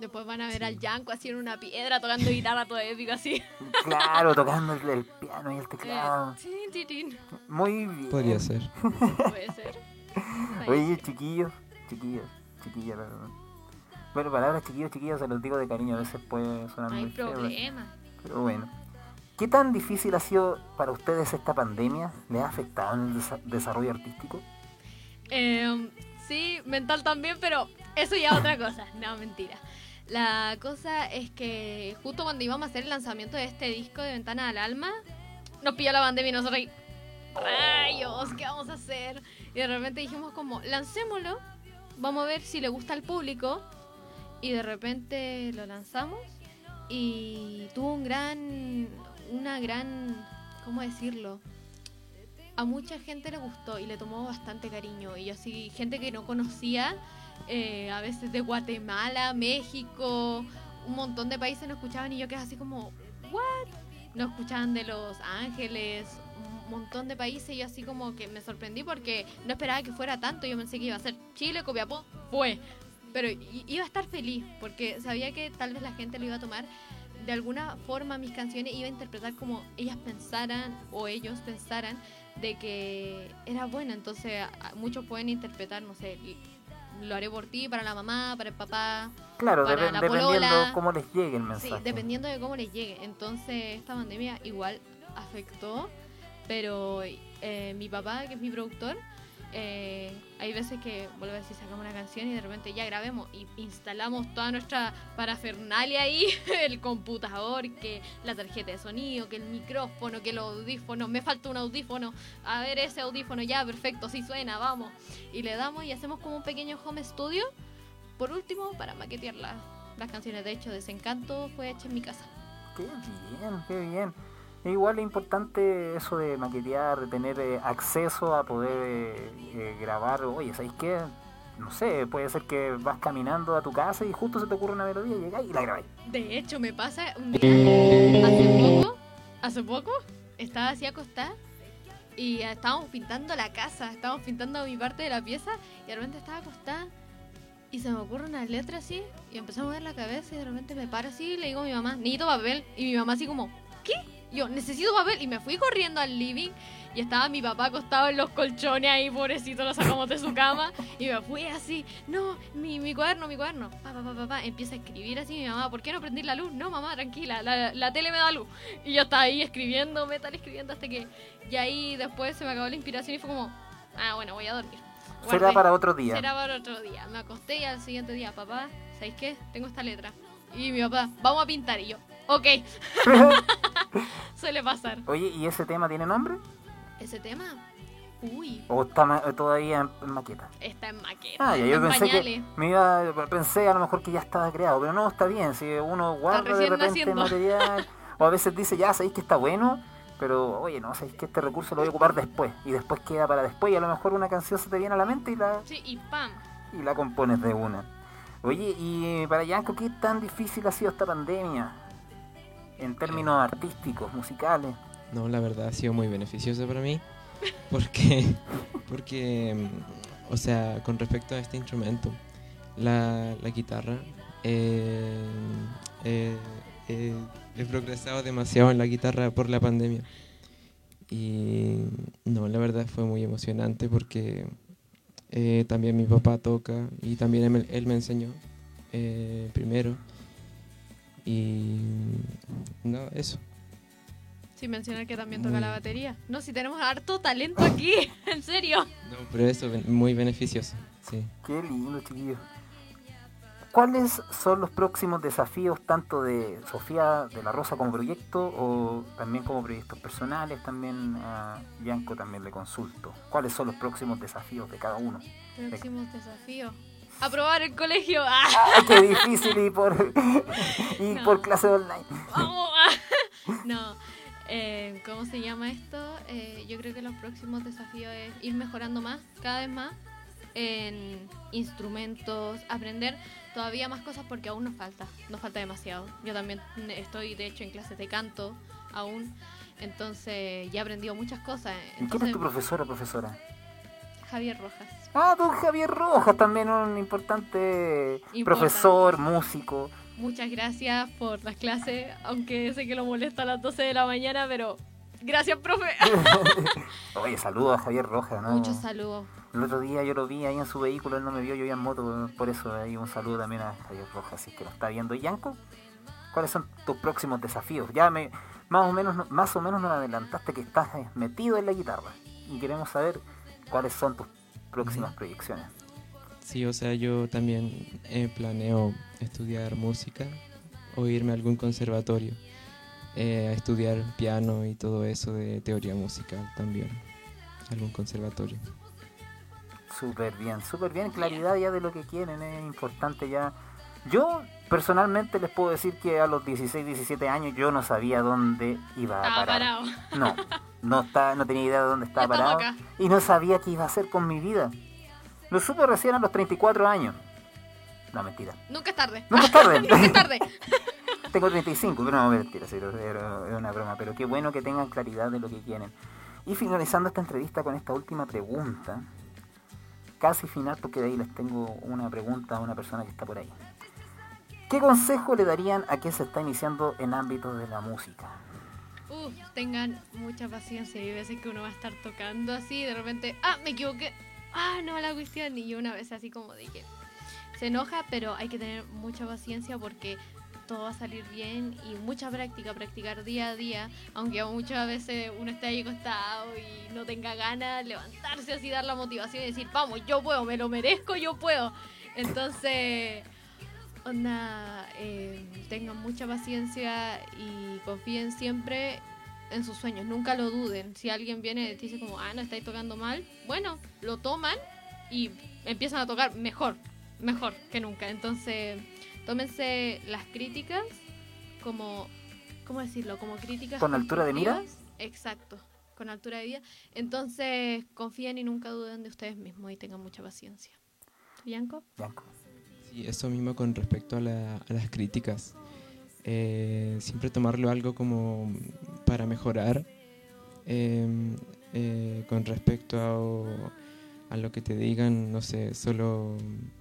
Después van a ver al Yanko así en una piedra tocando guitarra todo épico así. Claro, tocando el, piano y el Eh, teclado. Muy bien. Podría ser. Puede ser. [LAUGHS] Oye, chiquillos, chiquillos, chiquillas, perdón. Bueno, palabras chiquillos, chiquillas se los digo de cariño, a veces puede sonar No hay muy feo, problema. pero bueno. ¿Qué tan difícil ha sido para ustedes esta pandemia? ¿Les ha afectado en el desa- desarrollo artístico? Eh, sí, mental también, pero eso ya es otra cosa. No, mentira. La cosa es que justo cuando íbamos a hacer el lanzamiento de este disco de Ventana al Alma, nos pilló la pandemia y nosotros ahí, rayos, ¿qué vamos a hacer? Y de repente dijimos como, lancémoslo, vamos a ver si le gusta al público. Y de repente lo lanzamos y tuvo un gran, una gran, ¿cómo decirlo? a mucha gente le gustó y le tomó bastante cariño. Y así, gente que no conocía, eh, a veces de Guatemala, México, un montón de países nos escuchaban y yo quedé así como, ¿what? Nos escuchaban de Los Ángeles, un montón de países y yo así como que me sorprendí porque no esperaba que fuera tanto. Yo pensé que iba a ser Chile, Copiapó, fue. Pero iba a estar feliz porque sabía que tal vez la gente lo iba a tomar de alguna forma mis canciones iba a interpretar como ellas pensaran o ellos pensaran de que era buena. Entonces, muchos pueden interpretar, no sé, lo haré por ti, para la mamá, para el papá. Claro, Para depen- la dependiendo polola. cómo les llegue el Sí, mensaje. dependiendo de cómo les llegue. Entonces, esta pandemia igual afectó, pero eh, mi papá, que es mi productor, eh, hay veces que, vuelvo a decir, sacamos una canción y de repente ya grabemos y instalamos toda nuestra parafernalia ahí, [LAUGHS] el computador, que la tarjeta de sonido, que el micrófono, que los audífonos, me falta un audífono, a ver ese audífono, ya, perfecto, sí suena, vamos. Y le damos y hacemos como un pequeño home studio, por último, para maquetear la- las canciones. De hecho, Desencanto fue hecha en mi casa. Qué bien, qué bien. E Igual es importante eso de maquetear, de tener eh, acceso a poder eh, eh, grabar. Oye, ¿sabéis qué? No sé, puede ser que vas caminando a tu casa y justo se te ocurre una melodía y llegáis y la grabáis. De hecho, me pasa un día, hace poco, hace poco, estaba así acostada y estábamos pintando la casa, estábamos pintando mi parte de la pieza y de repente estaba acostada y se me ocurre una letra así y empecé a mover la cabeza y de repente me paro así y le digo a mi mamá, necesito papel. Y mi mamá así como, ¿qué? Yo, necesito papel. Y me fui corriendo al living y estaba mi papá acostado en los colchones ahí, pobrecito, lo sacamos de su cama. Y me fui así, no, mi, mi cuaderno, mi cuaderno. Pa, pa, pa, pa, pa. Empieza a escribir así mi mamá, ¿por qué no prendí la luz? No, mamá, tranquila, la, la tele me da luz. Y yo estaba ahí escribiendo, metal escribiendo hasta que... Y ahí después se me acabó la inspiración y fue como, ah, bueno, voy a dormir. Será para otro día. Será para otro día. Me acosté y al siguiente día, papá, ¿sabéis qué? Tengo esta letra. Y mi papá, vamos a pintar. Y yo, ok. [LAUGHS] Suele pasar. Oye, ¿y ese tema tiene nombre? Ese tema, Uy, ¿O está ma- todavía en, en maqueta? está en maqueta. Ah, ya, yo pensé pañales. que me iba, pensé a lo mejor que ya estaba creado, pero no, está bien, si uno guarda de repente naciendo. material, [LAUGHS] o a veces dice, ya, sabéis que está bueno, pero oye, no, sabéis que este recurso lo voy a ocupar después, y después queda para después, y a lo mejor una canción se te viene a la mente y la, Sí, y pam. y la compones de una. Oye, y para Yanko, ¿qué tan difícil ha sido esta pandemia? En términos artísticos, musicales. No, la verdad ha sido muy beneficiosa para mí. [LAUGHS] Porque, porque mm, o sea, con respecto a este instrumento, la, la guitarra, eh, eh, eh, he progresado demasiado en la guitarra por la pandemia. Y no, la verdad fue muy emocionante porque también mi papá toca y también él, me- él me enseñó primero. Y no, eso. Sin mencionar que también toca Muy- la batería. No, si tenemos harto talento aquí, [LAUGHS] en serio. No, pero eso, ben- muy beneficioso, sí. Qué lindo, chiquillos. ¿Cuáles son los próximos desafíos tanto de Sofía de la Rosa como proyecto o también como proyectos personales? También a Bianco también le consulto. ¿Cuáles son los próximos desafíos de cada uno? Próximos desafíos. Aprobar el colegio. ¡Ah! ¡Ay, qué difícil! Y por, y No. por clase online. ¡Vamos! [LAUGHS] No. eh, ¿Cómo se llama esto? Eh, yo creo que los próximos desafíos es ir mejorando más, cada vez más, en instrumentos, aprender todavía más cosas porque aún nos falta, nos falta demasiado. Yo también estoy, de hecho, en clases de canto aún, entonces ya he aprendido muchas cosas. ¿Y quién es Entonces, tu profesora profesora? Javier Rojas. Ah, don Javier Rojas, también un importante Importante. profesor, músico. Muchas gracias por las clases, aunque sé que lo molesta a las 12 de la mañana, pero gracias, profe. [LAUGHS] Oye, saludos a Javier Rojas, ¿no? Muchos saludos. El otro día yo lo vi ahí en su vehículo, él no me vio, yo iba en moto, por eso ahí un saludo también a Javier Rojas, si es que lo está viendo. Yanko, ¿cuáles son tus próximos desafíos? Ya me, más o menos, más o menos nos adelantaste que estás metido en la guitarra y queremos saber cuáles son tus próximas proyecciones. Sí, o sea, yo también eh, planeo estudiar música o irme a algún conservatorio eh, a estudiar piano y todo eso de teoría musical también. Algún conservatorio. Súper bien, súper bien, claridad ya de lo que quieren, es importante ya. Yo personalmente les puedo decir que a los 16, 17 años yo no sabía dónde iba a parar. parado. No, [LAUGHS] no, está, no tenía idea de dónde estaba parado acá. y no sabía qué iba a hacer con mi vida. Lo supe recién a los 34 años. No, mentira. Nunca es tarde. Nunca es tarde. [LAUGHS] Nunca es tarde. [LAUGHS] Tengo 35, pero no, mentira, sí, era una broma. Pero qué bueno que tengan claridad de lo que quieren. Y finalizando esta entrevista con esta última pregunta, casi final porque de ahí les tengo una pregunta a una persona que está por ahí. ¿Qué consejo le darían a quien se está iniciando en ámbitos de la música? Tengan mucha paciencia. Hay veces que uno va a estar tocando así y de repente, ah, me equivoqué. Ah, no, la cuestión. Y una vez así como de que se enoja, pero hay que tener mucha paciencia porque todo va a salir bien y mucha práctica, practicar día a día, aunque muchas veces uno esté ahí acostado y no tenga ganas, levantarse así, dar la motivación y decir, vamos, yo puedo, me lo merezco, yo puedo. Entonces, onda, eh, tengan mucha paciencia y confíen siempre en sus sueños, nunca lo duden. Si alguien viene y te dice como, ah, no estáis tocando mal, bueno, lo toman y empiezan a tocar mejor, mejor que nunca. Entonces, tómense las críticas como, ¿cómo decirlo? Como críticas. ¿Con altura de mira? Exacto, con altura de vida. Entonces, confíen y nunca duden de ustedes mismos y tengan mucha paciencia. ¿Bianco? Yanko. Sí, eso mismo con respecto a, la- a las críticas. Eh, siempre tomarlo algo como para mejorar eh, eh, con respecto a, a lo que te digan, no sé, solo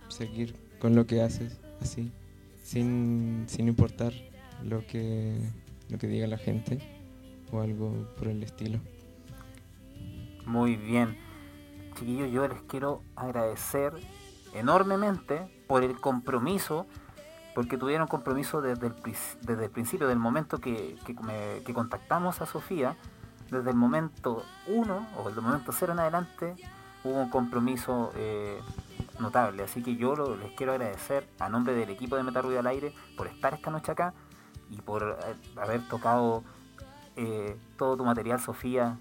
seguir con lo que haces así, sin, sin importar lo que, lo que diga la gente o algo por el estilo. Muy bien. Chiquillos, yo les quiero agradecer enormemente por el compromiso, porque tuvieron compromiso desde el, desde el principio, del momento que, que contactamos a Sofía, desde el momento 1 o el momento 0 en adelante, hubo un compromiso eh, notable. Así que yo les quiero agradecer a nombre del equipo de Meta Ruido al Aire por estar esta noche acá y por eh, haber tocado eh, todo tu material, Sofía,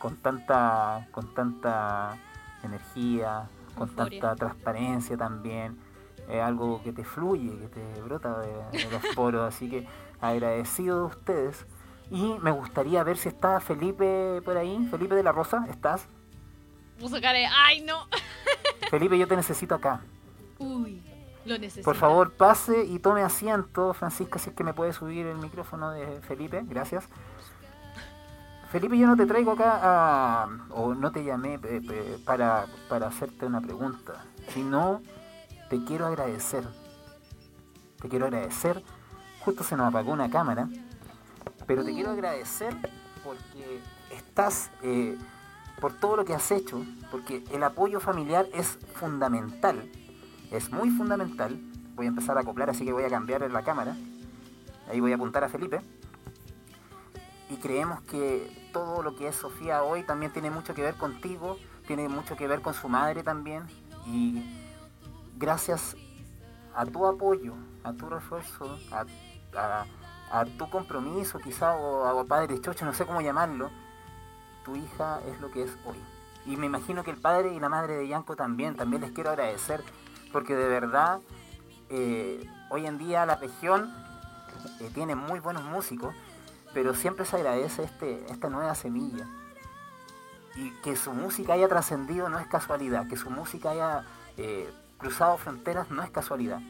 con tanta con tanta energía, con Euforia. tanta transparencia también. Es algo que te fluye, que te brota de, de los [LAUGHS] poros. Así que agradecido de ustedes. Y me gustaría ver si está Felipe por ahí. Felipe de la Rosa, ¿estás? Puso cara de, ¡ay, no! [LAUGHS] Felipe, yo te necesito acá. Uy, lo necesito. Por favor, pase y tome asiento. Francisca, si es que me puede subir el micrófono de Felipe, gracias. Felipe, yo no te traigo acá a- o no te llamé eh, eh, para, para hacerte una pregunta, sino te quiero agradecer. Te quiero agradecer. Justo se nos apagó una cámara, pero te quiero agradecer porque estás, eh, por todo lo que has hecho, porque el apoyo familiar es fundamental es muy fundamental. Voy a empezar a acoplar, así que voy a cambiar la cámara. Ahí voy a apuntar a Felipe. Y creemos que todo lo que es Sofía hoy también tiene mucho que ver contigo, tiene mucho que ver con su madre también. Y gracias a tu apoyo, a tu refuerzo, a, tu compromiso quizá, o a padre chocho, no sé cómo llamarlo, tu hija es lo que es hoy. Y me imagino que el padre y la madre de Yanko también, también les quiero agradecer, porque de verdad, eh, hoy en día la región eh, tiene muy buenos músicos, pero siempre se agradece este, esta nueva semilla. Y que su música haya trascendido no es casualidad, que su música haya eh, cruzado fronteras no es casualidad.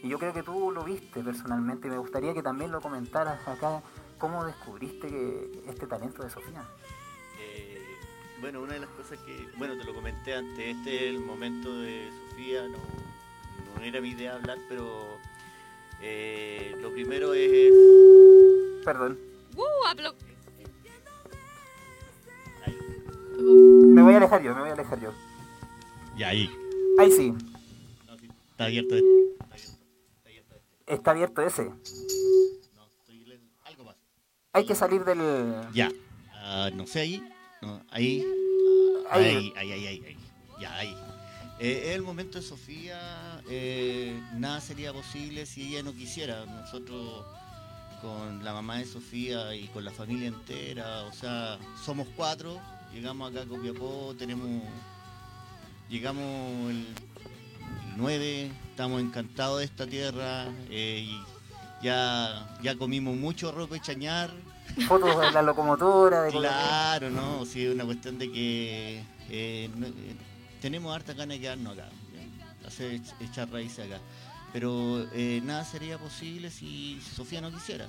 Y yo creo que tú lo viste personalmente y me gustaría que también lo comentaras acá, cómo descubriste que este talento de Sofía. Eh, bueno, una de las cosas que, bueno, te lo comenté antes, este es el momento de Sofía, no, no era mi idea hablar, pero eh, lo primero es... Perdón, ¡Uh! me voy a alejar yo, me voy a alejar yo. Y ahí. Ahí sí, Está abierto este. está abierto ese. No, estoy le- algo más. Hay que salir del... Ya. Ah, no sé ahí. No, ahí. Ahí. Ahí, ahí, ahí, ahí. ahí. Ya, ahí. Eh, es el momento de Sofía. eh, nada sería posible si ella no quisiera. Nosotros con la mamá de Sofía y con la familia entera, o sea, somos cuatro. Llegamos acá a Copiapó, tenemos. Llegamos el 9, estamos encantados de esta tierra. eh, y ya, ya comimos mucho ropa y chañar. Fotos de la locomotora, de Claro, no, sí, es una cuestión de que eh, no- eh, tenemos harta ganas de quedarnos acá, hacer ech- echar raíces acá. Pero eh, nada sería posible si Sofía no quisiera.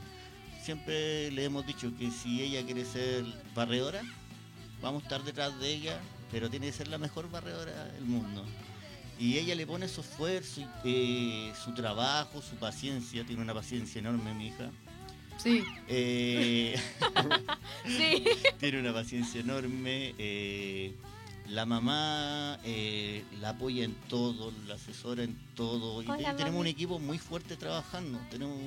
Siempre le hemos dicho que si ella quiere ser barredora, vamos a estar detrás de ella, pero tiene que ser la mejor barredora del mundo. Y ella le pone su esfuerzo, eh, su trabajo, su paciencia, tiene una paciencia enorme mi hija. Sí, Eh, [LAUGHS] sí. [LAUGHS] tiene una paciencia enorme. eh, la mamá eh, la apoya en todo, la asesora en todo. Hola, tenemos mami. un equipo muy fuerte trabajando. Tenemos,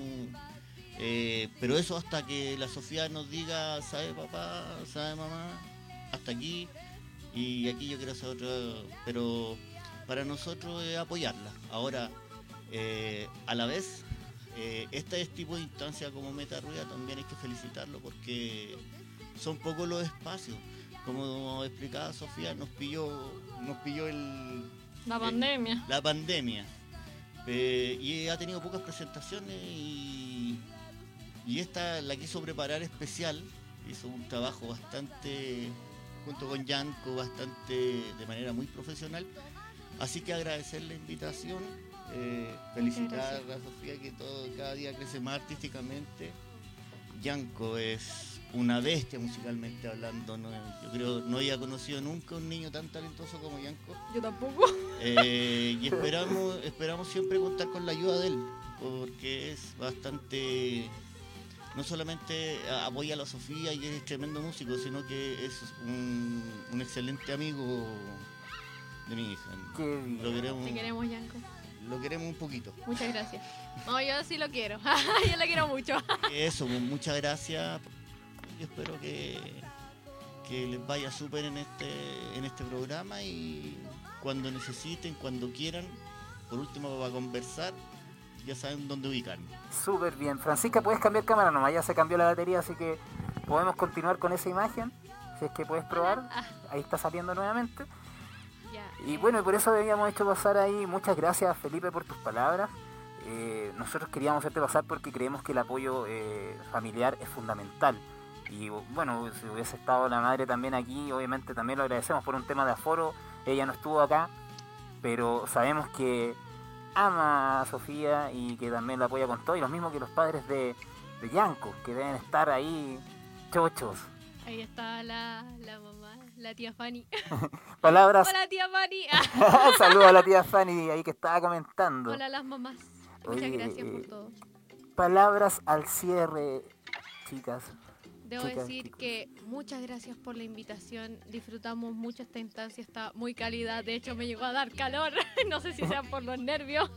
eh, pero eso hasta que la Sofía nos diga, ¿sabe papá? ¿Sabe mamá? Hasta aquí. Y aquí yo quiero hacer otra. Pero para nosotros es apoyarla. Ahora, eh, a la vez, este tipo de instancia como Meta Rueda también hay que felicitarlo porque son pocos los espacios. Como explicaba Sofía, nos pilló, nos pilló el, La Eh, pandemia. la pandemia. Eh, y ha tenido pocas presentaciones y, y esta la quiso preparar especial. Hizo un trabajo bastante, junto con Yanko, bastante de manera muy profesional. Así que agradecer la invitación, eh, felicitar a Sofía que todo, cada día crece más artísticamente. Yanko es una bestia musicalmente hablando. ¿no? Yo creo no había conocido nunca un niño tan talentoso como Yanko. Yo tampoco. Eh, y esperamos, esperamos siempre contar con la ayuda de él, porque es bastante, no solamente apoya a la Sofía y es tremendo músico, sino que es un, un excelente amigo de mi hija. Lo queremos, Te queremos, Yanko. lo queremos un poquito. Muchas gracias. No, yo sí lo quiero. [LAUGHS] yo lo quiero mucho. Eso, muchas gracias. Yo espero que, que les vaya súper en este, en este programa y cuando necesiten, cuando quieran, por último para conversar, ya saben dónde ubicarme. Súper bien. Francisca, ¿puedes cambiar cámara nomás? Ya se cambió la batería, así que podemos continuar con esa imagen. si es que puedes probar. Ah, Ahí está saliendo nuevamente. Y eh, bueno, y por eso habíamos hecho pasar ahí. Muchas gracias, Felipe, por tus palabras. Eh, nosotros queríamos hacerte pasar porque creemos que el apoyo eh, familiar es fundamental. Y bueno, si hubiese estado la madre también aquí, obviamente también lo agradecemos por un tema de aforo. Ella no estuvo acá, pero sabemos que ama a Sofía y que también la apoya con todo. Y lo mismo que los padres de, de Yanko, que deben estar ahí chochos. Ahí está la, la mamá, la tía Fanny. [LAUGHS] Palabras. Hola tía Fanny. [LAUGHS] [LAUGHS] Saludos a la tía Fanny ahí que estaba comentando. Hola las mamás. Muchas Oye, gracias por eh, todo. Palabras al cierre, chicas. Debo decir que muchas gracias por la invitación. Disfrutamos mucho esta instancia, está muy cálida. De hecho, me llegó a dar calor. [LAUGHS] no sé si sea por los nervios.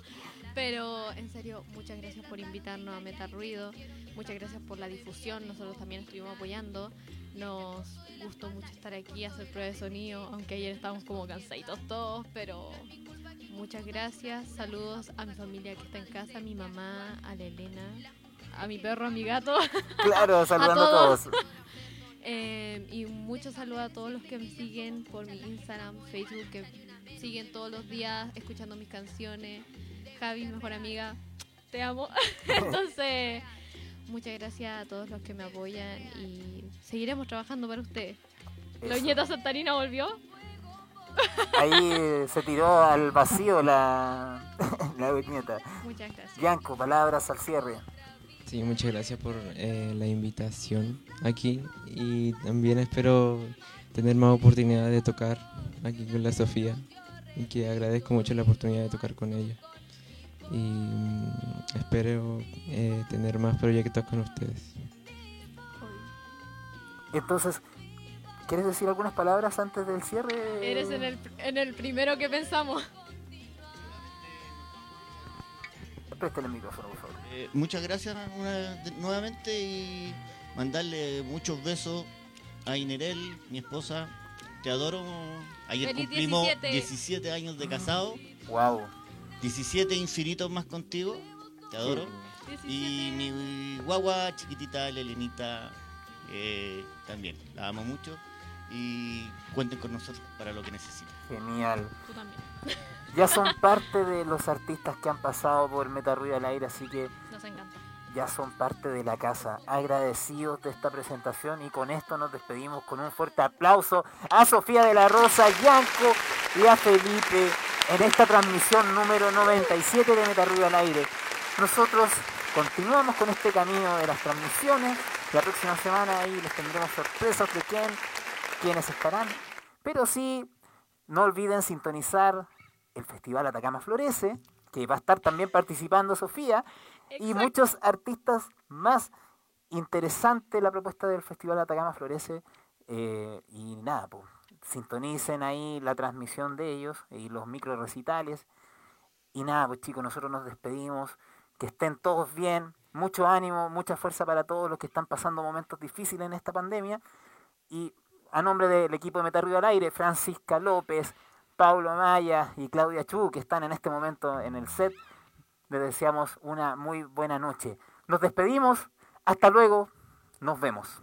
Pero en serio, muchas gracias por invitarnos a Meta Ruido. Muchas gracias por la difusión. Nosotros también estuvimos apoyando. Nos gustó mucho estar aquí, hacer prueba de sonido. Aunque ayer estábamos como cansaditos todos. Pero muchas gracias. Saludos a mi familia que está en casa, a mi mamá, a la Elena, a mi perro, a mi gato. [LAUGHS] Claro, saludando a todos. todos. [LAUGHS] Eh, y muchos saludos a todos los que me siguen por mi Instagram, Facebook, que siguen todos los días escuchando mis canciones. Javi, mejor amiga, te amo. [LAUGHS] Entonces, muchas gracias a todos los que me apoyan y seguiremos trabajando para ustedes. La Eso. uñeta Santarina volvió. Ahí se tiró al vacío la, la viñeta. Muchas gracias. Yanko, palabras al cierre. Sí, muchas gracias por eh, la invitación aquí y también espero tener más oportunidades de tocar aquí con la Sofía y que agradezco mucho la oportunidad de tocar con ella y mm, espero eh, tener más proyectos con ustedes. Entonces, ¿quieres decir algunas palabras antes del cierre? Eres en el, en el primero que pensamos. Préstale el micrófono, por favor. Eh, muchas gracias una- de- nuevamente y mandarle muchos besos a Inerel, mi esposa. Te adoro. Ayer Feliz cumplimos 17. 17 años de casado, Wow. 17 infinitos más contigo. Te adoro. Y mi guagua chiquitita, la Elenita, eh, también. La amo mucho. Y cuenten con nosotros para lo que necesiten. Genial. Tú también. Ya son parte de los artistas que han pasado por Meta Ruido al aire, así que Nos encanta. ya son parte de la casa. Agradecidos de esta presentación y con esto nos despedimos con un fuerte aplauso a Sofía de la Rosa, Yanko y a Felipe en esta transmisión número 97 de Meta Ruido al aire. Nosotros continuamos con este camino de las transmisiones. La próxima semana ahí les tendremos sorpresas de quién, quiénes estarán. Pero sí, no olviden sintonizar el Festival Atacama Florece, que va a estar también participando Sofía, y muchos artistas más. Interesante la propuesta del Festival Atacama Florece. eh, y nada, pues, sintonicen ahí la transmisión de ellos y los micro recitales. Y nada, pues chicos, nosotros nos despedimos. Que estén todos bien. Mucho ánimo, mucha fuerza para todos los que están pasando momentos difíciles en esta pandemia. Y a nombre del equipo de Meta Ruido al Aire, Francisca López, Pablo Amaya y Claudia Chu, que están en este momento en el set, les deseamos una muy buena noche. Nos despedimos. Hasta luego. Nos vemos.